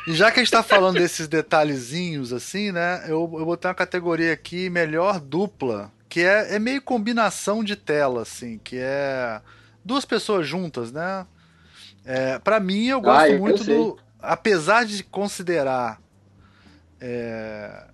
E já que a gente tá falando desses detalhezinhos assim, né? Eu, eu botei uma categoria aqui, melhor dupla, que é, é meio combinação de tela, assim, que é duas pessoas juntas, né? É, para mim, eu gosto ah, eu muito do. Apesar de considerar. É,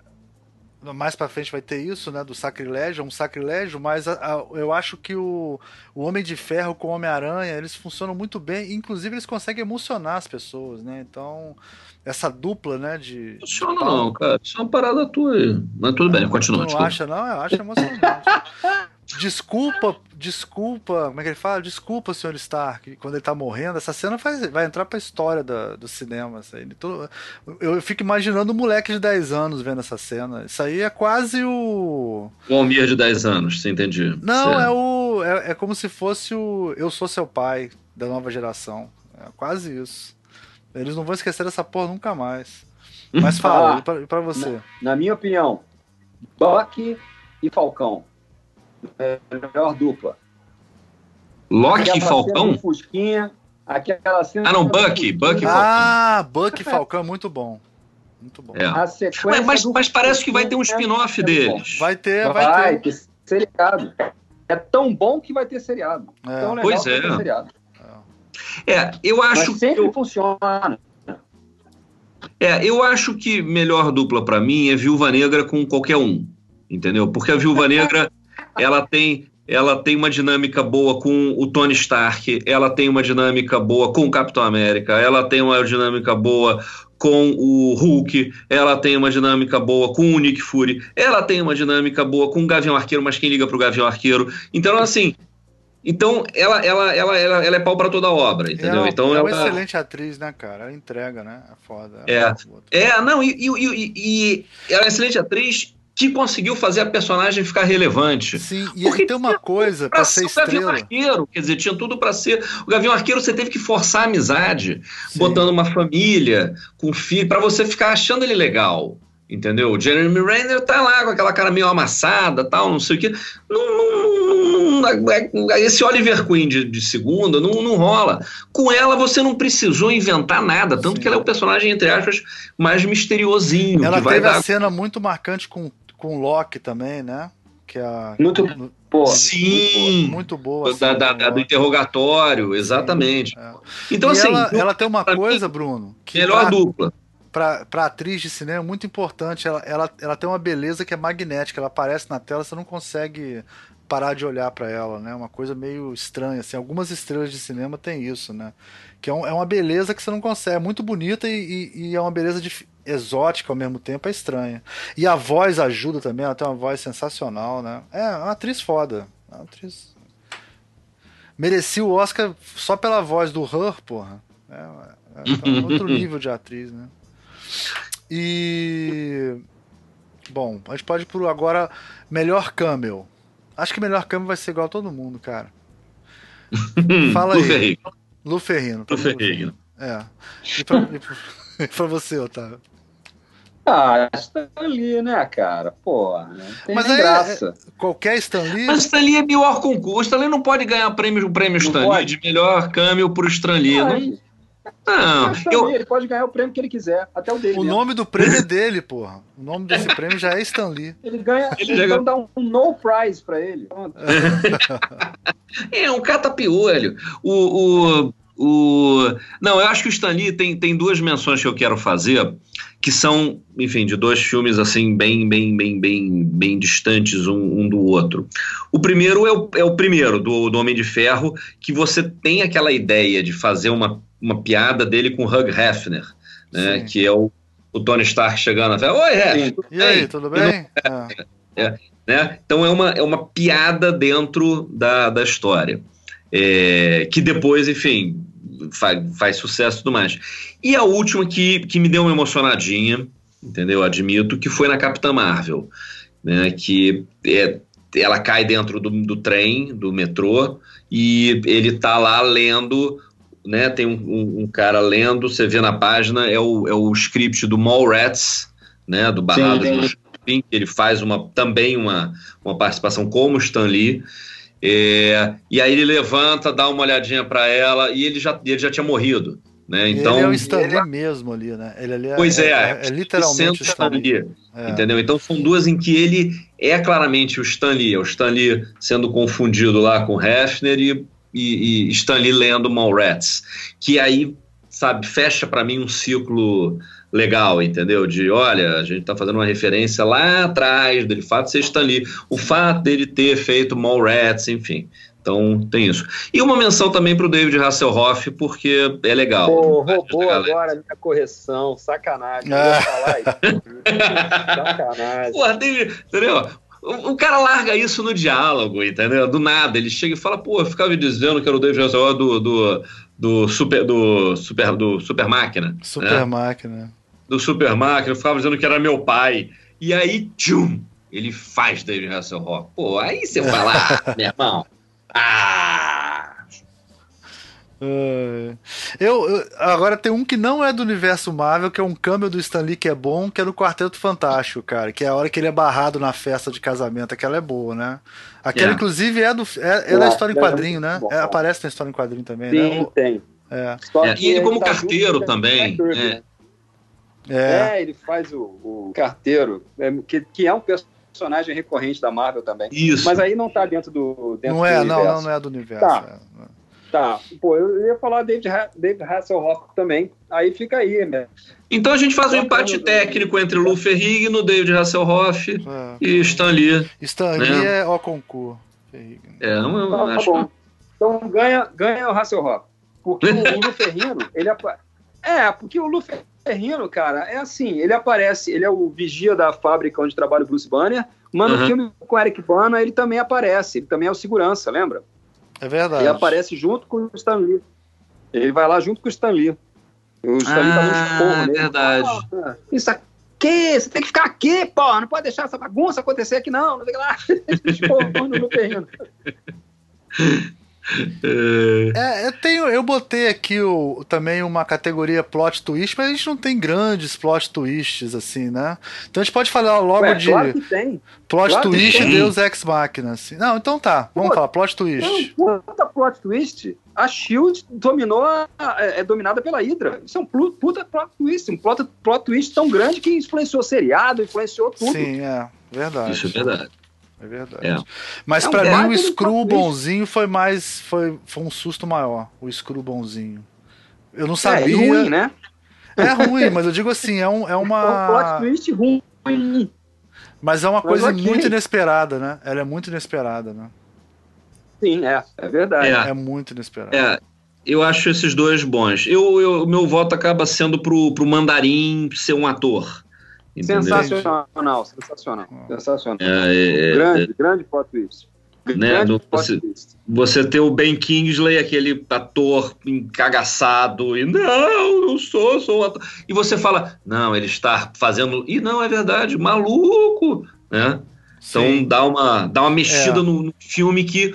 mais para frente vai ter isso, né, do sacrilégio, é um sacrilégio, mas a, a, eu acho que o, o Homem de Ferro com o Homem-Aranha, eles funcionam muito bem, inclusive eles conseguem emocionar as pessoas, né? Então, essa dupla, né, de Funciona de não, cara. Isso é uma parada tua aí. Mas tudo bem, continua. Não desculpa. acha não? Eu acho emocionante. desculpa, desculpa, como é que ele fala? Desculpa, senhor Stark, quando ele tá morrendo. Essa cena faz, vai entrar pra história da, do cinema. Assim. Tô, eu fico imaginando um moleque de 10 anos vendo essa cena. Isso aí é quase o. O Almir de 10 anos, você entendi. Não, certo. é o. É, é como se fosse o Eu Sou Seu Pai, da nova geração. É quase isso. Eles não vão esquecer dessa porra nunca mais. Mas fala, ah, e, pra, pra você? Na, na minha opinião, Bucky e Falcão melhor dupla. Loki e Falcão? Fusquinha, aquela cena ah, não, Bucky. Bucky e Falcão. Ah, Bucky e Falcão, muito bom. Muito bom. É. Mas, mas, mas, parece que vai ter um spin-off é deles. Vai ter, vai, vai ter. ter seriado. É tão bom que vai ter seriado. É. Tão legal pois é. seriado. É, eu acho mas sempre eu... funciona. É, eu acho que melhor dupla para mim é Viúva Negra com qualquer um, entendeu? Porque a Viúva Negra ela tem ela tem uma dinâmica boa com o Tony Stark, ela tem uma dinâmica boa com o Capitão América, ela tem uma dinâmica boa com o Hulk, ela tem uma dinâmica boa com o Nick Fury, ela tem uma dinâmica boa com o Gavião Arqueiro, mas quem liga pro Gavião Arqueiro? Então, assim, então ela, ela, ela, ela, ela é pau para toda obra, entendeu? É, então é uma ela... excelente atriz, né, cara? Ela entrega, né? É foda. É, é não, e, e, e, e ela é excelente atriz que conseguiu fazer a personagem ficar relevante. Sim, e Porque tem uma coisa para ser estrela. O Gavião Arqueiro, quer dizer, tinha tudo para ser. O Gavião Arqueiro você teve que forçar a amizade, Sim. botando uma família com filho, para você ficar achando ele legal. Entendeu? O Jeremy Renner tá lá com aquela cara meio amassada, tal, não sei o quê. Não, não, não, esse Oliver Queen de, de, segunda não, não rola. Com ela você não precisou inventar nada, tanto Sim. que ela é o personagem, entre aspas, mais misteriosinho. Ela teve dar... a cena muito marcante com com Loki também, né? Que é a, muito boa. Sim. Muito boa. Da, da, da, do interrogatório, exatamente. Sim, é. Então, e assim. Ela, ela, tem uma coisa, Bruno. Que melhor pra, dupla. Pra, pra atriz de cinema, muito importante. Ela, ela, ela tem uma beleza que é magnética. Ela aparece na tela, você não consegue parar de olhar para ela, né? Uma coisa meio estranha. Assim. Algumas estrelas de cinema tem isso, né? Que é, um, é uma beleza que você não consegue. É muito bonita e, e, e é uma beleza de, exótica ao mesmo tempo, é estranha. E a voz ajuda também, ela tem uma voz sensacional, né? É, é uma atriz foda. É uma atriz Merecia o Oscar só pela voz do Her, porra. É, é, é outro nível de atriz, né? E. Bom, a gente pode ir pro agora melhor Camel. Acho que melhor Camel vai ser igual a todo mundo, cara. Fala aí. Lu Ferrino. Lu Ferrino. É. E pra, e pra, e pra você, Otávio? Ah, Stan Lee, né, cara? Pô, né? tem Mas aí, graça. É, qualquer Stan Lee... Mas Stan Lee é melhor concurso. Stan Lee não pode ganhar prêmio, o prêmio Stan Lee de melhor câmbio pro Stan Lee. Não, não, não eu... ele pode ganhar o prêmio que ele quiser, até o dele. O mesmo. nome do prêmio é dele, porra. O nome desse prêmio já é Stan Lee. Ele ganha, ele eles vão dar um, um no prize pra ele. é um catapiolho. O, o, o... Não, eu acho que o Stan Lee tem, tem duas menções que eu quero fazer que são, enfim, de dois filmes assim bem, bem, bem, bem, bem distantes um, um do outro. O primeiro é o, é o primeiro do, do Homem de Ferro, que você tem aquela ideia de fazer uma, uma piada dele com Hugh Hefner, né? Que é o, o Tony Stark chegando até, oi Hefner, e aí, tudo bem? Não... É, né? Então é uma, é uma piada dentro da, da história. É, que depois, enfim, faz, faz sucesso e tudo mais. E a última que, que me deu uma emocionadinha, entendeu? Admito, que foi na Capitã Marvel, né? Que é, ela cai dentro do, do trem, do metrô, e ele tá lá lendo né, tem um, um, um, cara lendo, você vê na página, é o, é o script do Mallrats, né, do Barrados no Shopping, que ele faz uma, também uma, uma participação como Stan Lee, é, e aí ele levanta, dá uma olhadinha para ela e ele já, ele já tinha morrido. Né? Então, ele é o Stanley ele... mesmo ali, né? Ele ali é, pois é, é, é literalmente o Stanley. É. Entendeu? Então são duas em que ele é claramente o Stanley, é o Stanley sendo confundido lá com Hefner e, e, e Stanley lendo Mallrats, que aí, sabe, fecha para mim um ciclo legal, entendeu? De olha, a gente está fazendo uma referência lá atrás dele fato de ser Stanley, o fato dele ter feito Mallrats, enfim. Então tem isso. E uma menção também para o David Hasselhoff, porque é legal. Pô, roubou agora a minha correção, sacanagem. Ah. falar isso. sacanagem. Porra, David, entendeu? O, cara larga isso no diálogo, entendeu? Do nada, ele chega e fala, pô, eu ficava dizendo que era o David Hasselhoff do, do, do, super, do, super, do Super Máquina. Super né? Máquina do Super Máquina, eu ficava dizendo que era meu pai. E aí, tchum, ele faz David Hasselhoff. Pô, aí você vai lá, meu irmão. Ah! Eu, eu, agora tem um que não é do universo Marvel, que é um câmbio do Stan Lee que é bom, que é no Quarteto Fantástico, cara. Que é a hora que ele é barrado na festa de casamento. Aquela é boa, né? Aquela, é. inclusive, é, do, é, é da história em quadrinho, né? É, aparece na história em quadrinho também, Sim, né? tem. É. E ele como tá carteiro também. É. É. é, ele faz o, o carteiro, é, que, que é um personagem recorrente da Marvel também. Isso. Mas aí não tá dentro do. Dentro não é, do não, não, não é do universo. Tá. É. Tá, pô, eu ia falar David, David Hasselhoff também, aí fica aí, né? Então a gente faz um empate técnico entre Lu Ferrigno, David Hasselhoff é. e Stan Lee. Stan Lee né? é o concurso. É, não, tá, acho... tá bom. Então ganha, ganha o Hasselhoff. Porque o, o Lu Ferrino, ele é, é, porque o Lu Ferrino, cara, é assim, ele aparece, ele é o vigia da fábrica onde trabalha o Bruce Banner, mas no uhum. filme com Eric Bana ele também aparece, ele também é o segurança, lembra? É verdade. Ele aparece junto com o Stan Lee. Ele vai lá junto com o Stan Lee. O Stan Lee ah, tá no esporro nele. verdade. Ah, isso aqui, você tem que ficar aqui, pô, não pode deixar essa bagunça acontecer aqui não, não sei lá. esporro no Ferrino. É, eu tenho, eu botei aqui o, também uma categoria plot twist, mas a gente não tem grandes plot twists assim, né? Então a gente pode falar logo Ué, de claro plot claro twist Deus Ex Machina. Assim. Não, então tá, vamos Pô, falar plot twist. Puta plot twist. A Shield dominou, a, é, é, dominada pela Hydra. Isso é um puta plot twist, um plot, plot twist tão grande que influenciou seriado, influenciou tudo. Sim, é verdade. Isso é verdade. É verdade. É. Mas é um para mim o Screw bonzinho foi mais. Foi, foi um susto maior. O Screw bonzinho. Eu não é, sabia. É, ruim, né? É ruim, mas eu digo assim, é, um, é uma. É um plot twist ruim. Mas é uma mas coisa okay. muito inesperada, né? Ela é muito inesperada, né? Sim, é. É verdade. É, é muito inesperada. É. Eu acho esses dois bons. Eu, eu, o meu voto acaba sendo pro, pro Mandarim ser um ator. Entendeu? Sensacional, sensacional, sensacional. É, é, grande, é, grande plot twist. né? Do, você, você ter o Ben Kingsley, aquele ator encagaçado, e não, não sou, sou ator. E você fala, não, ele está fazendo. E não, é verdade, maluco, né? Então dá uma, dá uma mexida é. no, no, filme que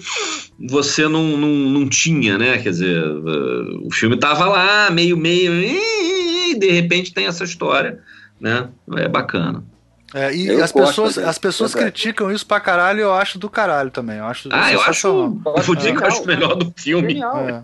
você não, não, não tinha, né? Quer dizer, uh, o filme tava lá, meio, meio, e de repente tem essa história, né? É bacana. É, e eu as pessoas, as pessoas criticam isso pra caralho e eu acho do caralho também. Eu acho ah, eu acho. Eu vou dizer que eu acho melhor do filme. É.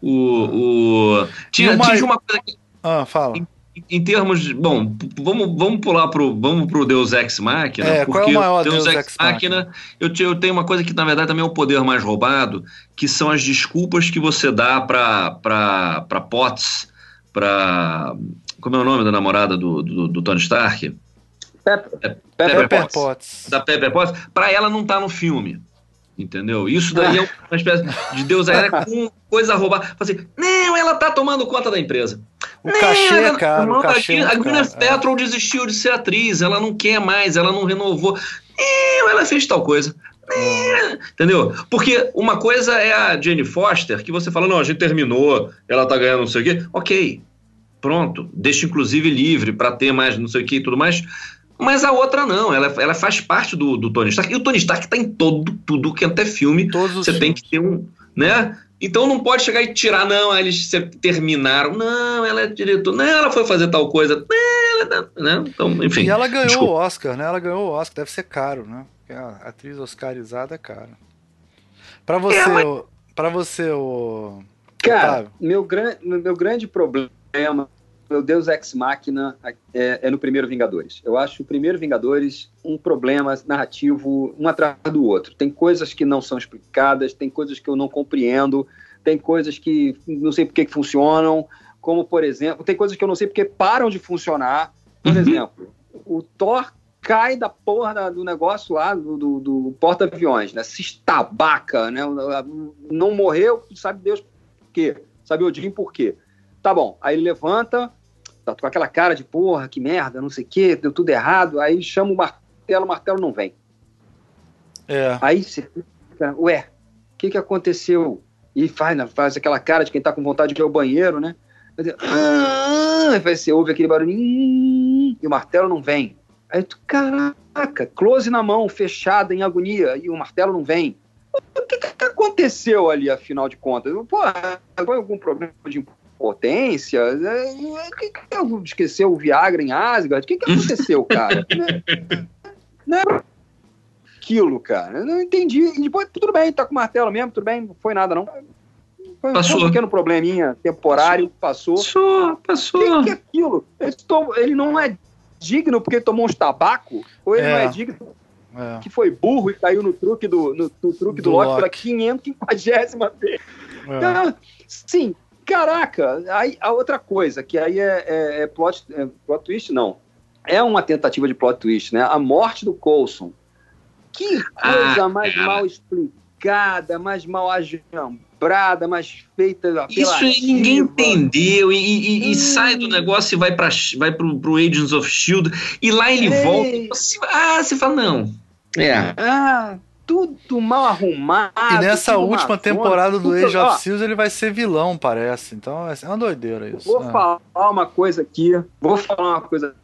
O, o... Tinha, uma... tinha uma coisa que. Ah, fala. Em, em termos de. Bom, vamos, vamos pular pro, vamos pro Deus Ex Machina. É, porque qual é o maior Deus, Deus Ex Machina, eu, eu tenho uma coisa que, na verdade, também é o poder mais roubado, que são as desculpas que você dá pra, pra, pra Potts, pra. Como é o nome da namorada do, do, do Tony Stark? Pepper, é, Pepper, Pepper Potts. Potts. Da Pepper Potts, pra ela não tá no filme. Entendeu? Isso daí é uma espécie de Deus era com coisa roubada. Assim, não, ela tá tomando conta da empresa. O não, cachê, ela, cara. O cachê a Gwyneth Paltrow é. desistiu de ser atriz, ela não quer mais, ela não renovou. Não, ela fez tal coisa. Não, entendeu? Porque uma coisa é a Jane Foster, que você fala, não, a gente terminou, ela tá ganhando não sei o quê. Ok, pronto. Deixa inclusive livre para ter mais não sei o quê e tudo mais. Mas a outra não, ela, ela faz parte do, do Tony Stark. E o Tony Stark tá em todo, tudo que até filme. Todos você tem que ter um. né? Então não pode chegar e tirar, não, eles terminaram. Não, ela é diretor. Não, ela foi fazer tal coisa. Não, né? Então, enfim. E ela ganhou desculpa. o Oscar, né? Ela ganhou o Oscar, deve ser caro, né? Porque a atriz oscarizada é cara. Pra você, é, mas... para você, o. Cara, meu, gran... meu grande problema meu Deus Ex Machina é, é, no primeiro Vingadores. Eu acho o primeiro Vingadores um problema narrativo um atrás do outro. Tem coisas que não são explicadas, tem coisas que eu não compreendo, tem coisas que não sei por que funcionam, como por exemplo, tem coisas que eu não sei porque param de funcionar. Por uhum. exemplo, o Thor cai da porra do negócio lá do, do, do porta-aviões, né? Se estabaca, né? Não morreu, sabe Deus por quê? Sabe Odin por quê? Tá bom, aí ele levanta, tá com aquela cara de porra, que merda, não sei o quê, deu tudo errado, aí chama o martelo, o martelo não vem. É. Aí você fica, ué, o que que aconteceu? E faz, né, faz aquela cara de quem tá com vontade de ir ao banheiro, né? Ah", aí você ouve aquele barulhinho e o martelo não vem. Aí tu, caraca, close na mão, fechada, em agonia, e o martelo não vem. O que, que aconteceu ali, afinal de contas? Pô, foi algum problema de potência. É, que, que, esqueceu o Viagra em Asgard? O que, que aconteceu, cara? não é aquilo, cara. Eu não entendi. E depois, tudo bem, tá com martelo mesmo, tudo bem, não foi nada, não. Foi passou. um pequeno probleminha temporário, passou. Passou, passou. O que, que, é aquilo? Ele, ele, não é digno porque tomou uns tabaco? Ou ele é. não é digno é. que foi burro e caiu no truque do, no, no truque do, do Loki pela 550 vez? É. Então, sim, Caraca, aí a outra coisa, que aí é, é, é plot, é, plot twist, não. É uma tentativa de plot twist, né? A morte do Coulson. Que coisa ah, mais cara. mal explicada, mais mal ajambrada, mais feita Isso ninguém entendeu e, e, hum. e, sai do negócio e vai para vai pro, pro Agents of S.H.I.E.L.D. e lá ele Ei. volta. Você, ah, você fala, não. É. Ah, tudo mal arrumado. E nessa última temporada do Age of Seals ele vai ser vilão, parece. Então é uma doideira isso. Vou é. falar uma coisa aqui. Vou falar uma coisa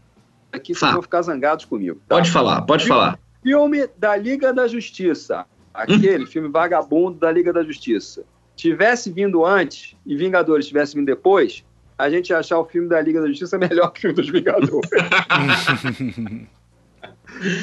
aqui, vocês vão ficar zangados comigo. Tá? Pode falar, pode filme, falar. Filme da Liga da Justiça. Aquele hum. filme vagabundo da Liga da Justiça. Tivesse vindo antes e Vingadores tivesse vindo depois, a gente ia achar o filme da Liga da Justiça melhor que o dos Vingadores.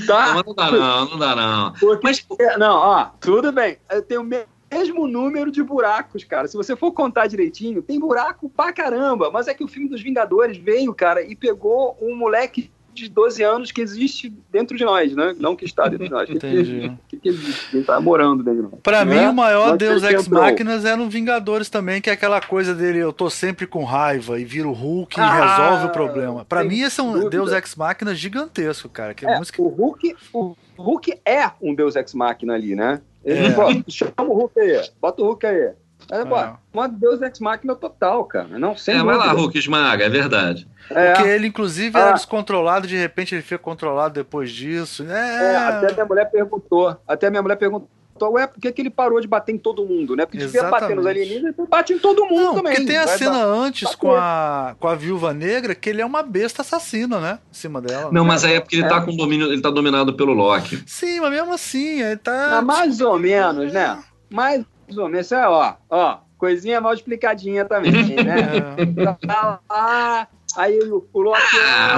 Tá? Não, não dá não, não dá não. Porque, Mas, não, ó, tudo bem. Eu tenho o mesmo número de buracos, cara. Se você for contar direitinho, tem buraco pra caramba. Mas é que o filme dos Vingadores veio, cara, e pegou um moleque de 12 anos que existe dentro de nós, né? Não que está dentro de nós. Entendi. Que, que, existe, que está morando dentro de nós. Pra mim, é? o maior Deus Ex Máquinas é no Vingadores também, que é aquela coisa dele, eu tô sempre com raiva e viro Hulk ah, e resolve o problema. Pra mim, esse é um dúvida. Deus Ex Máquina gigantesco, cara. Que é, é música... o, Hulk, o Hulk é um Deus Ex Máquina ali, né? Ele é. chama o Hulk aí, bota o Hulk aí. É, é. uma Deus Ex Machina total, cara. Não, sem é, vai lá, Hulk esmaga, é verdade. É. Porque ele, inclusive, era ah. descontrolado, de repente ele fica controlado depois disso. É... é, até minha mulher perguntou. Até minha mulher perguntou ué, por que, que ele parou de bater em todo mundo, né? Porque devia bater nos alienígenas e bate em todo mundo Não, também. Porque tem a cena antes com a, com a viúva negra que ele é uma besta assassina, né? Em cima dela. Não, né? mas aí é porque ele tá é. com domínio, ele tá dominado pelo Loki. Sim, mas mesmo assim, ele tá. mais ou menos, né? Mais ou menos. Isso é, ó, ó, coisinha mal explicadinha também, né? É. Tá lá, aí o, o Loki. Ah,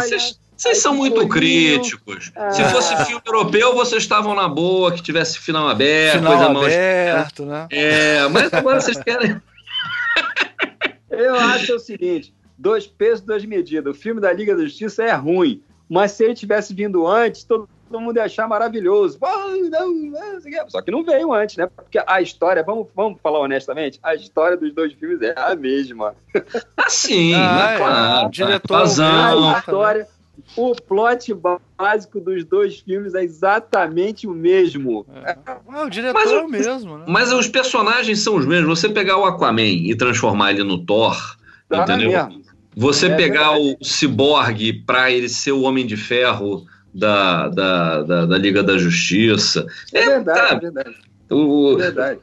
vocês são muito críticos. Ah. Se fosse filme europeu, vocês estavam na boa, que tivesse final aberto, final coisa aberto, mais... né? É, mas agora vocês querem. Eu acho o seguinte: dois pesos, duas medidas. O filme da Liga da Justiça é ruim, mas se ele tivesse vindo antes, todo mundo ia achar maravilhoso. Só que não veio antes, né? Porque a história, vamos, vamos falar honestamente, a história dos dois filmes é a mesma. Ah, sim, ah, é, claro. O diretor, a história o plot básico dos dois filmes é exatamente o mesmo. É. Ah, o diretor mas, é o mesmo, né? Mas os personagens são os mesmos. Você pegar o Aquaman e transformar ele no Thor, tá entendeu? Mesmo. Você é pegar verdade. o Cyborg para ele ser o Homem de Ferro da, da, da, da Liga da Justiça. É, é verdade, tá, é verdade. O, é verdade.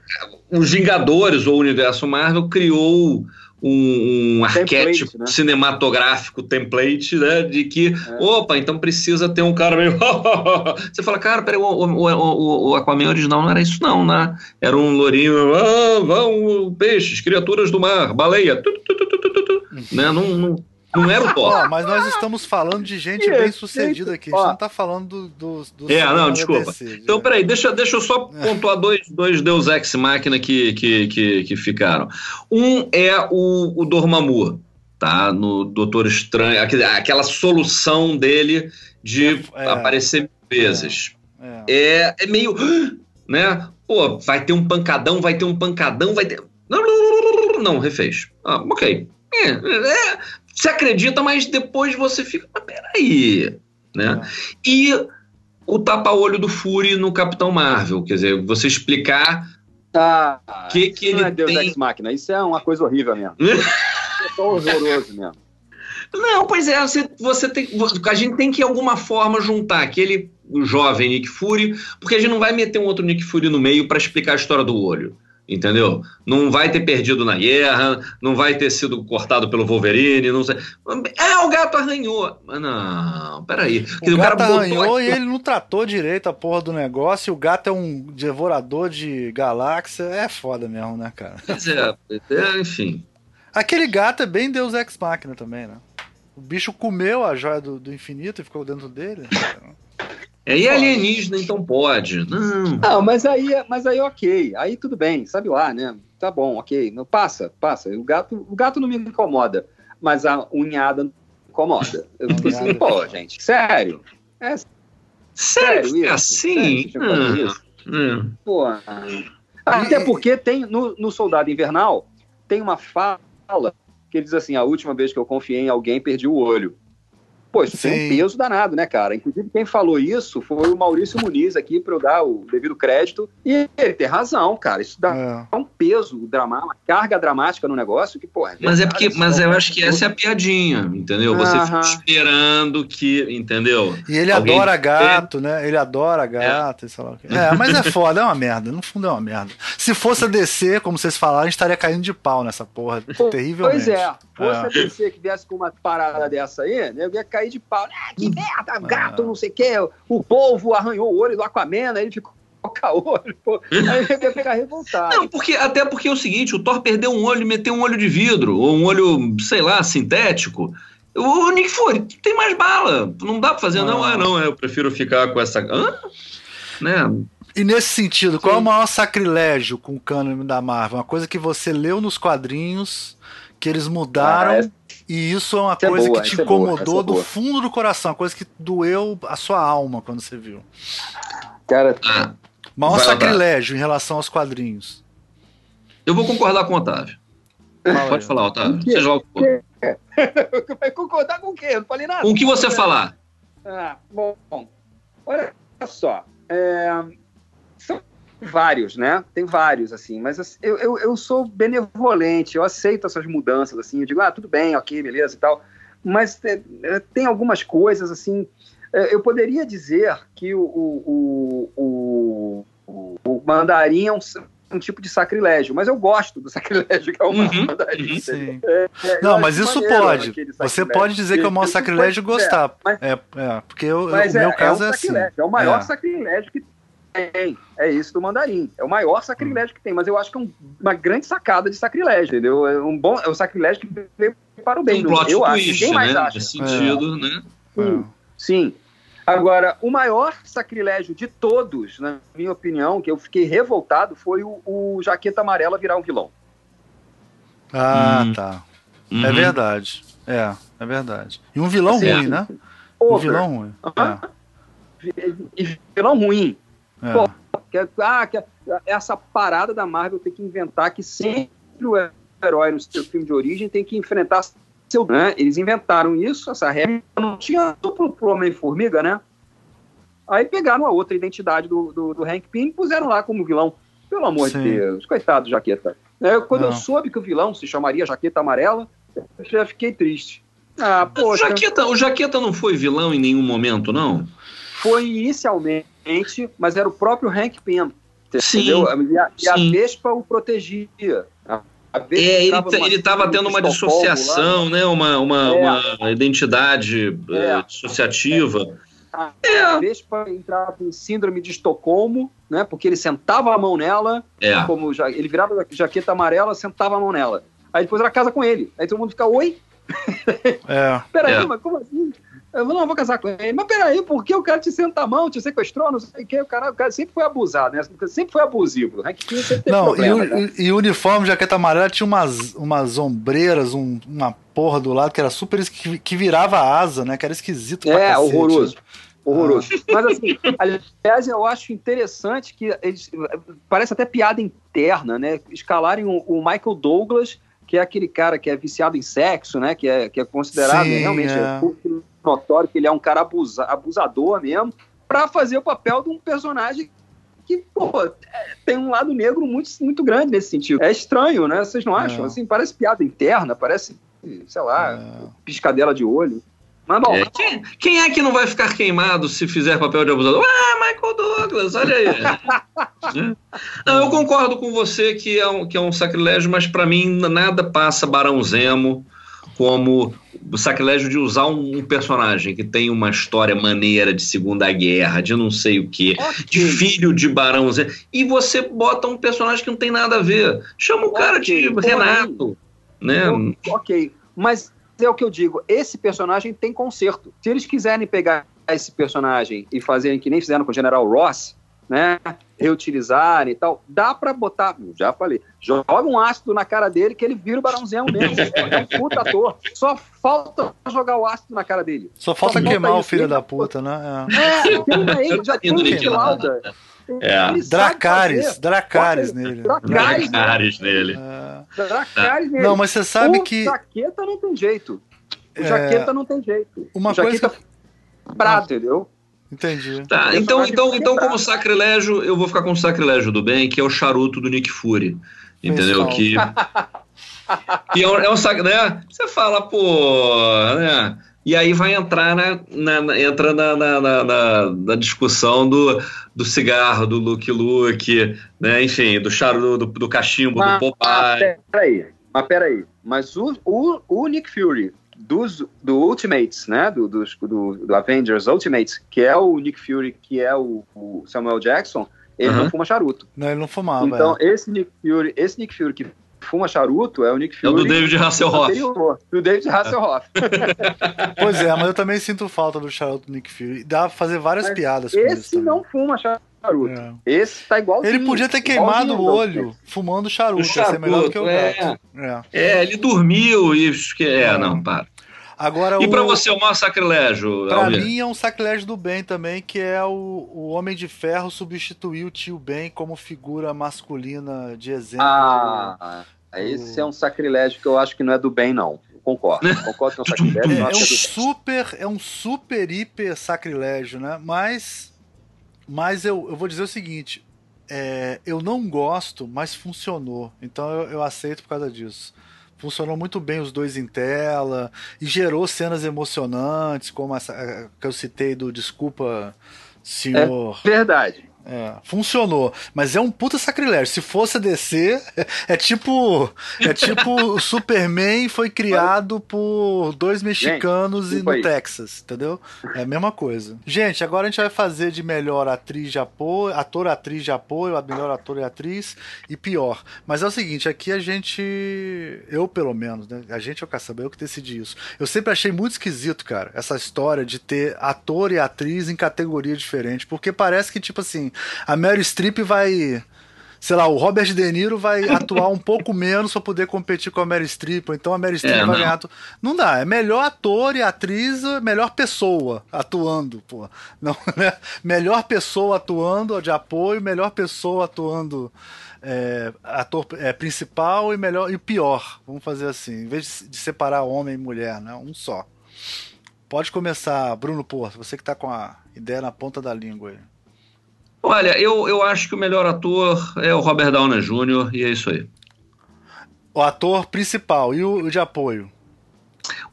Os Vingadores ou o Universo Marvel criou um, um arquétipo né? cinematográfico template, né? De que, é. opa, então precisa ter um cara meio. Você fala, cara, peraí, o, o, o, o, Aquaman original não era isso, não, né? Era um lourinho, ah, vão peixes, criaturas do mar, baleia, tu, tu, tu, né? Não, não, não era o Thor. mas nós estamos falando de gente bem sucedida aqui. A gente não está falando dos. Do, do é, não, desculpa. DC, então, peraí, deixa, deixa eu só é. pontuar dois, dois Deus Ex Máquina que, que, que, que ficaram. Um é o, o Dormammu, tá? No Doutor Estranho, aquela solução dele de é, é, aparecer vezes. É, é, é meio. Né? Pô, vai ter um pancadão, vai ter um pancadão, vai ter. Não, não, não, não refez. Ah, ok. É, é, você acredita, mas depois você fica, mas peraí, né? E o tapa-olho do Fury no Capitão Marvel, quer dizer, você explicar ah, que que ele não é Deus tem... Ex Máquina, isso é uma coisa horrível mesmo. é horroroso mesmo. Não, pois é, você, você tem, a gente tem que de alguma forma juntar aquele jovem Nick Fury, porque a gente não vai meter um outro Nick Fury no meio para explicar a história do olho entendeu? Não vai ter perdido na guerra, não vai ter sido cortado pelo Wolverine, não sei. É, o gato arranhou. Mas não, peraí. O, o gato arranhou e ele não tratou direito a porra do negócio, e o gato é um devorador de galáxia, é foda mesmo, né, cara? Pois é, é enfim. Aquele gato é bem Deus Ex Machina também, né? O bicho comeu a joia do, do infinito e ficou dentro dele. É, e alienígena, então pode. Não. Não, mas aí, mas aí ok. Aí tudo bem, sabe lá, né? Tá bom, ok. Não, passa, passa. O gato, o gato não me incomoda, mas a unhada incomoda. Eu fico assim, pô, gente, sério? É sério, sério isso? Assim? Sério, isso? Hum. Pô, até porque tem no, no Soldado Invernal tem uma fala que ele diz assim: a última vez que eu confiei em alguém, perdi o olho. Pô, isso Sim. tem um peso danado, né, cara? Inclusive, quem falou isso foi o Maurício Muniz aqui, para eu dar o devido crédito. E ele tem razão, cara. Isso dá é. um peso, drama, uma carga dramática no negócio que, pô. É mas é porque, mas eu acho que essa é a piadinha, entendeu? Você uh -huh. fica esperando que, entendeu? E ele Alguém adora gato, né? Ele adora gato, é. sei lá o quê. É, mas é foda, é uma merda. No fundo é uma merda. Se fosse a DC, como vocês falaram, a gente estaria caindo de pau nessa porra. Terrivelmente. Pois é. Fosse é. a DC que viesse com uma parada dessa aí, né, eu ia cair cair de pau. Ah, que merda, gato, não sei o quê. O povo arranhou o olho do Aquaman, aí ele ficou olho, pô. Aí ele ia pegar revoltado. Não, porque, até porque é o seguinte, o Thor perdeu um olho e meteu um olho de vidro, ou um olho, sei lá, sintético. O Nick Fury tem mais bala. Não dá pra fazer, ah. não. Ah, não, eu prefiro ficar com essa. Hã? Né? E nesse sentido, qual é o maior sacrilégio com o cânone da Marvel? Uma coisa que você leu nos quadrinhos, que eles mudaram, ah, é e isso é uma essa é coisa é boa, que te incomodou é boa, do fundo do coração, coisa que doeu a sua alma quando você viu. Cara, ah, maior sacrilégio em relação aos quadrinhos. Eu vou concordar com o Otávio. Fala Pode aí. falar, Otávio. Você joga Vai concordar com o quê? Eu não falei nada. Com o que você falar? Ah, bom, olha só. É, são vários, né? Tem vários, assim, mas assim, eu, eu, eu, sou benevolente, eu aceito essas mudanças, assim, eu digo, ah, tudo bem, ok, beleza e tal, mas tem, é, tem algumas coisas, assim, é, eu poderia dizer que o, o, o, o, o mandarim é um, um tipo de sacrilégio, mas eu gosto do sacrilégio que é o uhum, mandarim. Uhum, é, é, não, mas isso pode. Você pode dizer que é o maior sacrilégio e gostar. Mas, é, é, porque eu, o meu caso é, assim. É o maior sacrilégio que tem. É isso do mandarim. É o maior sacrilégio que tem, mas eu acho que é um, uma grande sacada de sacrilégio, entendeu? É um bom, é um sacrilégio que veio para o bem. Um plot eu twist, acho, ninguém mais né? acha. Nesse sentido, é. né? Sim, sim. Agora, o maior sacrilégio de todos, na minha opinião, que eu fiquei revoltado, foi o, o Jaqueta Amarela virar um vilão. Ah, hum. tá. É uhum. É verdade. É, é verdade. E um vilão assim, ruim, né? Over. Um vilão ruim. É. E vilão ruim. É. Pô, que, ah, que, essa parada da Marvel tem que inventar que sempre o herói no seu filme de origem tem que enfrentar seu. Né? Eles inventaram isso, essa regra não tinha duplo pro Homem-Formiga, né? Aí pegaram a outra identidade do, do, do Hank Pym e puseram lá como vilão. Pelo amor Sim. de Deus, coitado Jaqueta. É, quando não. eu soube que o vilão se chamaria Jaqueta Amarela, eu já fiquei triste. Ah, poxa. O Jaqueta, o Jaqueta não foi vilão em nenhum momento, não? Foi inicialmente mas era o próprio Hank Pym. Entendeu? Sim, e a, e a Vespa o protegia. É, ele estava tendo uma dissociação, né? uma, uma, é. uma identidade é. uh, dissociativa. A, é. a Vespa entrava em síndrome de Estocolmo, né? Porque ele sentava a mão nela, é. como já, ele virava jaqueta amarela, sentava a mão nela. Aí depois ela casa com ele. Aí todo mundo fica, oi? É. Peraí, é. mas como assim? Eu não vou casar com ele. Mas peraí, por que o cara te senta a mão, te sequestrou, não sei o que? O cara, o cara sempre foi abusado, né? Sempre foi abusivo. O Hank sempre teve não, problema, e, o, né? e, o uniforme de jaqueta amarela tinha umas, umas ombreiras, um, uma porra do lado que era super. que, que virava asa, né? Que era esquisito É, cacete, horroroso. Né? Horroroso. Ah. Mas assim, aliás, eu acho interessante que eles. Parece até piada interna, né? Escalarem o, o Michael Douglas que é aquele cara que é viciado em sexo, né? Que é, que é considerado Sim, realmente é. Notório que ele é um cara abusa, abusador mesmo, para fazer o papel de um personagem que, pô, tem um lado negro muito, muito grande nesse sentido. É estranho, né? Vocês não acham? É. Assim, parece piada interna, parece, sei lá, é. piscadela de olho. Mas bom. É, quem, quem, é que não vai ficar queimado se fizer papel de abusador? Ah, Michael Douglas, olha aí. é. Não, eu concordo com você que é um, que é um sacrilégio, mas para mim nada passa Barão Zemo como o sacrilégio de usar um, um, personagem que tem uma história maneira de Segunda Guerra, de não sei o que, okay. de filho de Barão Zemo, e você bota um personagem que não tem nada a ver. Chama o okay. cara de Renato. Né? Ok, mas é o que eu digo, esse personagem tem conserto. Se eles quiserem pegar esse personagem e fazerem que nem fizeram com o General Ross, né, reutilizarem e tal, dá para botar, já falei, joga um ácido na cara dele que ele vira o Barãozinho mesmo, é, um puta ator, só falta jogar o ácido na cara dele. Só falta só queimar o filho da puta, né? É, é ele, já tem um lauda. É. Dracares, Dracares nele. Dracares, Dracares nele. É. Dracares nele. Não, mas você sabe o que. O jaqueta não tem jeito. O é... jaqueta não tem jeito. Uma o coisa. Que... Prato, entendeu? Entendi. Tá, então, então, então como sacrilégio, eu vou ficar com o sacrilégio do bem, que é o charuto do Nick Fury. Entendeu? Que, que é um, é um sac, né? Você fala, pô, né? E aí vai entrar na, na, entra na, na, na, na, discussão do, do cigarro, do Luke Luke, né? enfim, do charuto, do, do cachimbo, mas, do Popeye. Mas peraí, mas peraí. Mas o, o, o Nick Fury dos, do Ultimates, né? Do, do, do, Avengers Ultimates, que é o Nick Fury, que é o, o Samuel Jackson, ele uhum. não fuma charuto. Não, ele não fumava. Então, é. esse Nick Fury, esse Nick Fury que fuma charuto é o Nick Fury. É o do David Hasselhoff. Do David Hasselhoff. pois é, mas eu também sinto falta do charuto do Nick Fury. Dá pra fazer várias mas piadas com Esse não fuma charuto. É. Esse tá igual. Ele podia ter queimado o olho fumando charuto, o charuto, ia ser melhor do que o é. gato. É. é, ele dormiu e. É, é, não, para. Agora, e para você, o maior sacrilégio? Para mim é um sacrilégio do bem também, que é o, o Homem de Ferro substituir o tio Ben como figura masculina de exemplo. Ah, esse é um sacrilégio que eu acho que não é do bem, não. Concordo. Concordo que é um sacrilégio. é, é, um super, é um super hiper sacrilégio, né? Mas, mas eu, eu vou dizer o seguinte: é, eu não gosto, mas funcionou. Então eu, eu aceito por causa disso funcionou muito bem os dois em tela e gerou cenas emocionantes, como essa que eu citei do Desculpa, senhor. É verdade. É, funcionou, mas é um puta sacrilégio. Se fosse a DC, é tipo. É tipo o Superman foi criado por dois mexicanos Gente, e no. Texas, entendeu? É a mesma coisa. Gente, agora a gente vai fazer de melhor atriz de apoio, ator, atriz de apoio, a melhor ator e atriz, e pior. Mas é o seguinte, aqui a gente. Eu, pelo menos, né? A gente é o caçamba, eu que decidi isso. Eu sempre achei muito esquisito, cara, essa história de ter ator e atriz em categoria diferente. Porque parece que, tipo assim, a Mary Streep vai sei lá, o Robert De Niro vai atuar um pouco menos para poder competir com a Mary Streep, ou então a Mary Streep é, vai não. ganhar. Não dá, é melhor ator e atriz, melhor pessoa atuando, pô. Não, né? Melhor pessoa atuando de apoio, melhor pessoa atuando é, ator é, principal e melhor e pior. Vamos fazer assim, em vez de separar homem e mulher, né? Um só. Pode começar, Bruno Porto, você que está com a ideia na ponta da língua aí. Olha, eu, eu acho que o melhor ator é o Robert Downey Jr. e é isso aí. O ator principal e o de apoio?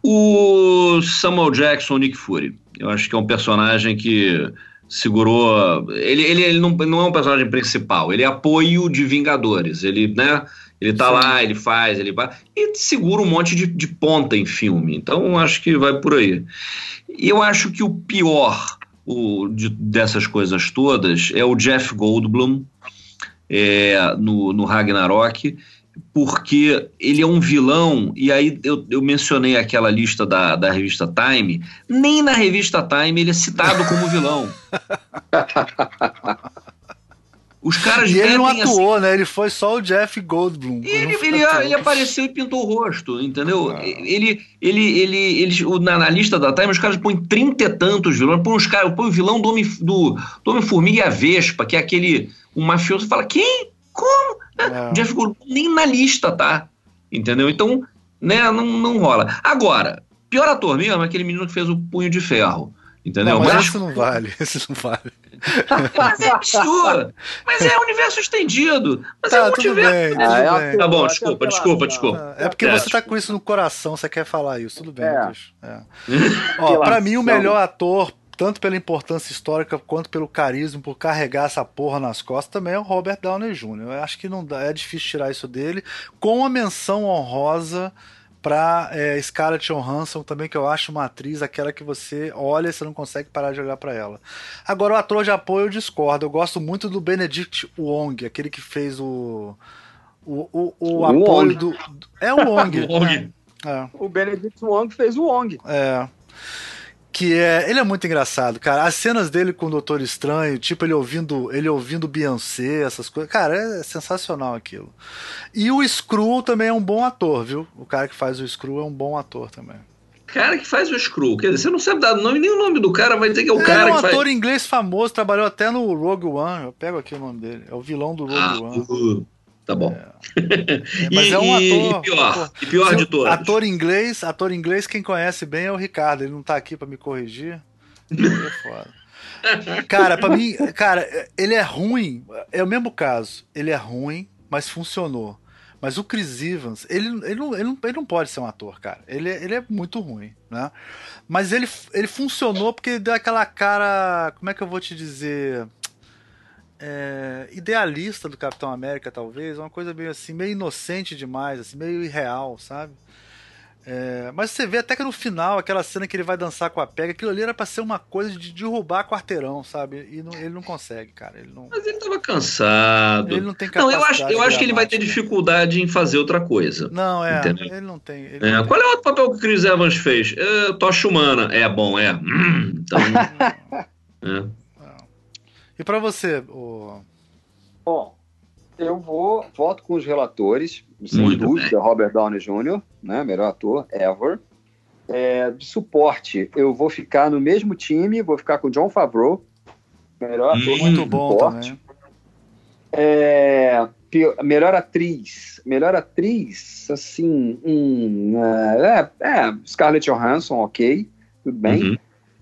O Samuel Jackson, Nick Fury. Eu acho que é um personagem que segurou. Ele, ele, ele não, não é um personagem principal, ele é apoio de Vingadores. Ele, né? Ele tá Sim. lá, ele faz, ele vai. E segura um monte de, de ponta em filme. Então acho que vai por aí. E eu acho que o pior o, de, dessas coisas todas é o Jeff Goldblum é, no, no Ragnarok, porque ele é um vilão, e aí eu, eu mencionei aquela lista da, da revista Time, nem na revista Time ele é citado como vilão. Os caras e ele não atuou, assim... né? Ele foi só o Jeff Goldblum. Ele, ele, ele, apareceu e pintou o rosto, entendeu? Ah. Ele, ele, ele, ele, na, na, lista da Time, os caras põem trinta e tantos vilões. Põe, os caras, põe o vilão do, do, do Homem-Formiga e a Vespa, que é aquele. Um mafioso fala: quem? Como? É. Jeff Goldblum nem na lista, tá? Entendeu? Então, né, não, não rola. Agora, pior ator mesmo é aquele menino que fez o Punho de Ferro. Entendeu? Não, mas, mas esse não vale, esse não vale. mas é absurdo. Mas é universo estendido. Mas tá, é um multiverso. Bem, ah, é tá bom, desculpa, desculpa, desculpa. É porque é, você tá com isso no coração, você quer falar isso. Tudo bem, é. é. Ó, pra mim, o melhor ator, tanto pela importância histórica quanto pelo carisma, por carregar essa porra nas costas, também é o Robert Downey Jr. Eu acho que não dá, é difícil tirar isso dele. Com a menção honrosa pra é, Scarlett Johansson também, que eu acho uma atriz, aquela que você olha e você não consegue parar de olhar para ela. Agora, o ator de apoio eu discordo. Eu gosto muito do Benedict Wong, aquele que fez o. O, o, o, o apoio Wong. do. É o Wong. o, Wong. É. o Benedict Wong fez o Wong. É que é, ele é muito engraçado, cara. As cenas dele com o Doutor Estranho, tipo ele ouvindo, ele ouvindo Beyoncé, essas coisas, cara, é sensacional aquilo. E o Screw também é um bom ator, viu? O cara que faz o Screw é um bom ator também. Cara que faz o Screw, quer dizer, você não sabe dar nome, nem o nome do cara, vai dizer que é o é, cara é um que faz. É um ator inglês famoso, trabalhou até no Rogue One, eu pego aqui o nome dele, é o vilão do Rogue ah, One. Uh. Tá bom. É. Mas e, é um ator. E pior, e pior de todos. Ator inglês, ator inglês, quem conhece bem é o Ricardo. Ele não tá aqui para me corrigir. É foda. Cara, para mim, cara, ele é ruim. É o mesmo caso. Ele é ruim, mas funcionou. Mas o Chris Evans, ele, ele, não, ele, não, ele não pode ser um ator, cara. Ele, ele é muito ruim, né? Mas ele, ele funcionou porque deu aquela cara. Como é que eu vou te dizer? É, idealista do Capitão América, talvez, uma coisa meio assim, meio inocente demais, assim, meio irreal, sabe? É, mas você vê até que no final, aquela cena que ele vai dançar com a pega, aquilo ali era pra ser uma coisa de derrubar quarteirão, sabe? E não, ele não consegue, cara. Ele não... Mas ele tava cansado. Ele não tem capacidade. Não, eu acho, eu acho que ele vai ter dificuldade em fazer outra coisa. Não, é. Entendeu? Ele não tem. Ele é, não qual tem. é o papel que o Chris Evans fez? É, Tocha Humana. É bom, é. Hum, então. é. E para você, o... Bom, eu vou voto com os relatores, sem Muito dúvida, bem. Robert Downey Jr., né, melhor ator ever. É, de suporte, eu vou ficar no mesmo time, vou ficar com John Favreau, melhor ator hum, muito bom suporte. É, melhor atriz, melhor atriz, assim, hum, é, é, Scarlett Johansson, ok, tudo bem. Uhum.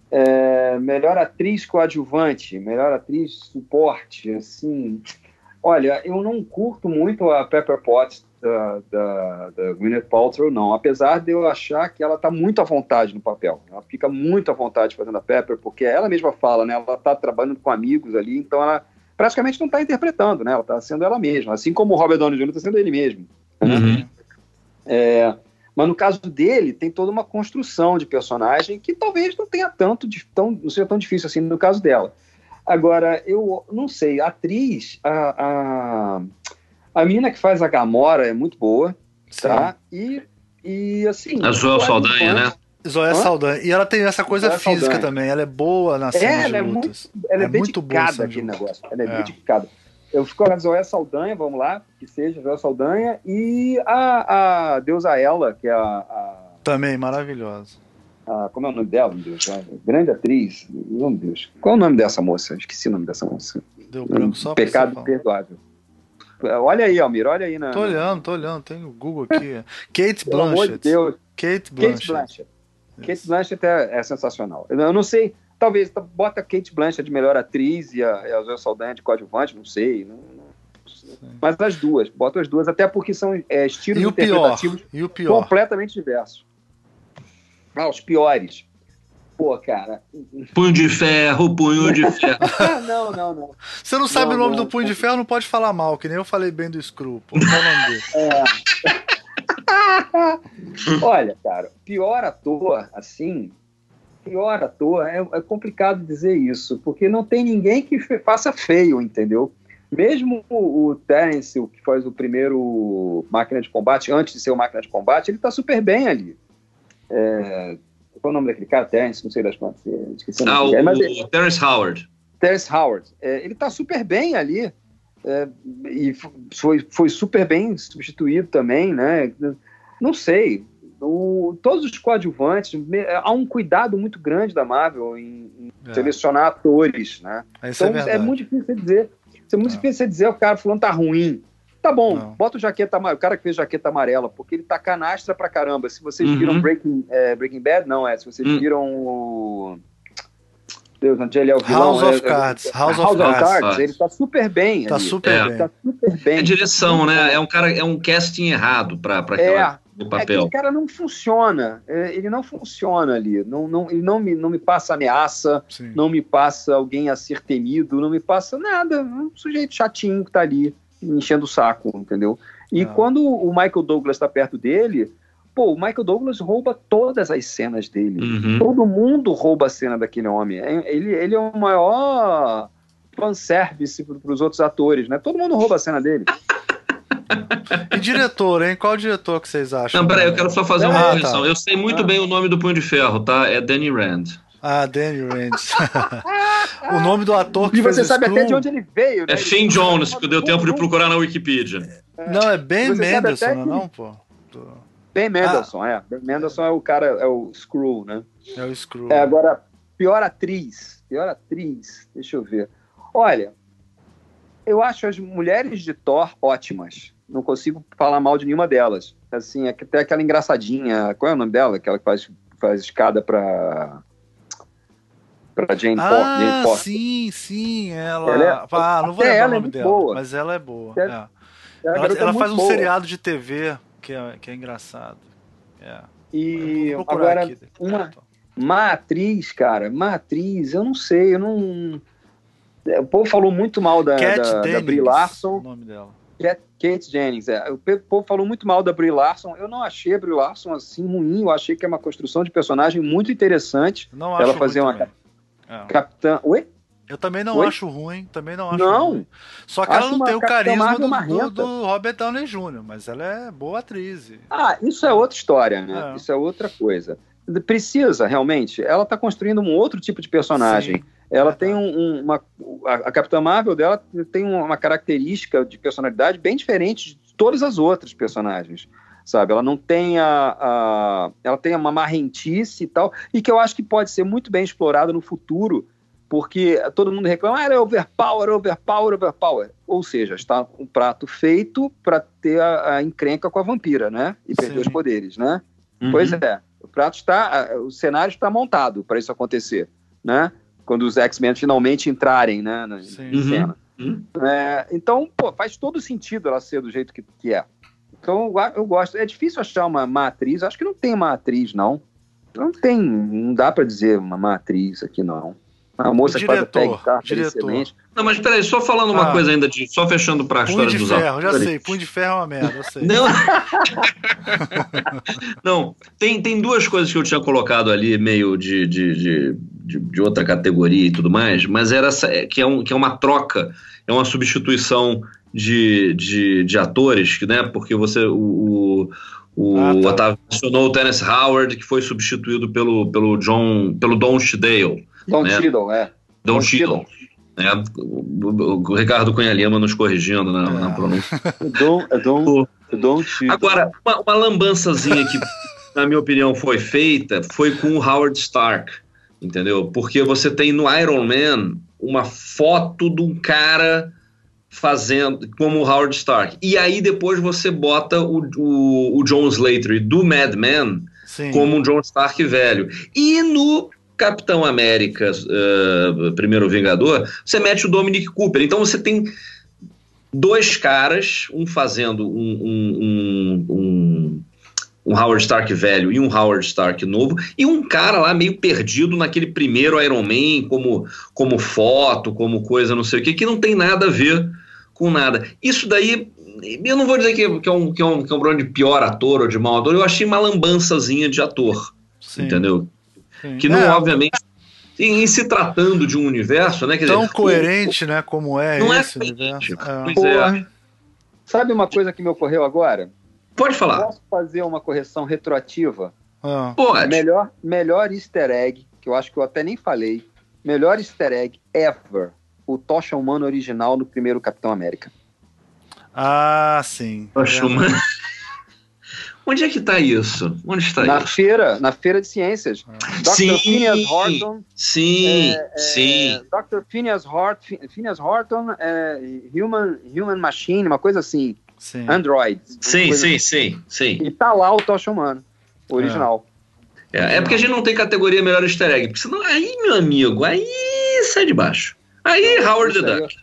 É, melhor atriz coadjuvante, melhor atriz suporte, assim. Olha, eu não curto muito a Pepper Potts da, da, da Gwyneth Paltrow, não. Apesar de eu achar que ela está muito à vontade no papel. Ela fica muito à vontade fazendo a Pepper, porque ela mesma fala, né? Ela está trabalhando com amigos ali, então ela praticamente não está interpretando, né? Ela está sendo ela mesma. Assim como o Robert Downey Jr. está sendo ele mesmo. Né? Uhum. É, mas no caso dele, tem toda uma construção de personagem que talvez não tenha tanto, tão, não seja tão difícil assim no caso dela. Agora, eu não sei, a atriz, a, a, a menina que faz a Gamora é muito boa, Sim. tá? E, e assim. A Joel Saldanha, né? Zoé Saldanha. E ela tem essa coisa Zoé física Saldanha. também. Ela é boa na cena é, de lutas. É muito, ela é, é muito boa aquele negócio. Ela é, é. dedicada. Eu fico com a Zoé Saldanha, vamos lá, que seja Zoé Saldanha, e a, a deusa Ela, que é a, a... Também maravilhosa. A, como é o nome dela, meu Deus? grande atriz. Meu Deus. Qual é o nome dessa moça? Esqueci o nome dessa moça. Deu branco só Pecado perdoável. Olha aí, Almir, olha aí. Na, tô olhando, tô olhando, tem o Google aqui. Kate Blanchett. Pelo amor de Deus. Kate Blanchett. Kate Blanchett. Kate Blanchett é, é, sensacional. Eu não sei, talvez bota Kate Blanchett de melhor atriz e a, e a Zoe Saldanha de coadjuvante, não sei. Não, não, mas as duas, bota as duas, até porque são é, estilos e interpretativos e o pior? completamente diversos. Ah, os piores. Pô, cara. Punho de ferro, punho de ferro. não, não, não. Você não sabe não, o nome não. do punho de ferro, não pode falar mal, que nem eu falei bem do Screw. Pô. Qual o nome dele? É. Olha, cara, pior ator, assim, pior ator, é, é, complicado dizer isso, porque não tem ninguém que faça feio, entendeu? Mesmo o, o Terence, o que faz o primeiro Máquina de Combate, antes de ser o Máquina de Combate, ele tá super bem ali. É, qual é o nome daquele cara? Terence, não sei das quantas. Esqueci o nome. Ah, o, mas ele, o Terence Howard. Terence Howard. É, ele tá super bem ali. É, e foi, foi super bem substituído também, né? Não sei. O, todos os coadjuvantes, há um cuidado muito grande da Marvel em, em é. selecionar atores, né? Isso é então é, é, muito difícil dizer. É muito é. difícil dizer o cara falando tá ruim. Tá bom, não. bota o jaqueta o cara que fez jaqueta amarela, porque ele tá canastra pra caramba. Se vocês uhum. viram Breaking, é, Breaking Bad, não é. Se vocês uhum. viram o. Deus, onde ele é o vilão. House of é, Cards. É, House, House of, of Cards. Cards. Ele tá super bem. Tá ali. super é. bem. Tá super bem. É direção, né? É um cara, é um casting errado pra, pra aquela. É. Do papel. É cara não funciona, ele não funciona ali, não, não, ele não me, não me passa ameaça, Sim. não me passa alguém a ser temido, não me passa nada, um sujeito chatinho que tá ali enchendo o saco, entendeu? E ah. quando o Michael Douglas está perto dele, pô, o Michael Douglas rouba todas as cenas dele. Uhum. Todo mundo rouba a cena daquele homem. É, ele, ele é o maior fanservice para os outros atores, né? Todo mundo rouba a cena dele. E diretor, hein? Qual diretor que vocês acham? Não, peraí, eu quero só fazer ah, uma correção. Tá. Eu sei muito ah. bem o nome do Punho de Ferro, tá? É Danny Rand. Ah, Danny Rand. o nome do ator que E você sabe Screw... até de onde ele veio, né? É Finn Jones, que deu tempo de procurar na Wikipedia. Não, é Ben Mendelsohn, não, não, pô? Ben Mendelsohn, ah. é. Ben Mendelsohn é o cara, é o Screw, né? É o Screw. É, agora, pior atriz. Pior atriz, deixa eu ver. Olha, eu acho as mulheres de Thor ótimas. Não consigo falar mal de nenhuma delas. Assim, até aquela engraçadinha. Qual é o nome dela? Aquela que faz, faz escada pra para Jane, ah, Jane Foster. sim, sim, ela. ela é, ah, não vou lembrar o nome é dela, boa. mas ela é boa. É. Ela, ela, ela faz um boa. seriado de TV que é, que é engraçado. É. E agora, aqui. uma, uma atriz, cara, uma atriz, eu não sei, eu não. O povo falou muito mal da, Cat da, Dennings, da Brie Larson. O nome dela. Kate Jennings, é. O povo falou muito mal da Brie Larson. Eu não achei a Brie Larson assim ruim. Eu achei que é uma construção de personagem muito interessante. Não ela fazer uma bem. É. Capitã. Oi? Eu também não Oi? acho ruim, também não acho não. ruim. Só que ela não tem o carisma do, do, do, Robert Downey Jr., mas ela é boa atriz. Ah, isso é outra história, né? É. Isso é outra coisa. Precisa, realmente. Ela está construindo um outro tipo de personagem. Sim. Ela é tem um, um, uma. A Capitã Marvel dela tem uma característica de personalidade bem diferente de todas as outras personagens sabe? Ela não tem a, a, ela tem uma marrentice e tal, e que eu acho que pode ser muito bem explorada no futuro, porque todo mundo reclama, ah, ela é overpower, overpower, overpower. Ou seja, está um prato feito para ter a, a, encrenca com a vampira, né? E perder Sim. os poderes, né? Uhum. Pois é, o prato está, o cenário está montado para isso acontecer, né? Quando os X-Men finalmente entrarem, né, na, cena. Hum. É, então, pô, faz todo sentido ela ser do jeito que, que é. Então, eu gosto. É difícil achar uma, uma atriz. Acho que não tem uma atriz, não. Não tem. Não dá para dizer uma, uma atriz aqui, não. A moça diretor, que faz o tá excelente. Não, mas peraí, só falando uma ah, coisa ainda, de, só fechando para a história de dos ferro, já sei, punho de ferro é uma merda, eu sei. Não, não tem, tem duas coisas que eu tinha colocado ali, meio de, de, de, de, de outra categoria e tudo mais, mas era essa, é, que, é um, que é uma troca, é uma substituição de, de, de atores, né? Porque você. O, o, ah, tá. Otávio mencionou o Dennis Howard, que foi substituído pelo, pelo John. pelo Don. Don né? Cheadle, é. Don, Don Cheadle. Né? O, o, Ricardo Cunha Lima nos corrigindo na, é. na pronúncia. Dom, é Dom, é Dom Cheadle. Agora, uma, uma lambançazinha que, na minha opinião, foi feita foi com o Howard Stark, entendeu? Porque você tem no Iron Man uma foto de um cara fazendo como o Howard Stark. E aí depois você bota o, o, o John Slater do Mad Men Sim. como um John Stark velho. E no Capitão América, uh, Primeiro Vingador, você mete o Dominic Cooper. Então você tem dois caras, um fazendo um, um, um, um, Howard Stark velho e um Howard Stark novo, e um cara lá meio perdido naquele primeiro Iron Man, como, como foto, como coisa, não sei o que, que não tem nada a ver com nada. Isso daí eu não vou dizer que, que, é um, que, é um, que é um problema de pior ator ou de mau ator, eu achei uma lambançazinha de ator. Sim. Entendeu? Que não, é, obviamente, em, em, se tratando de um universo, né? tão dizer, coerente, o, né? Como é não é esse é universo. É. Pois é. Sabe uma coisa que me ocorreu agora? Pode falar. Posso fazer uma correção retroativa? Ah. Pode. Melhor, melhor easter egg, que eu acho que eu até nem falei. Melhor easter egg ever. O Tocha Humano original no primeiro Capitão América. Ah, sim. Tocha Humano. Onde é que está isso? Onde está na isso? Feira, na feira de ciências. Dr. Sim, Phineas Horton. Sim, é, é, sim. Dr. Phineas, Hort, Phineas Horton, é, Human, Human Machine, uma coisa assim. Sim. Android. Sim, sim, assim. sim, sim. E tá lá o Tocha Humano, original. É. é. porque a gente não tem categoria melhor easter egg. Porque senão, aí, meu amigo, aí sai de baixo. Aí, Howard the Duck.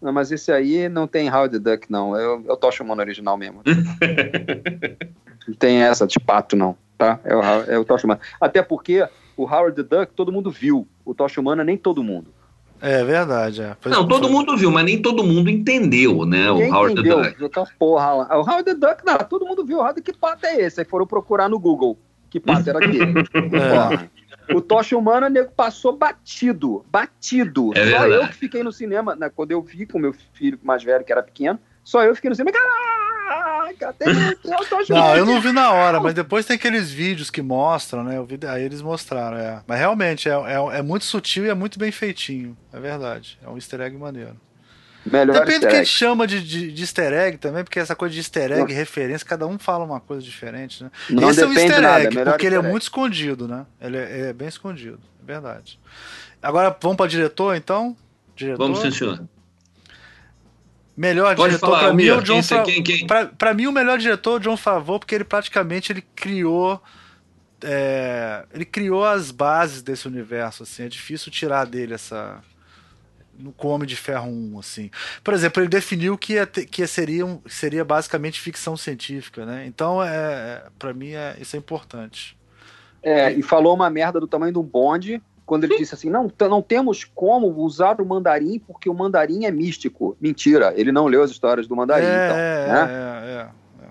Não, mas esse aí não tem Howard the Duck, não. É o, é o Tocha Humano original mesmo. Não tem essa de pato, não. Tá? É o, é o Tocha Humana. Até porque o Howard the Duck todo mundo viu. O Tocha Humana nem todo mundo. É verdade, é. não, todo foi. mundo viu, mas nem todo mundo entendeu, né? Ninguém o Howard entendeu. the Duck. Porra lá. O Howard the Duck, não, todo mundo viu. O Howard, que pato é esse? Aí foram procurar no Google. Que pato era aquele? é. O Tocha Humana, nego passou batido. Batido. É só verdade. eu que fiquei no cinema, né, quando eu vi com meu filho mais velho, que era pequeno, só eu fiquei no cinema. Caralho! Caraca, tem, eu Não, eu não vi na hora, mas depois tem aqueles vídeos que mostram, né? Eu vi, aí eles mostraram, é. Mas realmente é, é, é, muito sutil e é muito bem feitinho. É verdade. É um easter egg maneiro. Melhor Depende do que a gente chama de, de, de, easter egg também, porque essa coisa de easter egg, não. referência, cada um fala uma coisa diferente, né? Não Esse é um easter nada, egg, porque ele é muito escondido, né? Ele é, é, bem escondido, é verdade. Agora vamos para diretor, então? Diretor? Vamos sim, senhor. Melhor Pode diretor para mim é o John Fa... quem, quem? Pra, pra, mim o melhor diretor é o John Favreau porque ele praticamente ele criou é, ele criou as bases desse universo assim, é difícil tirar dele essa no Come de Ferro 1, assim. Por exemplo, ele definiu que, ia ter, que seria, um, seria basicamente ficção científica, né? Então, é, é para mim, é, isso é importante. É, e falou uma merda do tamanho de um bonde, quando ele disse assim: não, não temos como usar o mandarim porque o mandarim é místico. Mentira, ele não leu as histórias do mandarim, é, então. Né? É, é, é,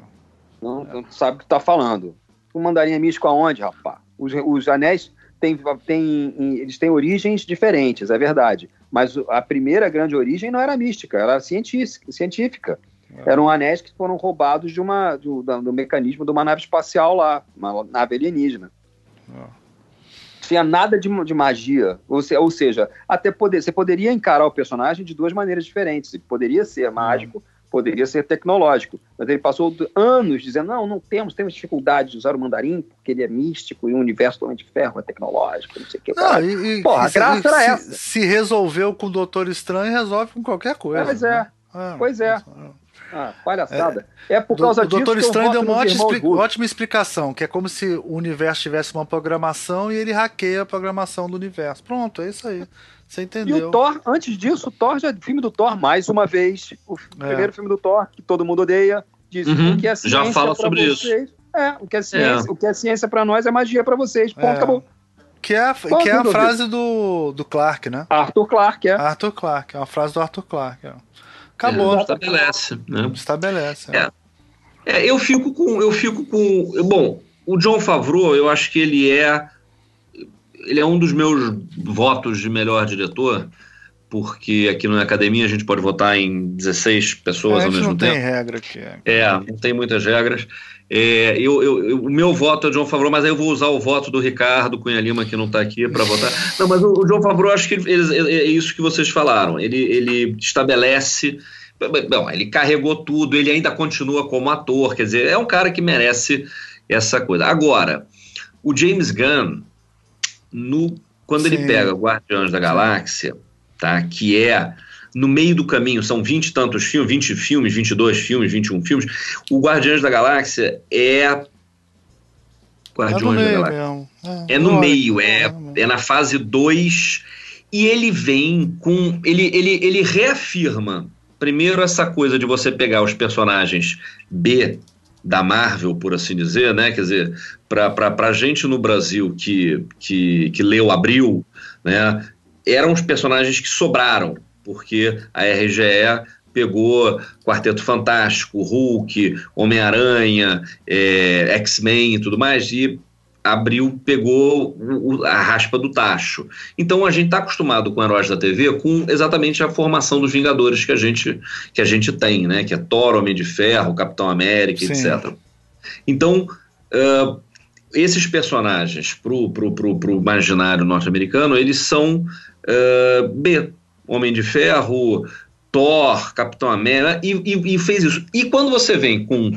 não, não, sabe o que está falando. O mandarim é místico aonde, rapaz? Os, os anéis têm, têm, eles têm origens diferentes, é verdade. Mas a primeira grande origem não era mística, era científica. científica. É. Eram anéis que foram roubados de uma, do, do mecanismo de uma nave espacial lá, uma nave alienígena. É tinha nada de, de magia. Ou, se, ou seja, até poder, você poderia encarar o personagem de duas maneiras diferentes. Ele poderia ser mágico, poderia ser tecnológico. Mas ele passou anos dizendo: não, não temos, temos dificuldade de usar o mandarim, porque ele é místico e o universo totalmente de ferro é tecnológico, não sei o que. Não, e, Porra, a graça era se, essa. Se resolveu com o Doutor Estranho, resolve com qualquer coisa. Pois é. Né? Ah, pois é. Ah, palhaçada. É, é por causa o, disso. O Doutor Estranho deu uma ótima, ótima, explicação, que é como se o universo tivesse uma programação e ele hackeia a programação do universo. Pronto, é isso aí. Você entendeu. E o Thor, antes disso, o Thor já filme do Thor, mais uma vez. O é. primeiro filme do Thor, que todo mundo odeia. Diz uhum, o que é ciência já fala sobre vocês. isso. É, o que é ciência, é. o que é ciência para nós é magia para vocês. Ponto, é. acabou. Que é, que é a frase do, do Clark, né? Arthur Clark, é. Arthur Clark, é uma frase do Arthur Clark. É. Acabou. É, estabelece, né? Estabelece. É. é. eu fico com. Eu fico com. Bom, o John Favreau, eu acho que ele é. Ele é um dos meus votos de melhor diretor, porque aqui na academia a gente pode votar em 16 pessoas é, ao mesmo não tempo. Não tem regra aqui. É, não tem muitas regras. É, eu, eu, eu, o meu voto é o João Favreau, mas aí eu vou usar o voto do Ricardo Cunha Lima, que não está aqui para votar. Não, mas o, o João Favreau, acho que ele, é, é isso que vocês falaram. Ele, ele estabelece. Bom, ele carregou tudo, ele ainda continua como ator, quer dizer, é um cara que merece essa coisa. Agora, o James Gunn, no, quando Sim. ele pega Guardiões da Galáxia, tá, que é no meio do caminho, são 20 e tantos filmes, 20 filmes, 22 filmes, 21 filmes. O Guardiões da Galáxia é. Guardiões é da Galáxia. É, é, no meio, é, é, é na fase 2. E ele vem com. Ele, ele, ele reafirma, primeiro, essa coisa de você pegar os personagens B da Marvel, por assim dizer, né? Quer dizer, para gente no Brasil que, que, que leu Abril, né? Eram os personagens que sobraram porque a RGE pegou Quarteto Fantástico, Hulk, Homem-Aranha, é, X-Men e tudo mais, e abriu, pegou o, a raspa do tacho. Então a gente está acostumado com heróis da TV com exatamente a formação dos Vingadores que a gente, que a gente tem, né? Que é Thor, Homem de Ferro, Capitão América, Sim. etc. Então, uh, esses personagens pro, pro imaginário norte-americano, eles são uh, B, Homem de Ferro, Thor, Capitão América, e, e, e, fez isso. E quando você vem com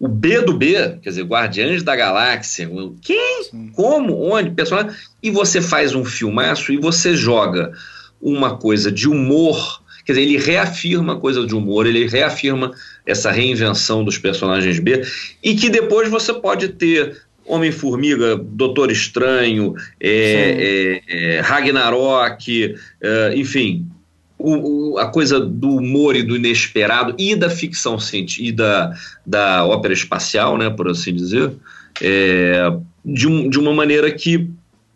o B do B, quer dizer, Guardiões da Galáxia, quem, Sim. como, onde, personagem, e você faz um filmaço e você joga uma coisa de humor, quer dizer, ele reafirma a coisa de humor, ele reafirma essa reinvenção dos personagens B, e que depois você pode ter Homem-Formiga, Doutor Estranho, é, é, é, Ragnarok, é, enfim, o, o, a coisa do humor e do inesperado e da ficção científica e da, da ópera espacial, né, por assim dizer, é, de, um, de uma maneira que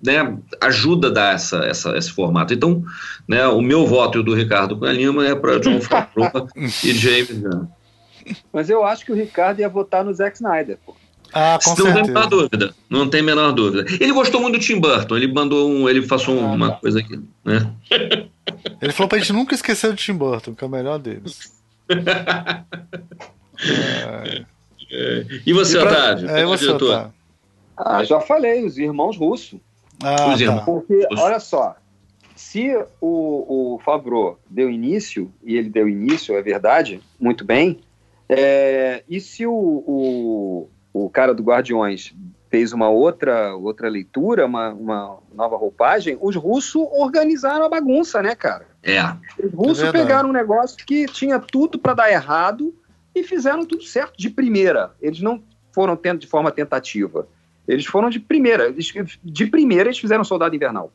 né, ajuda a dar essa, essa, esse formato. Então, né, o meu voto e o do Ricardo Cunha Lima é para John Favreau e James Gunn. Mas eu acho que o Ricardo ia votar no Zack Snyder, pô. Ah, com não certeza. tem menor dúvida. Não tem menor dúvida. Ele gostou muito do Tim Burton. Ele mandou um. Ele passou ah, uma tá. coisa aqui, né? Ele falou pra gente nunca esquecer do Tim Burton, que é o melhor deles. é... É. E você, pra... Otávio? É, você, Otávio? Ah, já falei, os irmãos russos. Ah, os tá. irmãos. Porque, olha só, se o, o Favreau deu início, e ele deu início, é verdade, muito bem, é, e se o, o, o cara do Guardiões fez uma outra, outra leitura, uma, uma nova roupagem, os russos organizaram a bagunça, né, cara? É. Os russos é pegaram um negócio que tinha tudo para dar errado e fizeram tudo certo de primeira. Eles não foram tendo de forma tentativa. Eles foram de primeira. Eles, de primeira, eles fizeram Soldado Invernal.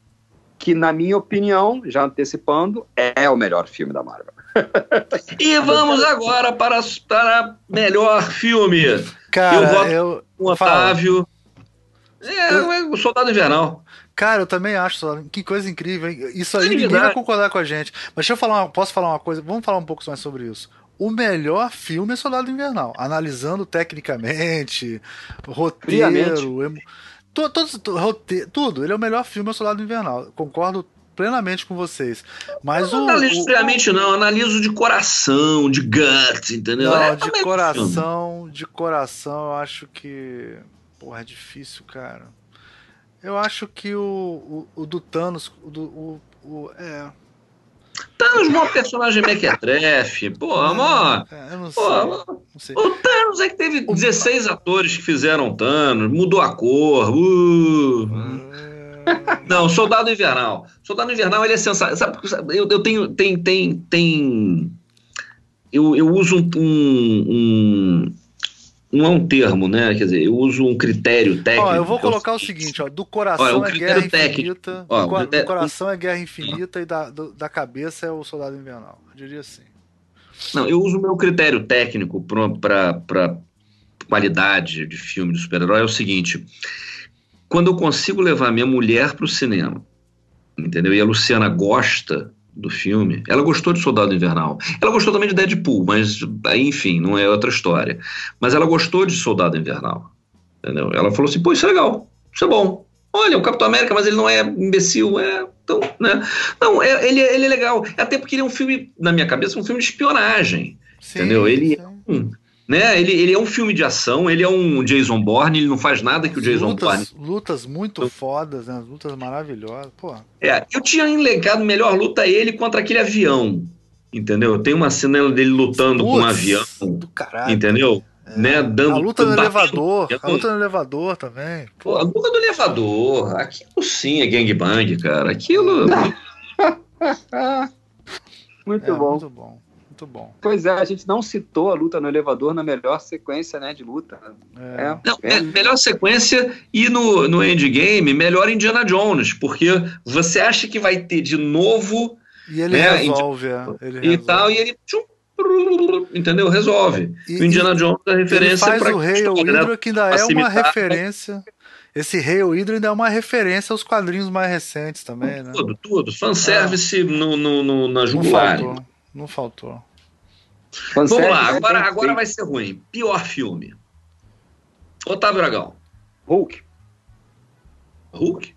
Que, na minha opinião, já antecipando, é o melhor filme da Marvel. e vamos agora para, para melhor filme. Cara, eu voto eu... com o Otávio. É, é, o Soldado Invernal. Cara, eu também acho, que coisa incrível. Hein? Isso aí é ninguém vai concordar com a gente. Mas deixa eu falar, uma, posso falar uma coisa? Vamos falar um pouco mais sobre isso. O melhor filme é Soldado Invernal, analisando tecnicamente, roteiro, emo... todo, todo, roteiro, tudo. Ele é o melhor filme é Soldado Invernal. Concordo plenamente com vocês. Mas não o, analiso friamente, não, analiso de coração, de guts, entendeu? Não, é, de coração, de coração, eu acho que. Porra, é difícil, cara. Eu acho que o, o, o do Thanos. O, do, o, o, é. Thanos, maior personagem mequetrefe. Pô, é. É, eu não, pô, sei, não sei. O Thanos é que teve 16 o... atores que fizeram Thanos, mudou a cor. Uh. Não, Soldado Invernal. Soldado Invernal ele é sensacional. Eu, eu tenho. Tem, tem, tem. Eu, eu uso um, um, não é um termo, né? Quer dizer, eu uso um critério técnico. Ó, eu vou colocar o seguinte, ó, do coração ó, é, guerra infinita, ó, do, critério... do, coração é guerra infinita e da, do, da cabeça é o soldado invernal. Eu diria assim. Não, eu uso o meu critério técnico para qualidade de filme de super-herói é o seguinte: quando eu consigo levar minha mulher para o cinema, entendeu? E a Luciana gosta do filme, ela gostou de Soldado Invernal. Ela gostou também de Deadpool, mas enfim, não é outra história. Mas ela gostou de Soldado Invernal, entendeu? Ela falou assim: pô, isso é legal, isso é bom. Olha, o Capitão América, mas ele não é imbecil, é. Então, né? Não, é, ele, ele é legal. Até porque ele é um filme, na minha cabeça, um filme de espionagem. Sim, entendeu? Ele é um né? Ele, ele é um filme de ação, ele é um Jason Bourne, ele não faz nada que o Jason lutas, Bourne. Lutas muito fodas, né? Lutas maravilhosas. Pô. É, eu tinha elegado melhor luta ele contra aquele avião. Entendeu? Tem uma cena dele lutando Puts, com um avião. Do caralho. Entendeu? É. Né, dando, a luta no elevador, a luta no elevador também. Pô. Pô, a luta do elevador, aquilo sim é gangbang, cara. Aquilo. muito é, bom. Muito bom. Muito bom. Pois é, a gente não citou a luta no elevador na melhor sequência né, de luta. É. É, não, é, melhor sequência e no, no endgame, melhor Indiana Jones, porque você acha que vai ter de novo. E ele né, resolve, é. ele e tal, e ele. Tchum, entendeu? Resolve. E, o Indiana Jones é referência para o Rei Hydra, que ainda é uma referência. Esse Rei Hydra ainda é uma referência aos quadrinhos mais recentes também, né? Tudo, tudo. Fanservice ah. no, no, no, na jugular. Não faltou. Não faltou. Vamos lá, agora, agora vai ser ruim. Pior filme. Otávio Aragão. Hulk. Hulk?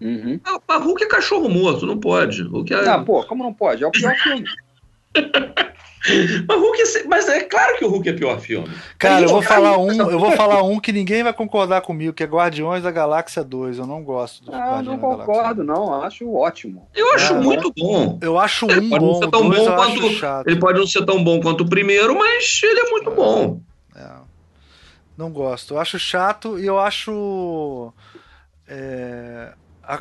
Uhum. Ah, Hulk é cachorro morto, não pode. Hulk é... Ah, pô, como não pode? É o pior filme. mas, Hulk é, mas é claro que o Hulk é pior filme. Cara, eu vou falar um, eu vou falar um que ninguém vai concordar comigo, que é Guardiões da Galáxia 2. Eu não gosto do Ah, não concordo, não. Acho ótimo. Eu acho é, muito bom. Eu acho um bom. Não ser tão bom quanto, ele pode não ser tão bom quanto o primeiro, mas ele é muito é, bom. É. Não gosto. Eu acho chato e eu acho. É, a,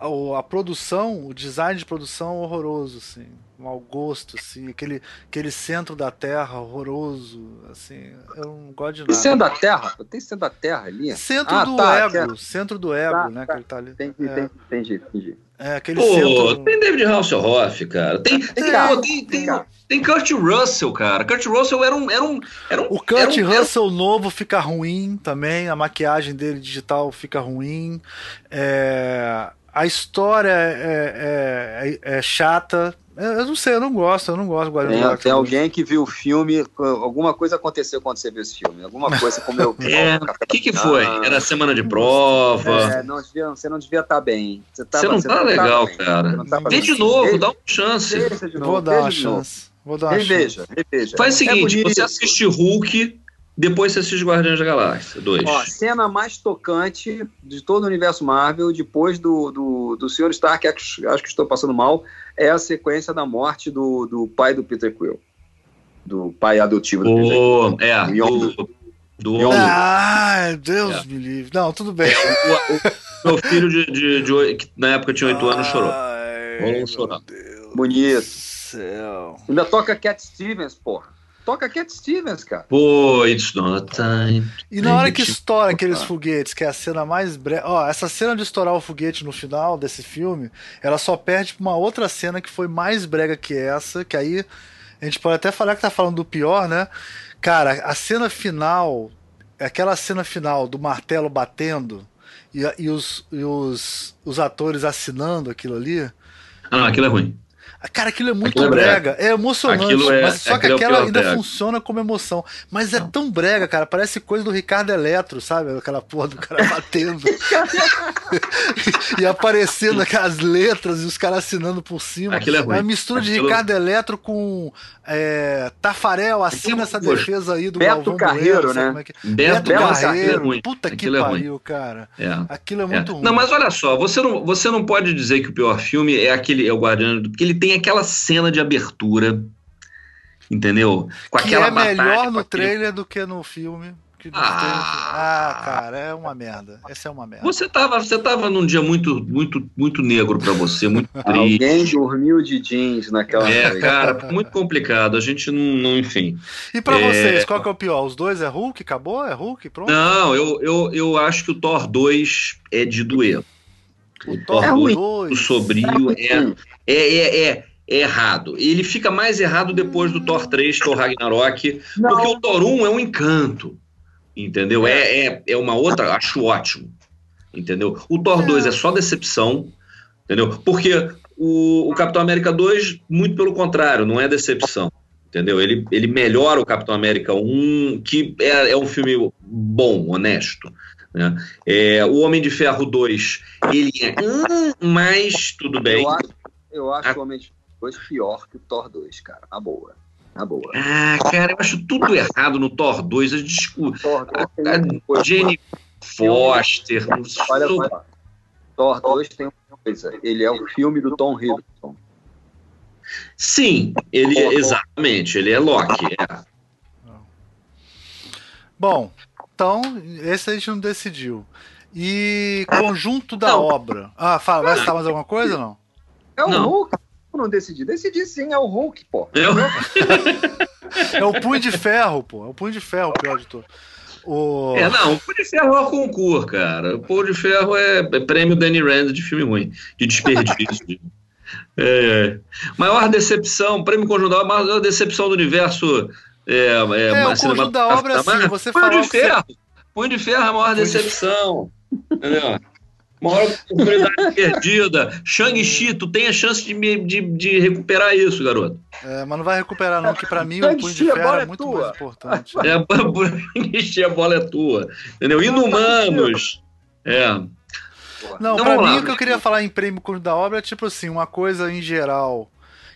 a, a, produção, o design de produção horroroso, assim mau gosto, assim, aquele, aquele centro da Terra horroroso, assim, eu não gosto de nada. centro da Terra? Tem centro da Terra ali? Centro ah, do tá, ego, é... centro do ego, tá, né, tá. que ele tá ali. Entendi, é. entendi, entendi. É, aquele Pô, centro... tem David Hasselhoff, cara. Tem, tem, tem, tem, tem, tem, Kurt Russell, cara. Kurt Russell era um. Era um, era um o Kurt um, Russell era... novo fica ruim também. A maquiagem dele digital fica ruim. É, a história é, é, é, é chata eu não sei, eu não gosto, eu não gosto do Guardiões tem, Tem alguém que viu o filme, alguma coisa aconteceu quando você viu esse filme, alguma coisa como eu. é, o que que foi? Era semana de prova? É, não devia, você não devia estar tá bem. Você, tava, você não você tá não legal, tá cara. Tá Vem de novo, dá uma chance. Vou dar uma chance. Vou dar uma reveja, chance. reveja. Faz o seguinte, é você assiste Hulk, depois você assiste Guardiões da Galáxia 2. Ó, cena mais tocante de todo o universo Marvel, depois do, do, do Senhor Stark, acho, acho que estou passando mal, é a sequência da morte do, do pai do Peter Quill. Do pai adotivo do oh, Peter Quill. É, do, do, do Ah, Deus é. me livre. Não, tudo bem. É, o, o, meu filho de, de, de, que na época tinha 8 anos chorou. Rolou um chorar. Bonito. Céu. Ainda toca Cat Stevens, porra toca Cat Stevens, cara. Pô, it's not time. E na hora que estoura aqueles foguetes, que é a cena mais breve. Ó, essa cena de estourar o foguete no final desse filme, ela só perde pra uma outra cena que foi mais brega que essa, que aí a gente pode até falar que tá falando do pior, né? Cara, a cena final, aquela cena final do martelo batendo e, e, os, e os, os atores assinando aquilo ali. Ah, não, aquilo é ruim. Cara, aquilo é muito aquilo é brega. É emocionante. É, mas só que é aquela ainda brega. funciona como emoção. Mas é tão brega, cara. Parece coisa do Ricardo Eletro, sabe? Aquela porra do cara batendo. e aparecendo aquelas letras e os caras assinando por cima. Aquilo é ruim. É uma mistura de Ricardo Eletro com é, Tafarel. Assina essa defesa aí do Beto Galvão Carreiro, né? É que... Beto, Beto Carreiro. É Puta aquilo que pariu, cara. É. Aquilo é muito ruim. Não, mas olha só. Você não, você não pode dizer que o pior filme é aquele, é o Guardião, porque ele tem tem aquela cena de abertura, entendeu? Com que aquela é melhor no trailer aquele... do que no filme. Que ah. ah, cara, é uma merda. Essa é uma merda. Você tava, você tava num dia muito, muito, muito negro para você, muito triste. Alguém dormiu de jeans naquela É, noite. cara, muito complicado. A gente não, não enfim. E para é... vocês, qual que é o pior? Os dois é Hulk? Acabou? É Hulk? Pronto? Não, eu, eu, eu acho que o Thor 2 é de doer. O, Thor 2, o sobrio, é, é, é, é é errado. Ele fica mais errado depois do Thor 3, Thor Ragnarok, Não. porque o Thor 1 é um encanto. Entendeu? É, é, é uma outra, acho ótimo. Entendeu? O Thor 2 é só decepção. Entendeu? Porque o, o Capitão América 2, muito pelo contrário, não é decepção. Entendeu? Ele, ele melhora o Capitão América 1, que é, é um filme bom, honesto. Né? É, o Homem de Ferro 2, ele é. Hum, mas tudo bem. Eu acho, eu acho o Homem de Ferro 2 pior que o Thor 2, cara. Na boa. Na boa. Ah, cara, eu acho tudo errado no Thor 2. Eu discuto. Thor 2 a, a Jenny Foster. Olha, olha. Thor 2 tem uma coisa. Ele é o filme do Tom Hiddleston. Sim, ele exatamente, ele é Loki. É. Bom, então esse a gente não decidiu. E conjunto da não. obra. Ah, fala, vai citar mais alguma coisa ou não? É o não. Hulk não decidi? Decidi sim, é o Hulk, pô. Eu? é o Punho de Ferro, pô. É o Punho de Ferro, o pior de tudo. O... É, não, o Punho de Ferro é o concurso, cara. O Punho de Ferro é, é prêmio Danny Rand de filme ruim, de desperdício. é, maior decepção, prêmio conjuntural, maior decepção do universo. É, é, é o conjunto da obra, assim, você Punho de Ferro. Você... Punho de Ferro é a maior decepção. Entendeu? Maior oportunidade perdida. Shang-Chi, tu tem a chance de, me, de, de recuperar isso, garoto. É, mas não vai recuperar, não, que pra mim o punho de ferro é, é muito tua. mais importante. É, Shang-Chi, a bola é tua. Entendeu? Inumanos. É. Não, então, pra mim o que eu queria falar em prêmio da obra é tipo assim, uma coisa em geral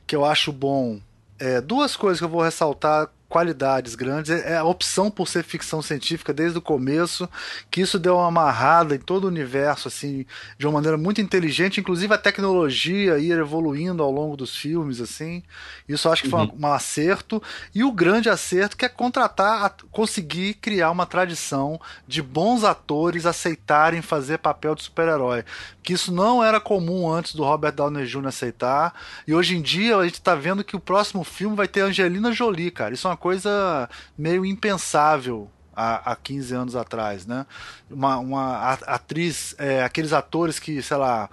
que eu acho bom. É, duas coisas que eu vou ressaltar qualidades grandes. É, é a opção por ser ficção científica desde o começo, que isso deu uma amarrada em todo o universo, assim, de uma maneira muito inteligente, inclusive a tecnologia ir evoluindo ao longo dos filmes, assim. Isso acho que foi uhum. um, um, acerto. E o grande acerto que é contratar, a, conseguir criar uma tradição de bons atores aceitarem fazer papel de super-herói. Que isso não era comum antes do Robert Downey Jr. aceitar. E hoje em dia a gente está vendo que o próximo filme vai ter Angelina Jolie, cara. Isso é uma coisa meio impensável há, há 15 anos atrás, né? Uma, uma atriz, é, aqueles atores que, sei lá,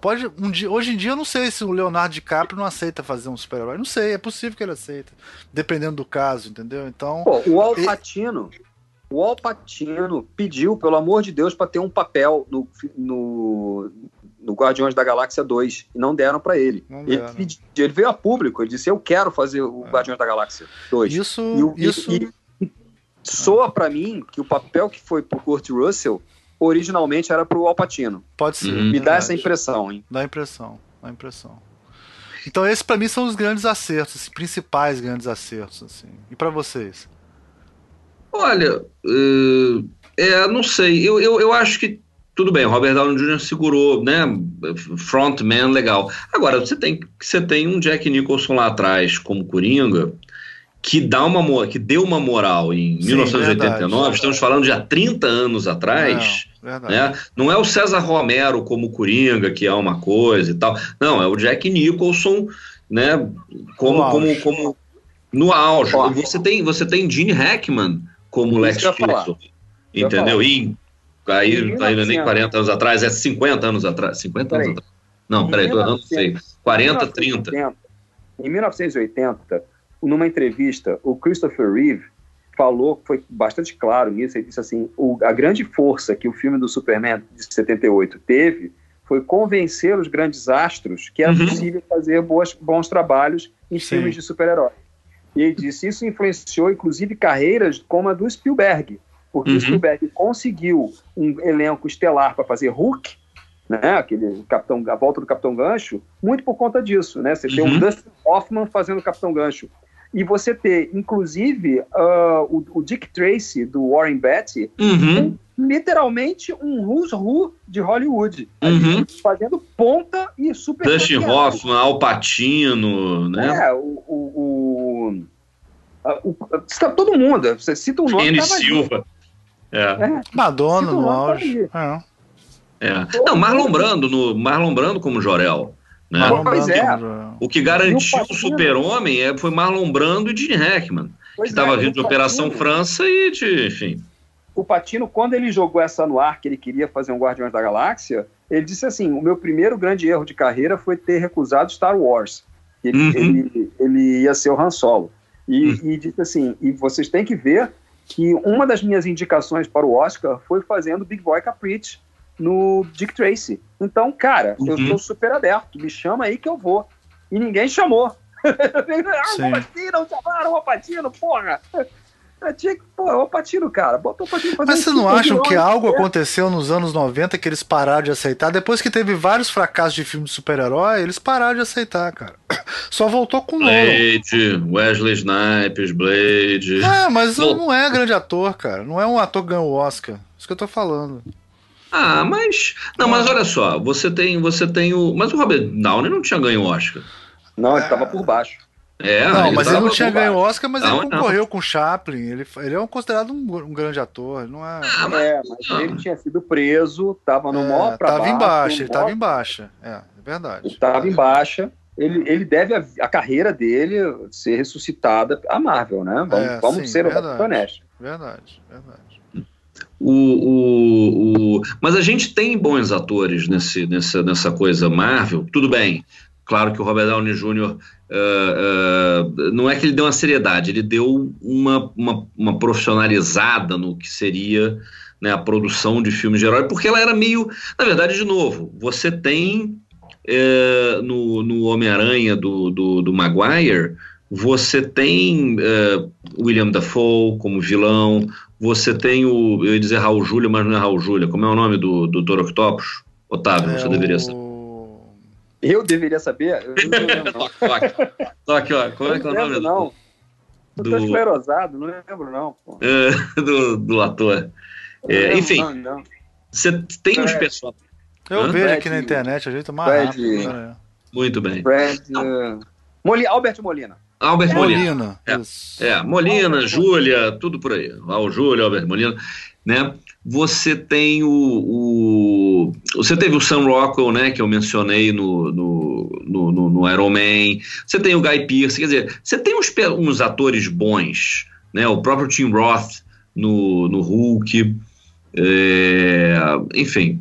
pode um dia, hoje em dia eu não sei se o Leonardo DiCaprio não aceita fazer um super-herói, não sei, é possível que ele aceita, dependendo do caso, entendeu? Então, Pô, o Al Pacino, e... o Al Pacino pediu, pelo amor de Deus, para ter um papel no, no no Guardiões da Galáxia 2 e não deram para ele. Ele, pediu, ele, veio a público, ele disse: Eu quero fazer o é. Guardiões da Galáxia 2. Isso. E, isso... E, e soa para mim que o papel que foi pro Kurt Russell originalmente era pro Alpatino. Pode ser. Me dá essa impressão, hein? Dá impressão, dá impressão. Então esses para mim são os grandes acertos, os principais grandes acertos, assim. E para vocês? Olha, uh, é, não sei. Eu, eu, eu acho que tudo bem, o Robert Downey Jr. segurou, né? Frontman legal. Agora, você tem, você tem um Jack Nicholson lá atrás como Coringa, que, dá uma, que deu uma moral em Sim, 1989, verdade, estamos falando de há 30 anos atrás. Não, né? não é o César Romero como Coringa, que é uma coisa e tal. Não, é o Jack Nicholson, né? Como, no como, como no auge. Você tem, você tem Gene Hackman como Lex Luthor. Entendeu? E Aí, 1900... aí não é nem 40 anos atrás, é 50 anos atrás. 50 peraí. anos atrás. Não, peraí, tô errando, sei. 40, 30. Em 1980, numa entrevista, o Christopher Reeve falou, foi bastante claro nisso, ele disse assim, o, a grande força que o filme do Superman de 78 teve foi convencer os grandes astros que era uhum. possível fazer boas, bons trabalhos em Sim. filmes de super-herói. E ele disse, isso influenciou inclusive carreiras como a do Spielberg, porque uhum. o Spielberg conseguiu um elenco estelar para fazer Hulk, né, aquele capitão, a volta do Capitão Gancho, muito por conta disso, né? Você uhum. tem o Dustin Hoffman fazendo o Capitão Gancho. E você ter, inclusive, uh, o, o, Dick Tracy, do Warren Beatty, uhum. um, literalmente um who's who de Hollywood. Uhum. Fazendo ponta e super... Dustin Hoffman, Al Pacino, né? É, o, o o, cita todo mundo. Você cita um nome. N. Silva. É. é. Madonna no auge. É. É. Não, Marlon Brando, no, Marlon Brando como Jorel. Né? Pois é. O que garantiu o super-homem é, foi Marlon Brando e Gene Hackman, pois que estava é, vindo de Operação França e de, enfim. O Patino, quando ele jogou essa no ar, que ele queria fazer um Guardiões da Galáxia, ele disse assim: o meu primeiro grande erro de carreira foi ter recusado Star Wars. Ele, uhum. ele, ele ia ser o Han Solo. E, uhum. e disse assim: e vocês têm que ver que uma das minhas indicações para o Oscar foi fazendo Big Boy Caprice no Dick Tracy. Então, cara, uhum. eu estou super aberto, me chama aí que eu vou. E ninguém chamou. ah, Patino, não chamaram o Patino, porra! Tinha que, pô, é o Patino, cara. Botou o Patino fazer Mas vocês não acham que algo aconteceu nos anos 90 que eles pararam de aceitar? Depois que teve vários fracassos de filme de super-herói, eles pararam de aceitar, cara. Só voltou com o Blade, Wesley Snipes, Blade. É, mas não é grande ator, cara. Não é um ator que ganhou o Oscar. Isso que eu tô falando. Ah, mas. Não, mas olha só, você tem, você tem o. Mas o Robert Downey não tinha ganho o Oscar. Não, ele estava por baixo. É, não, ele mas ele não tinha ganho o Oscar, mas não, ele concorreu não. com Chaplin. Ele, ele é um, considerado um, um, grande ator. Não é... Ah, mas, é, mas ele tinha sido preso, estava no é, maior pra Tava em baixa, ele estava em baixa. É, é verdade. Estava em baixa. Ele, ele deve a, a, carreira dele ser ressuscitada à Marvel, né? Vamos, é, vamos sim, ser honestos. Verdade, verdade. O, o, o, mas a gente tem bons atores nesse, nessa, nessa coisa Marvel, tudo bem. Claro que o Robert Downey Jr. Uh, uh, não é que ele deu uma seriedade, ele deu uma, uma, uma profissionalizada no que seria né, a produção de filmes de herói, porque ela era meio. Na verdade, de novo, você tem uh, no, no Homem-Aranha do, do, do Maguire, você tem William Dafoe como vilão, você tem o. Eu ia dizer Raul Júlia, mas não é Raul Júlia. Como é o nome do, do Dr. Octopus? Otávio, é você o... deveria saber. Eu deveria saber? Eu não lembro, não. Toque, ó. Como é que é o nome? Não. Do... Eu tô esclerosado, não lembro, não. É, do, do ator. É, enfim, você tem uns personagens. Eu Hã? vejo aqui na internet, a gente mais Fred, rápido. Né? Muito bem. Fred, uh... Molina, Albert Molina. Albert Molina. Molina. É, é Molina, Júlia, tudo por aí. Al Júlia, Albert Molina, né? Você tem o, o, Você teve o Sam Rockwell, né? Que eu mencionei no, no, no, no Iron Man. Você tem o Guy Pearce, quer dizer, você tem uns, uns atores bons, né? O próprio Tim Roth no, no Hulk. É, enfim,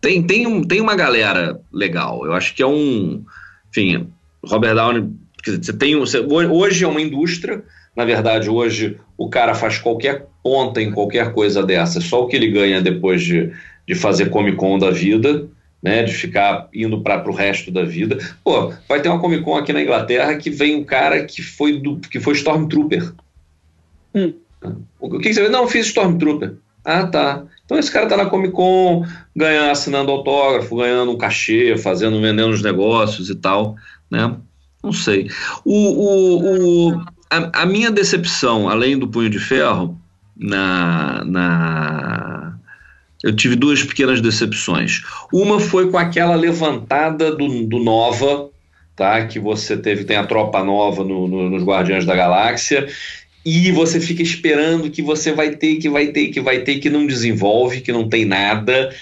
tem, tem, um, tem uma galera legal. Eu acho que é um. Enfim, Robert Downey dizer, você tem, você, hoje é uma indústria, na verdade, hoje o cara faz qualquer ponta em qualquer coisa dessa, só o que ele ganha depois de, de fazer Comic Con da vida, né, de ficar indo para o resto da vida. Pô, vai ter uma Comic Con aqui na Inglaterra que vem um cara que foi, do, que foi Stormtrooper. Hum. O que, que você vê? Não, fiz Stormtrooper. Ah, tá. Então esse cara tá na Comic Con, ganhando, assinando autógrafo, ganhando um cachê, fazendo, vendendo os negócios e tal, né? Não sei. O, o, o a, a, minha decepção, além do Punho de Ferro, na, na, eu tive duas pequenas decepções. Uma foi com aquela levantada do, do Nova, tá? Que você teve, tem a tropa nova no, no, nos Guardiões da Galáxia, e você fica esperando que você vai ter, que vai ter, que vai ter, que não desenvolve, que não tem nada.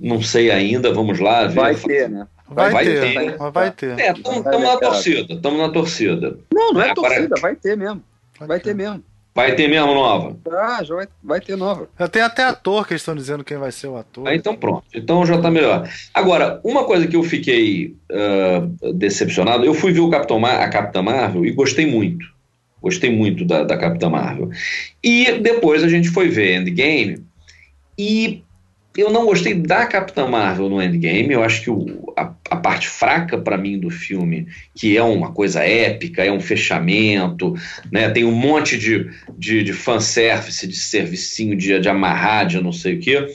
Não sei ainda, vamos lá. Ver. Vai ter, né? Vai, vai ter, ter, vai ter. É, estamos na torcida, estamos na torcida. Não, não é, é torcida, vai ter mesmo. Vai, vai ter. ter mesmo. Vai ter mesmo nova? Ah, já vai, vai ter nova. Já tem até ator que estão dizendo quem vai ser o ator. Ah, então pronto. Então já tá melhor. Agora, uma coisa que eu fiquei uh, decepcionado, eu fui ver o Capitão Mar a Capitã Marvel e gostei muito. Gostei muito da, da Capitã Marvel. E depois a gente foi ver Endgame e eu não gostei da Capitã Marvel no Endgame. Eu acho que o, a, a, parte fraca para mim do filme, que é uma coisa épica, é um fechamento, né? tem um monte de, de, de fanservice, de servicinho, de, de amarrar, de não sei o quê.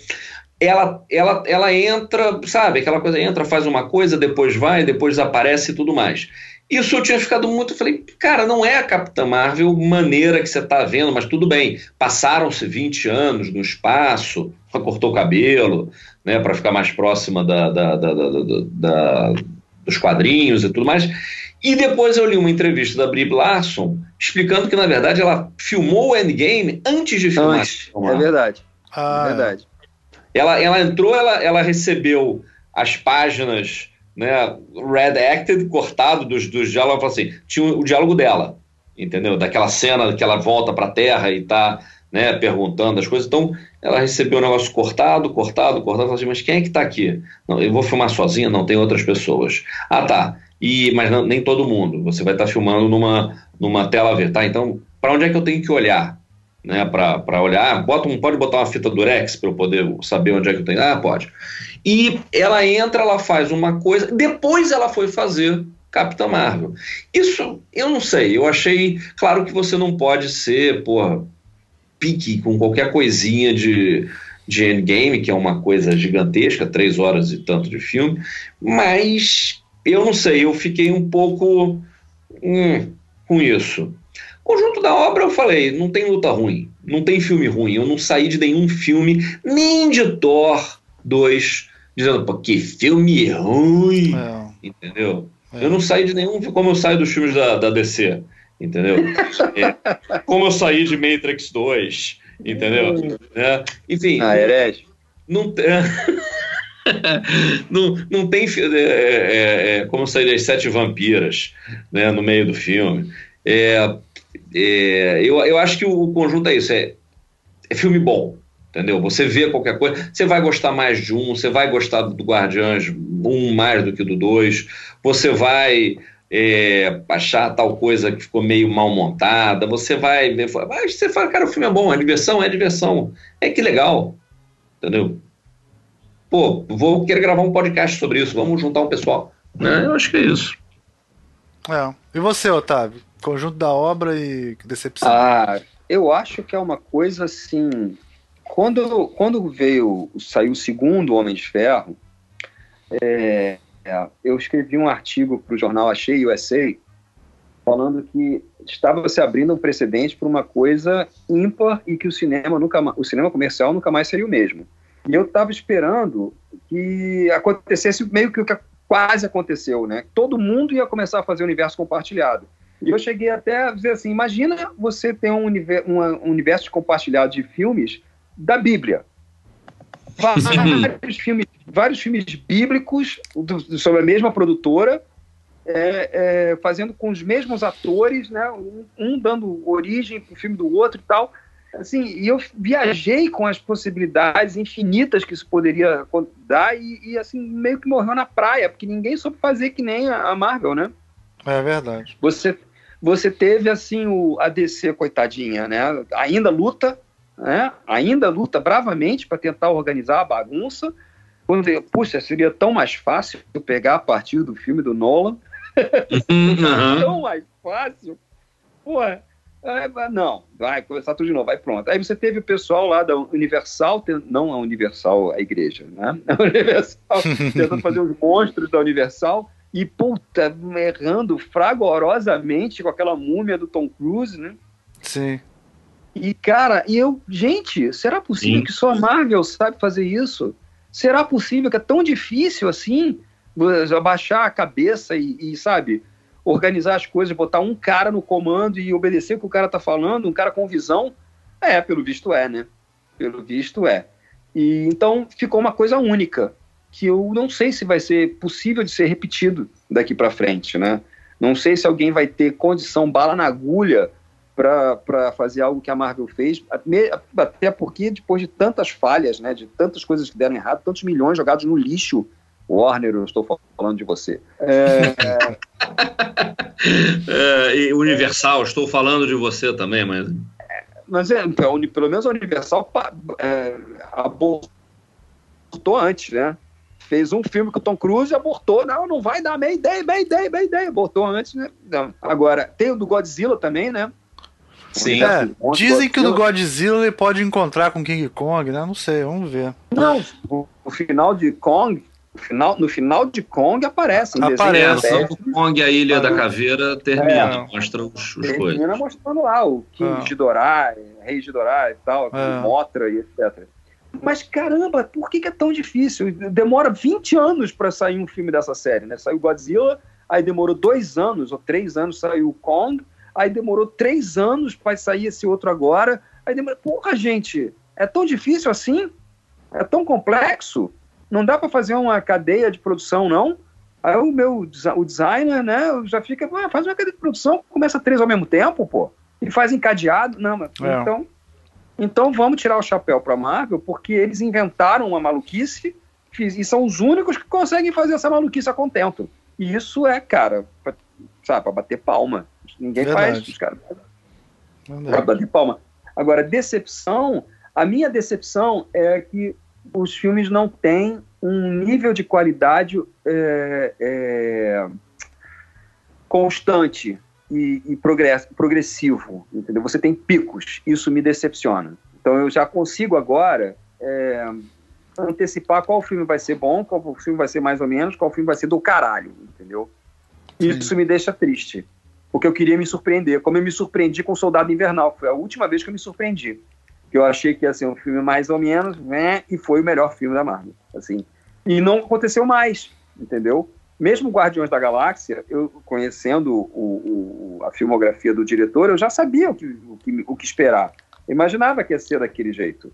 Ela, ela, ela entra, sabe? Aquela coisa entra, faz uma coisa, depois vai, depois desaparece e tudo mais. Isso eu tinha ficado muito. Eu falei, cara, não é a Capitã Marvel maneira que você está vendo, mas tudo bem. Passaram-se 20 anos no espaço, cortou o cabelo, né, para ficar mais próxima da, da, da, da, dos quadrinhos e tudo mais. E depois eu li uma entrevista da Brie Larson explicando que, na verdade, ela filmou o Endgame antes de filmar. Antes, é verdade. Ah. É verdade. Ela, ela entrou, ela, ela recebeu as páginas né, redacted, cortado dos, dos diálogos, assim, tinha o, diálogo dela, entendeu? Daquela cena que ela volta para a Terra e tá né, perguntando as coisas. Então, ela recebeu o negócio cortado, cortado, cortado, assim, mas quem é que está aqui? Não, eu vou filmar sozinha, não, tem outras pessoas. Ah, tá. E, mas não, nem todo mundo. Você vai estar tá filmando numa, numa tela ver, tá? Então, para onde é que eu tenho que olhar? Né, para olhar, bota um, pode botar uma fita durex para eu poder saber onde é que eu tenho. Ah, pode. E ela entra, ela faz uma coisa, depois ela foi fazer Capitã Marvel. Isso, eu não sei, eu achei, claro que você não pode ser, porra, pique com qualquer coisinha de, de Endgame, que é uma coisa gigantesca, três horas e tanto de filme, mas eu não sei, eu fiquei um pouco hum, com isso. Conjunto da obra, eu falei, não tem luta ruim, não tem filme ruim. Eu não saí de nenhum filme, nem de Thor 2, dizendo, pô, que filme ruim, é. entendeu? É. Eu não saí de nenhum, como eu saio dos filmes da, da DC entendeu? É, como eu saí de Matrix 2, entendeu? É, enfim. Ah, herege. Não, não, não tem. É, é, é, como eu saí das Sete Vampiras né, no meio do filme. É, eu, eu acho que o, conjunto é isso: é, é filme bom. Entendeu? Você vê qualquer coisa, você vai gostar mais de um, você vai gostar do Guardiões um mais do que do dois, você vai é, achar tal coisa que ficou meio mal montada, você vai ver, você fala, cara, o filme é bom, é diversão, é diversão. É que legal, entendeu? Pô, vou querer gravar um podcast sobre isso, vamos juntar um pessoal. Né? Eu acho que é isso. É. E você, Otávio? Conjunto da obra e decepção. Ah, eu acho que é uma coisa assim. Quando, quando veio, saiu o segundo Homem de Ferro, é, eu escrevi um artigo para o jornal Achei USA falando que estava se abrindo um precedente para uma coisa ímpar e que o cinema nunca o cinema comercial nunca mais seria o mesmo. E eu estava esperando que acontecesse meio que o que quase aconteceu, né? Todo mundo ia começar a fazer universo compartilhado. E eu cheguei até a dizer assim: imagina você ter um universo compartilhado de filmes da Bíblia vários filmes, vários filmes bíblicos do, sobre a mesma produtora, é, é, fazendo com os mesmos atores, né? Um, um dando origem para o filme do outro e tal. Assim, e eu viajei com as possibilidades infinitas que isso poderia dar e, e, assim meio que morreu na praia, porque ninguém soube fazer que nem a Marvel, né? É verdade. Você você teve assim o a DC coitadinha, né? Ainda luta, né, ainda luta bravamente para tentar organizar a bagunça. Quando, puxa, seria tão mais fácil eu pegar a partir do filme do Nolan. Uhum. tão mais fácil. Pô, é, não, vai começar tudo de novo, vai pronto. Aí você teve o pessoal lá da Universal, não a Universal, a igreja, né? A Universal tentando fazer os monstros da Universal e, puta, errando fragorosamente com aquela múmia do Tom Cruise, né? Sim. E, cara, e eu, gente, será possível Sim. que só a Marvel sabe fazer isso? Será possível que é tão difícil assim abaixar a cabeça e, e, sabe, organizar as coisas, botar um cara no comando e obedecer o que o cara tá falando, um cara com visão? É, pelo visto é, né? Pelo visto é. E então ficou uma coisa única, que eu não sei se vai ser possível de ser repetido daqui para frente, né? Não sei se alguém vai ter condição, bala na agulha, para fazer algo que a Marvel fez, até porque depois de tantas falhas, né, de tantas coisas que deram errado, tantos milhões jogados no lixo, Warner, eu estou falando de você. É... é, Universal, estou falando de você também, mas. Mas é, pelo menos a Universal é, abortou antes, né? Fez um filme com o Tom Cruise e abortou. Não, não vai dar meia ideia, meia ideia, meia ideia. Abortou antes, né? Não. Agora, tem o do Godzilla também, né? Sim. É, dizem que o do Godzilla ele pode encontrar com King Kong, né? Não sei, vamos ver. Não, o, final de Kong, no final, no final de Kong aparece. Aparece. O Kong a Ilha da Caveira termina, é, mostra os, os termina coisas. Termina mostrando lá o King é. Ghidorah, Rei Ghidorah e tal, é. Motra e etc. Mas caramba, por que, que, é tão difícil? Demora 20 anos para sair um filme dessa série, né? Saiu Godzilla, aí demorou dois anos ou três anos saiu o Kong, aí demorou três anos para sair esse outro agora, aí demorou, porra, gente, é tão difícil assim? É tão complexo? Não dá para fazer uma cadeia de produção, não? Aí o meu o designer, né, já fica, ah, faz uma cadeia de produção, começa três ao mesmo tempo, pô, e faz encadeado. Não, mas, é. então, então vamos tirar o chapéu para Marvel, porque eles inventaram uma maluquice e são os únicos que conseguem fazer essa maluquice a contento. E isso é, cara, pra, sabe, para bater palma. Ninguém Verdade. faz isso, cara. Para bater palma. Agora, decepção, a minha decepção é que os filmes não têm um nível de qualidade é, é, constante e, e progressivo, entendeu? Você tem picos, isso me decepciona. Então eu já consigo agora é, antecipar qual filme vai ser bom, qual filme vai ser mais ou menos, qual filme vai ser do caralho, entendeu? Isso me deixa triste, porque eu queria me surpreender, como eu me surpreendi com Soldado Invernal, foi a última vez que eu me surpreendi, que eu achei que ia ser um filme mais ou menos, né, e foi o melhor filme da Marvel, assim. E não aconteceu mais, entendeu? Mesmo Guardiões da Galáxia, eu conhecendo o, o, a filmografia do diretor, eu já sabia o que, o que, o que esperar. Eu imaginava que ia ser daquele jeito.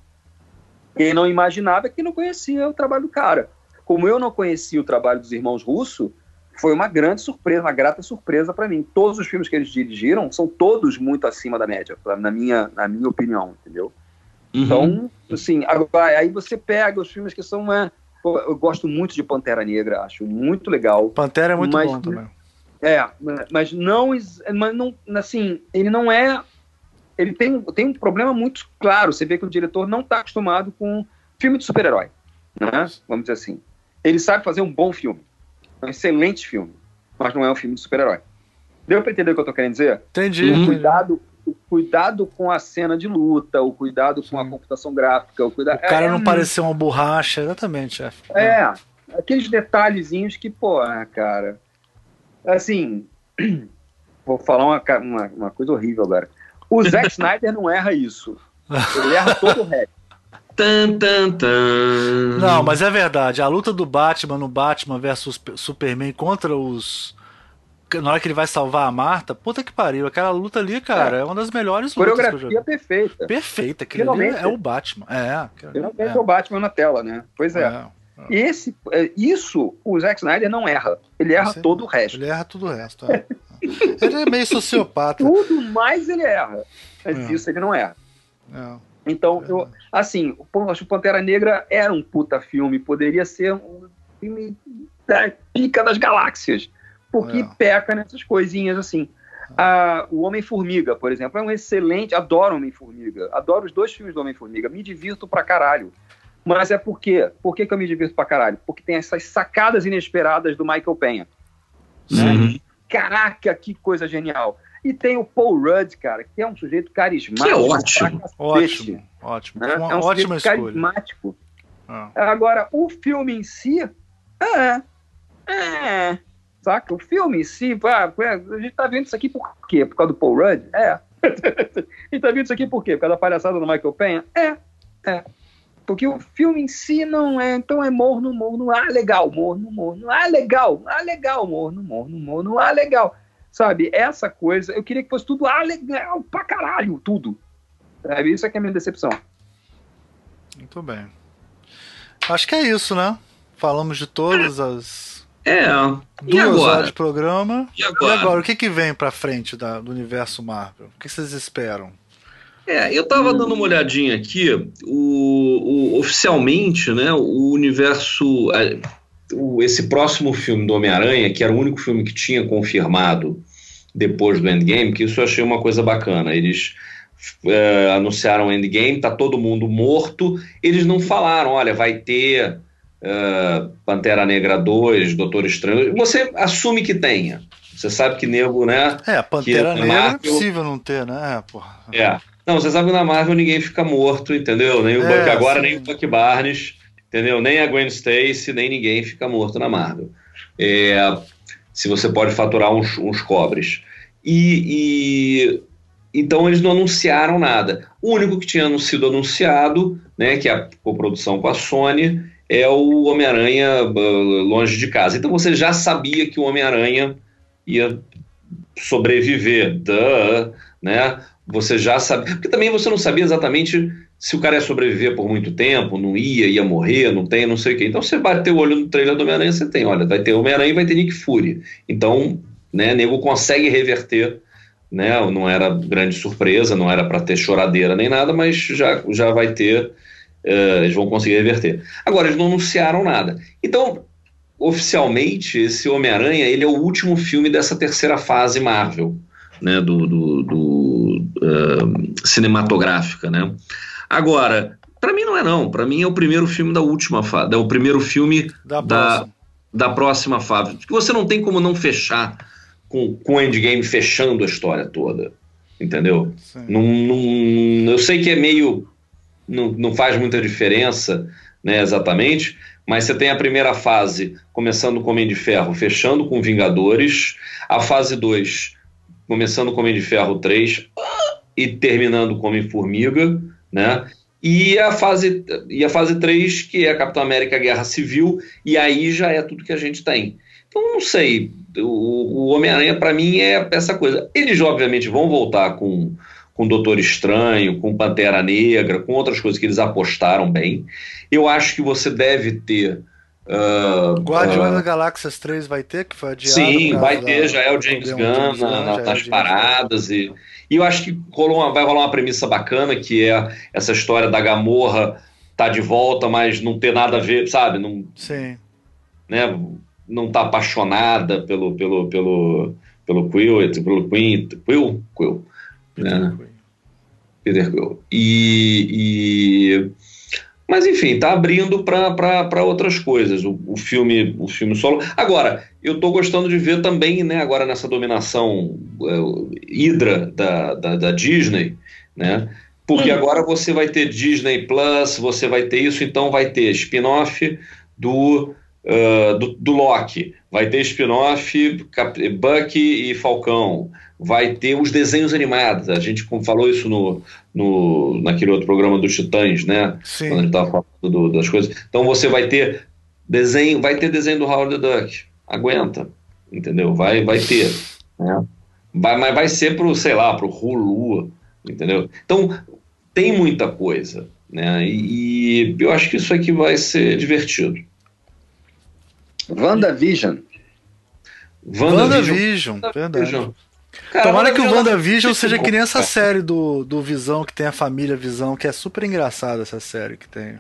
Quem não imaginava é que não conhecia o trabalho do cara. Como eu não conhecia o trabalho dos irmãos Russo, foi uma grande surpresa, uma grata surpresa para mim. Todos os filmes que eles dirigiram são todos muito acima da média, na minha, na minha opinião, entendeu? Uhum. Então, assim, agora, aí você pega os filmes que são uma, eu gosto muito de Pantera Negra, acho muito legal. Pantera é muito mas, bom também. É, mas não, mas não, assim, ele não é, ele tem, tem um problema muito claro. Você vê que o diretor não está acostumado com filme de super-herói, né? Vamos dizer assim. Ele sabe fazer um bom filme, um excelente filme, mas não é um filme de super-herói. Deu para entender o que eu estou querendo dizer? Entendi. O cuidado, o cuidado com a cena de luta, o cuidado com a computação gráfica, o cuidado. O cara é, não é, parecer uma borracha, exatamente, chefe. É, aqueles detalhezinhos que, pô, cara. Assim, vou falar uma, uma, uma coisa horrível agora. O Zack Snyder não erra isso. Ele erra todo o resto. Tan, tan, tan. Não, mas é verdade. A luta do Batman no Batman versus Superman contra os na hora que ele vai salvar a Marta, puta que pariu, aquela luta ali, cara, é, é uma das melhores lutas Coreografia perfeita. Perfeita, aquele é o Batman. É, Finalmente é. é o Batman na tela, né? Pois é. é. é. Esse, é, isso o Zack Snyder não erra. Ele erra Você, todo o resto. Ele erra tudo o resto. É. ele é meio sociopata. Tudo mais ele erra. Mas isso ele não erra. Então, eu, assim, o Pantera Negra era um puta filme, poderia ser um filme da pica das galáxias porque é. peca nessas coisinhas assim. Ah, o Homem-Formiga, por exemplo, é um excelente. Adoro Homem-Formiga. Adoro os dois filmes do Homem-Formiga. Me divirto pra caralho. Mas é por quê? Por que, que eu me divirto pra caralho? Porque tem essas sacadas inesperadas do Michael Penha. Né? Caraca, que coisa genial. E tem o Paul Rudd, cara, que é um sujeito carismático. Que é ótimo. Ótimo, ótimo. Né? Uma é um ótima escolha. carismático. Ah. Agora, o filme em si, é, é, saca? O filme em si, ah, a gente tá vendo isso aqui por quê? Por causa do Paul Rudd? É. a gente tá vendo isso aqui por quê? Por causa da palhaçada do Michael Penha? É. É. Porque o filme em si não é, então é morno, morno, ah, legal, morno, morno, ah, legal, ah, legal, morno, morno, morno, ah, legal. Sabe, essa coisa, eu queria que fosse tudo, ah, legal, pra caralho, tudo. Sabe, isso é que é a minha decepção. Muito bem. Acho que é isso, né? Falamos de todas as é. Duas agora? horas de programa. E agora? E agora? O que, que vem pra frente da, do universo Marvel? O que vocês esperam? É, eu tava dando uma olhadinha aqui. O, o oficialmente, né, o universo. O, esse próximo filme do Homem-Aranha, que era o único filme que tinha confirmado depois do Endgame, que isso eu achei uma coisa bacana. Eles. É, anunciaram o Endgame, tá todo mundo morto. Eles não falaram, olha, vai ter uh, Pantera Negra 2, Doutor Estranho. Você assume que tenha. Você sabe que nego, né? É, Pantera Negra Marvel, é impossível não ter, né? É, porra. É. Não, você sabe que na Marvel ninguém fica morto, entendeu? Nem o é, Buck agora, sim. nem o Buck Barnes, entendeu? Nem a Gwen Stacy, nem ninguém fica morto na Marvel. É, se você pode faturar uns, uns cobres. E, e, então eles não anunciaram nada. O único que tinha sido anunciado, né, que é a coprodução com a Sony, é o Homem-Aranha uh, longe de casa. Então você já sabia que o Homem-Aranha ia sobreviver, duh, né? Você já sabe. Porque também você não sabia exatamente se o cara ia sobreviver por muito tempo, não ia, ia morrer, não tem, não sei o quê. Então você bateu o olho no trailer do Homem-Aranha, você tem, olha, vai ter Homem-Aranha e vai ter Nick Fury. Então, né, nego consegue reverter, né? Não era grande surpresa, não era para ter choradeira nem nada, mas já, já vai ter, uh, eles vão conseguir reverter. Agora, eles não anunciaram nada. Então, oficialmente, esse Homem-Aranha, ele é o último filme dessa terceira fase Marvel, né, do, do, do uh, cinematográfica, né? Agora, para mim não é não. Para mim é o primeiro filme da última fase, é o primeiro filme da, da próxima, da próxima fase. Porque você não tem como não fechar com, com o Endgame fechando a história toda. Entendeu? Não, não, eu sei que é meio. Não, não faz muita diferença, né, exatamente, mas você tem a primeira fase começando com Homem de Ferro, fechando com Vingadores, a fase 2 começando com Homem de Ferro 3 e terminando com Homem-Formiga, né? E a fase e a fase 3, que é a Capitão América Guerra Civil, e aí já é tudo que a gente tem. Então, não sei, o, o Homem-Aranha para mim é essa coisa. Eles obviamente vão voltar com com Doutor Estranho, com Pantera Negra, com outras coisas que eles apostaram bem. Eu acho que você deve ter Uh, Guardiões uh, da Galáxias 3 vai ter, que foi adiado. Sim, vai ter, da, já é o James Gunn na, nas é paradas. E, e eu acho que rolou uma, vai rolar uma premissa bacana, que é essa história da Gamorra tá de volta, mas não ter nada a ver, sabe? Não, Sim. Né, não tá apaixonada pelo, pelo, pelo, pelo Quill, pelo Queen, Quill, Quill. Peter né? Quill. Peter Quill. E, e mas enfim, tá abrindo para outras coisas. O, o, filme o filme solo. Agora, eu tô gostando de ver também, né, agora nessa dominação uh, hidra da, da, da, Disney, né? Porque hum. agora você vai ter Disney Plus, você vai ter isso, então vai ter spin-off do, uh, do, do Loki, vai ter spin-off Bucky e Falcão, vai ter os desenhos animados. A gente falou isso no, no, naquele outro programa dos Titãs, né? Sim. Quando a gente estava falando do, das coisas. Então você vai ter desenho, vai ter desenho do Howard the Duck. Aguenta, entendeu? Vai, vai ter. Né? Vai, mas vai ser pro, sei lá, pro Hulu, entendeu? Então tem muita coisa, né? E, e eu acho que isso aqui vai ser divertido. WandaVision. WandaVision, WandaVision. verdade. Cara, Tomara que o WandaVision seja que nem essa série do, do Visão, que tem a família Visão, que é super engraçada essa série que tem.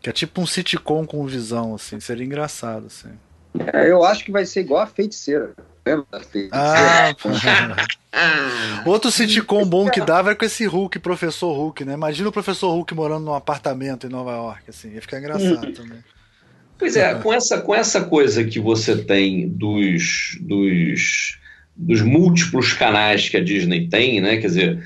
Que é tipo um sitcom com Visão, assim, seria engraçado, assim. É, eu acho que vai ser igual a feiticeira. Lembra da feiticeira? Ah, Outro sitcom bom que dava era com esse Hulk, professor Hulk, né? Imagina o professor Hulk morando num apartamento em Nova York, assim, ia ficar engraçado também. Pois é, com essa, com essa coisa que você tem dos, dos dos múltiplos canais que a Disney tem, né? Quer dizer,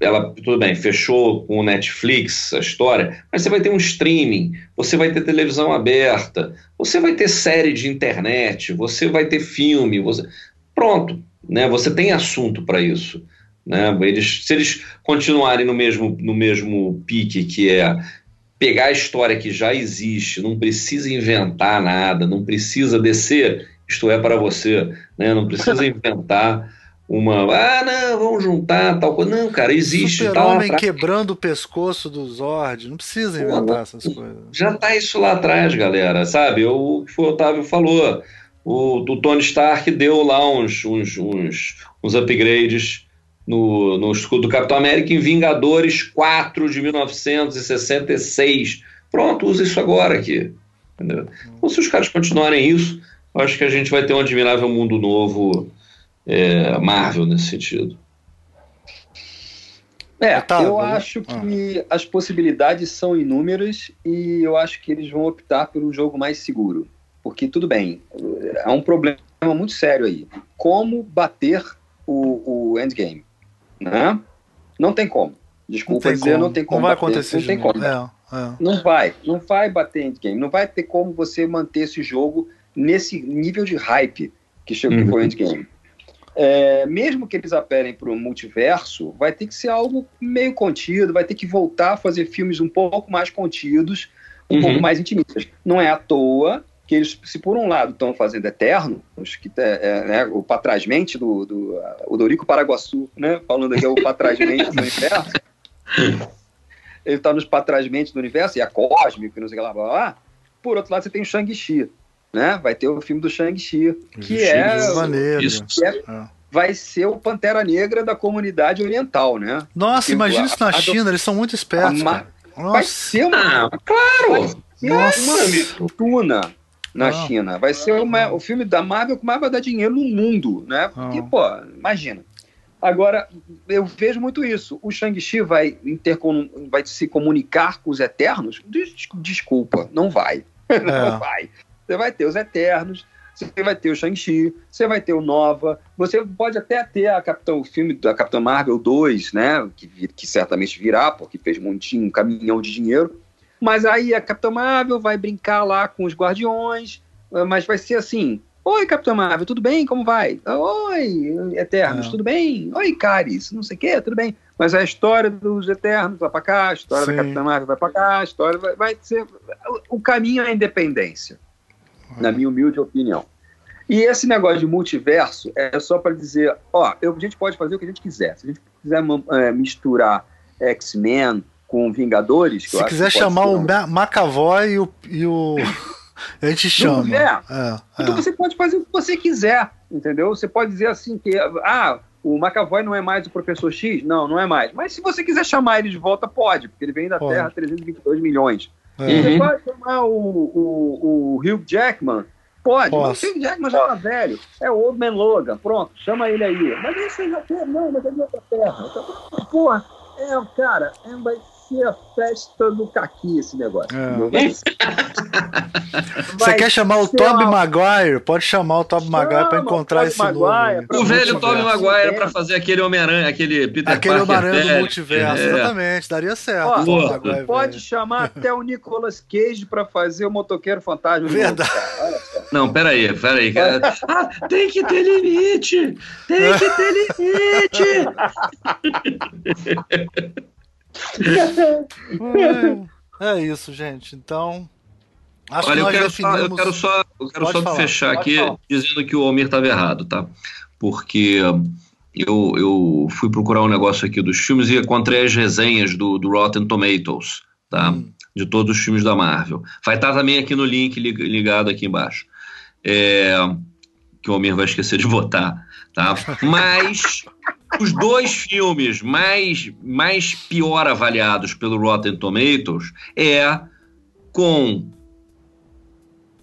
ela, tudo bem, fechou com o Netflix a história, mas você vai ter um streaming, você vai ter televisão aberta, você vai ter série de internet, você vai ter filme, você... pronto, né? Você tem assunto para isso. Né? Eles, se eles continuarem no mesmo, no mesmo pique que é pegar a história que já existe, não precisa inventar nada, não precisa descer isto é para você, né? Não precisa inventar uma, ah, não, vamos juntar tal coisa. Não, cara, existe. Super homem tá quebrando o pescoço do Zord, não precisa inventar Pô, essas coisas. Já tá isso lá atrás, galera, sabe? O que o Otávio falou, o, o Tony Stark deu lá uns, uns, uns, uns upgrades no, no escudo do Capitão América em Vingadores 4 de 1966. Pronto, usa isso agora aqui. Entendeu? Então, se os caras continuarem isso, acho que a gente vai ter um admirável mundo novo é, Marvel nesse sentido. É, tá, eu acho que ah. as possibilidades são inúmeras e eu acho que eles vão optar pelo jogo mais seguro. Porque, tudo bem, há um problema muito sério aí. Como bater o, o endgame? Né? Não tem como. Desculpa não dizer, como. não tem como. Não vai bater, acontecer. Não tem como. É, é. Não vai. Não vai bater endgame. Não vai ter como você manter esse jogo nesse nível de hype que chegou uhum. o Endgame. É, mesmo que eles apelem para o multiverso, vai ter que ser algo meio contido, vai ter que voltar a fazer filmes um pouco mais contidos, um uhum. pouco mais intimistas. Não é à toa que eles, se por um lado estão fazendo Eternos, que é, é, né, o patrasmente do, do o Dorico Paraguaçu, né, falando aqui é o patrasmente do universo, ele está nos patrasmente do universo, e a cósmico, não sei o que lá, blá, blá, blá. Por outro lado, você tem o Shang-Chi, né? Vai ter o filme do Shang-Chi, que é, maneiro. Que é, é. vai ser o Pantera Negra da comunidade oriental, né? Nossa, imagina isso na China, eles são muito espertos. Vai ser uma. Ah, claro! Ser uma fortuna na ah. China. Vai ser uma, o filme da Marvel que mais vai dar dinheiro no mundo, né? Porque, ah. pô, imagina. Agora, eu vejo muito isso. O Shang-Chi vai, vai se comunicar com os Eternos? Desculpa, não vai. É. não vai. Você vai ter os Eternos, você vai ter o Shang-Chi, você vai ter o Nova, você pode até ter a Capitão, o filme da Capitã Marvel 2, né? Que, que certamente virá, porque fez um, um caminhão de dinheiro. Mas aí a Capitã Marvel vai brincar lá com os Guardiões, mas vai ser assim: Oi, Capitã Marvel, tudo bem? Como vai? Oi, Eternos, é. tudo bem? Oi, Caris, não sei o quê, tudo bem. Mas a história dos Eternos vai para cá, a história Sim. da Capitã Marvel vai para cá, a história vai, vai ser. O caminho é a independência, na minha humilde opinião. E esse negócio de multiverso é só para dizer: ó, eu, a gente pode fazer o que a gente quiser. Se a gente quiser é, misturar X-Men com Vingadores. Se quiser chamar o McAvoy e o. E o... A gente chama. É. É, então é. você pode fazer o que você quiser, entendeu? Você pode dizer assim que ah, o McAvoy não é mais o professor X? Não, não é mais. Mas se você quiser chamar ele de volta, pode, porque ele vem da pode. Terra 322 milhões. É. Você pode chamar o, o, o Hugh Jackman? Pode, Posso. mas o Hugh Jackman já tá velho. É o Old Man Logan, pronto, chama ele aí. Mas isso já quer, não, mas é de outra terra. Então, porra, é, cara, é, vai ser a festa do caqui esse negócio. É. Você quer chamar o Tobey uma... Maguire? Pode chamar o Tobey Maguire para encontrar esse Maguire, novo. O velho Tobey Maguire para fazer aquele Homem-Aranha, aquele Peter aquele Homem-Aranha do multiverso, é. exatamente, daria certo. Ó, pode chamar até o Nicolas Cage para fazer o motoqueiro fantasma. Verdade. Não, peraí, peraí. ah, tem que ter limite! Tem que ter limite! é isso, gente. Então. Olha, eu quero, definimos... só, eu quero só, eu quero só falar, fechar aqui falar. dizendo que o Almir estava errado, tá? Porque eu, eu fui procurar um negócio aqui dos filmes e encontrei as resenhas do, do Rotten Tomatoes, tá? Hum. De todos os filmes da Marvel. Vai estar também aqui no link ligado aqui embaixo. É, que o Almir vai esquecer de votar, tá? Mas os dois filmes mais, mais pior avaliados pelo Rotten Tomatoes é com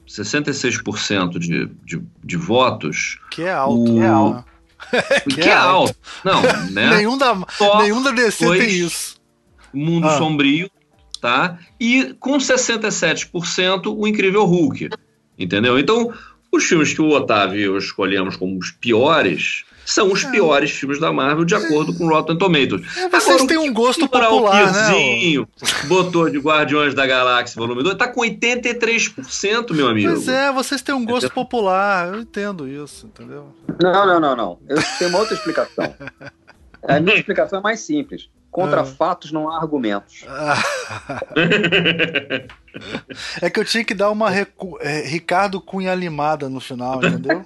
66% de, de, de votos. Que é alto. O... Que é alto. que, que é, alto. Não, né? nenhum, da, nenhum da DC tem isso. Mundo ah. Sombrio, tá? E com 67% o Incrível Hulk. Entendeu? Então, os filmes que o Otávio e eu escolhemos como os piores são os é. piores filmes da Marvel, de acordo com Rotten Tomatoes. É, vocês Agora, têm um gosto popular, né? botou de Guardiões da Galáxia Volume 2, tá com 83%, meu amigo. Pois é, vocês têm um gosto entendeu? popular, eu entendo isso, entendeu? Não, não, não, não. Eu tenho uma outra explicação. A minha explicação é mais simples. Contra ah. fatos não há argumentos. é que eu tinha que dar uma recu... é, Ricardo Cunha limada no final, entendeu?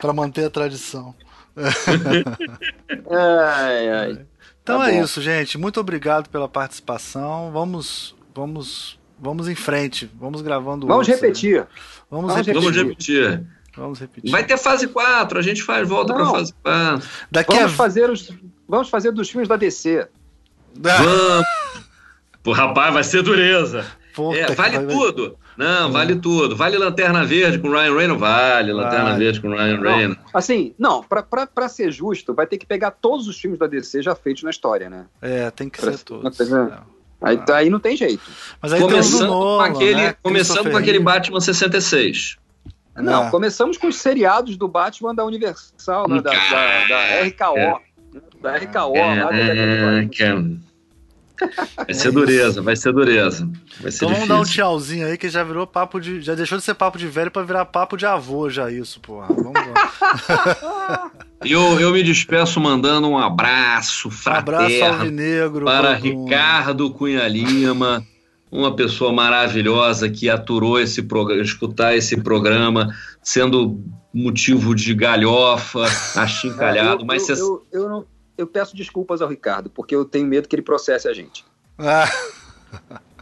para manter a tradição. ai, ai. Então tá é bom. isso, gente. Muito obrigado pela participação. Vamos, vamos, vamos em frente. Vamos gravando. Vamos repetir. Vamos, vamos, repetir. vamos repetir. Vamos repetir. Vai ter fase 4, a gente faz volta para fase 4. Daqui vamos, a... fazer os, vamos fazer dos filmes da DC. Vamos. Pô, rapaz, vai ser dureza. É, vale vai... tudo. Não, hum. vale tudo. Vale Lanterna Verde com Ryan Reynolds? Vale Lanterna vale. Verde com Ryan Reynolds. Assim, não, pra, pra, pra ser justo, vai ter que pegar todos os filmes da DC já feitos na história, né? É, tem que pra, ser todos. Aí, ah. aí não tem jeito. Mas aí começando Nolan, com aquele, né? começando com aquele Batman 66. Não, é. começamos com os seriados do Batman da Universal, né, da, da, da, RKO. É. Da RKO, é, lá é, Vai ser dureza, vai ser dureza. Vai ser então vamos dar um tchauzinho aí que já virou papo de. Já deixou de ser papo de velho para virar papo de avô, já isso, porra. Vamos lá. eu, eu me despeço mandando um abraço fraterno abraço negro para Ricardo Cunha Lima uma pessoa maravilhosa que aturou esse programa, escutar esse programa, sendo motivo de galhofa, achincalhado, eu, mas eu, eu, eu, não, eu peço desculpas ao Ricardo, porque eu tenho medo que ele processe a gente. Ah.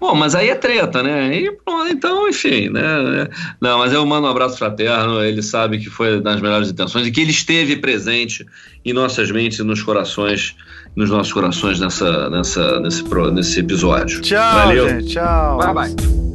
Bom, mas aí é treta, né? E, então, enfim, né? Não, mas eu mando um abraço fraterno. Ele sabe que foi das melhores intenções e que ele esteve presente em nossas mentes e nos corações, nos nossos corações nessa, nessa, nesse, nesse episódio. Tchau, Valeu. gente. Tchau. Bye, bye.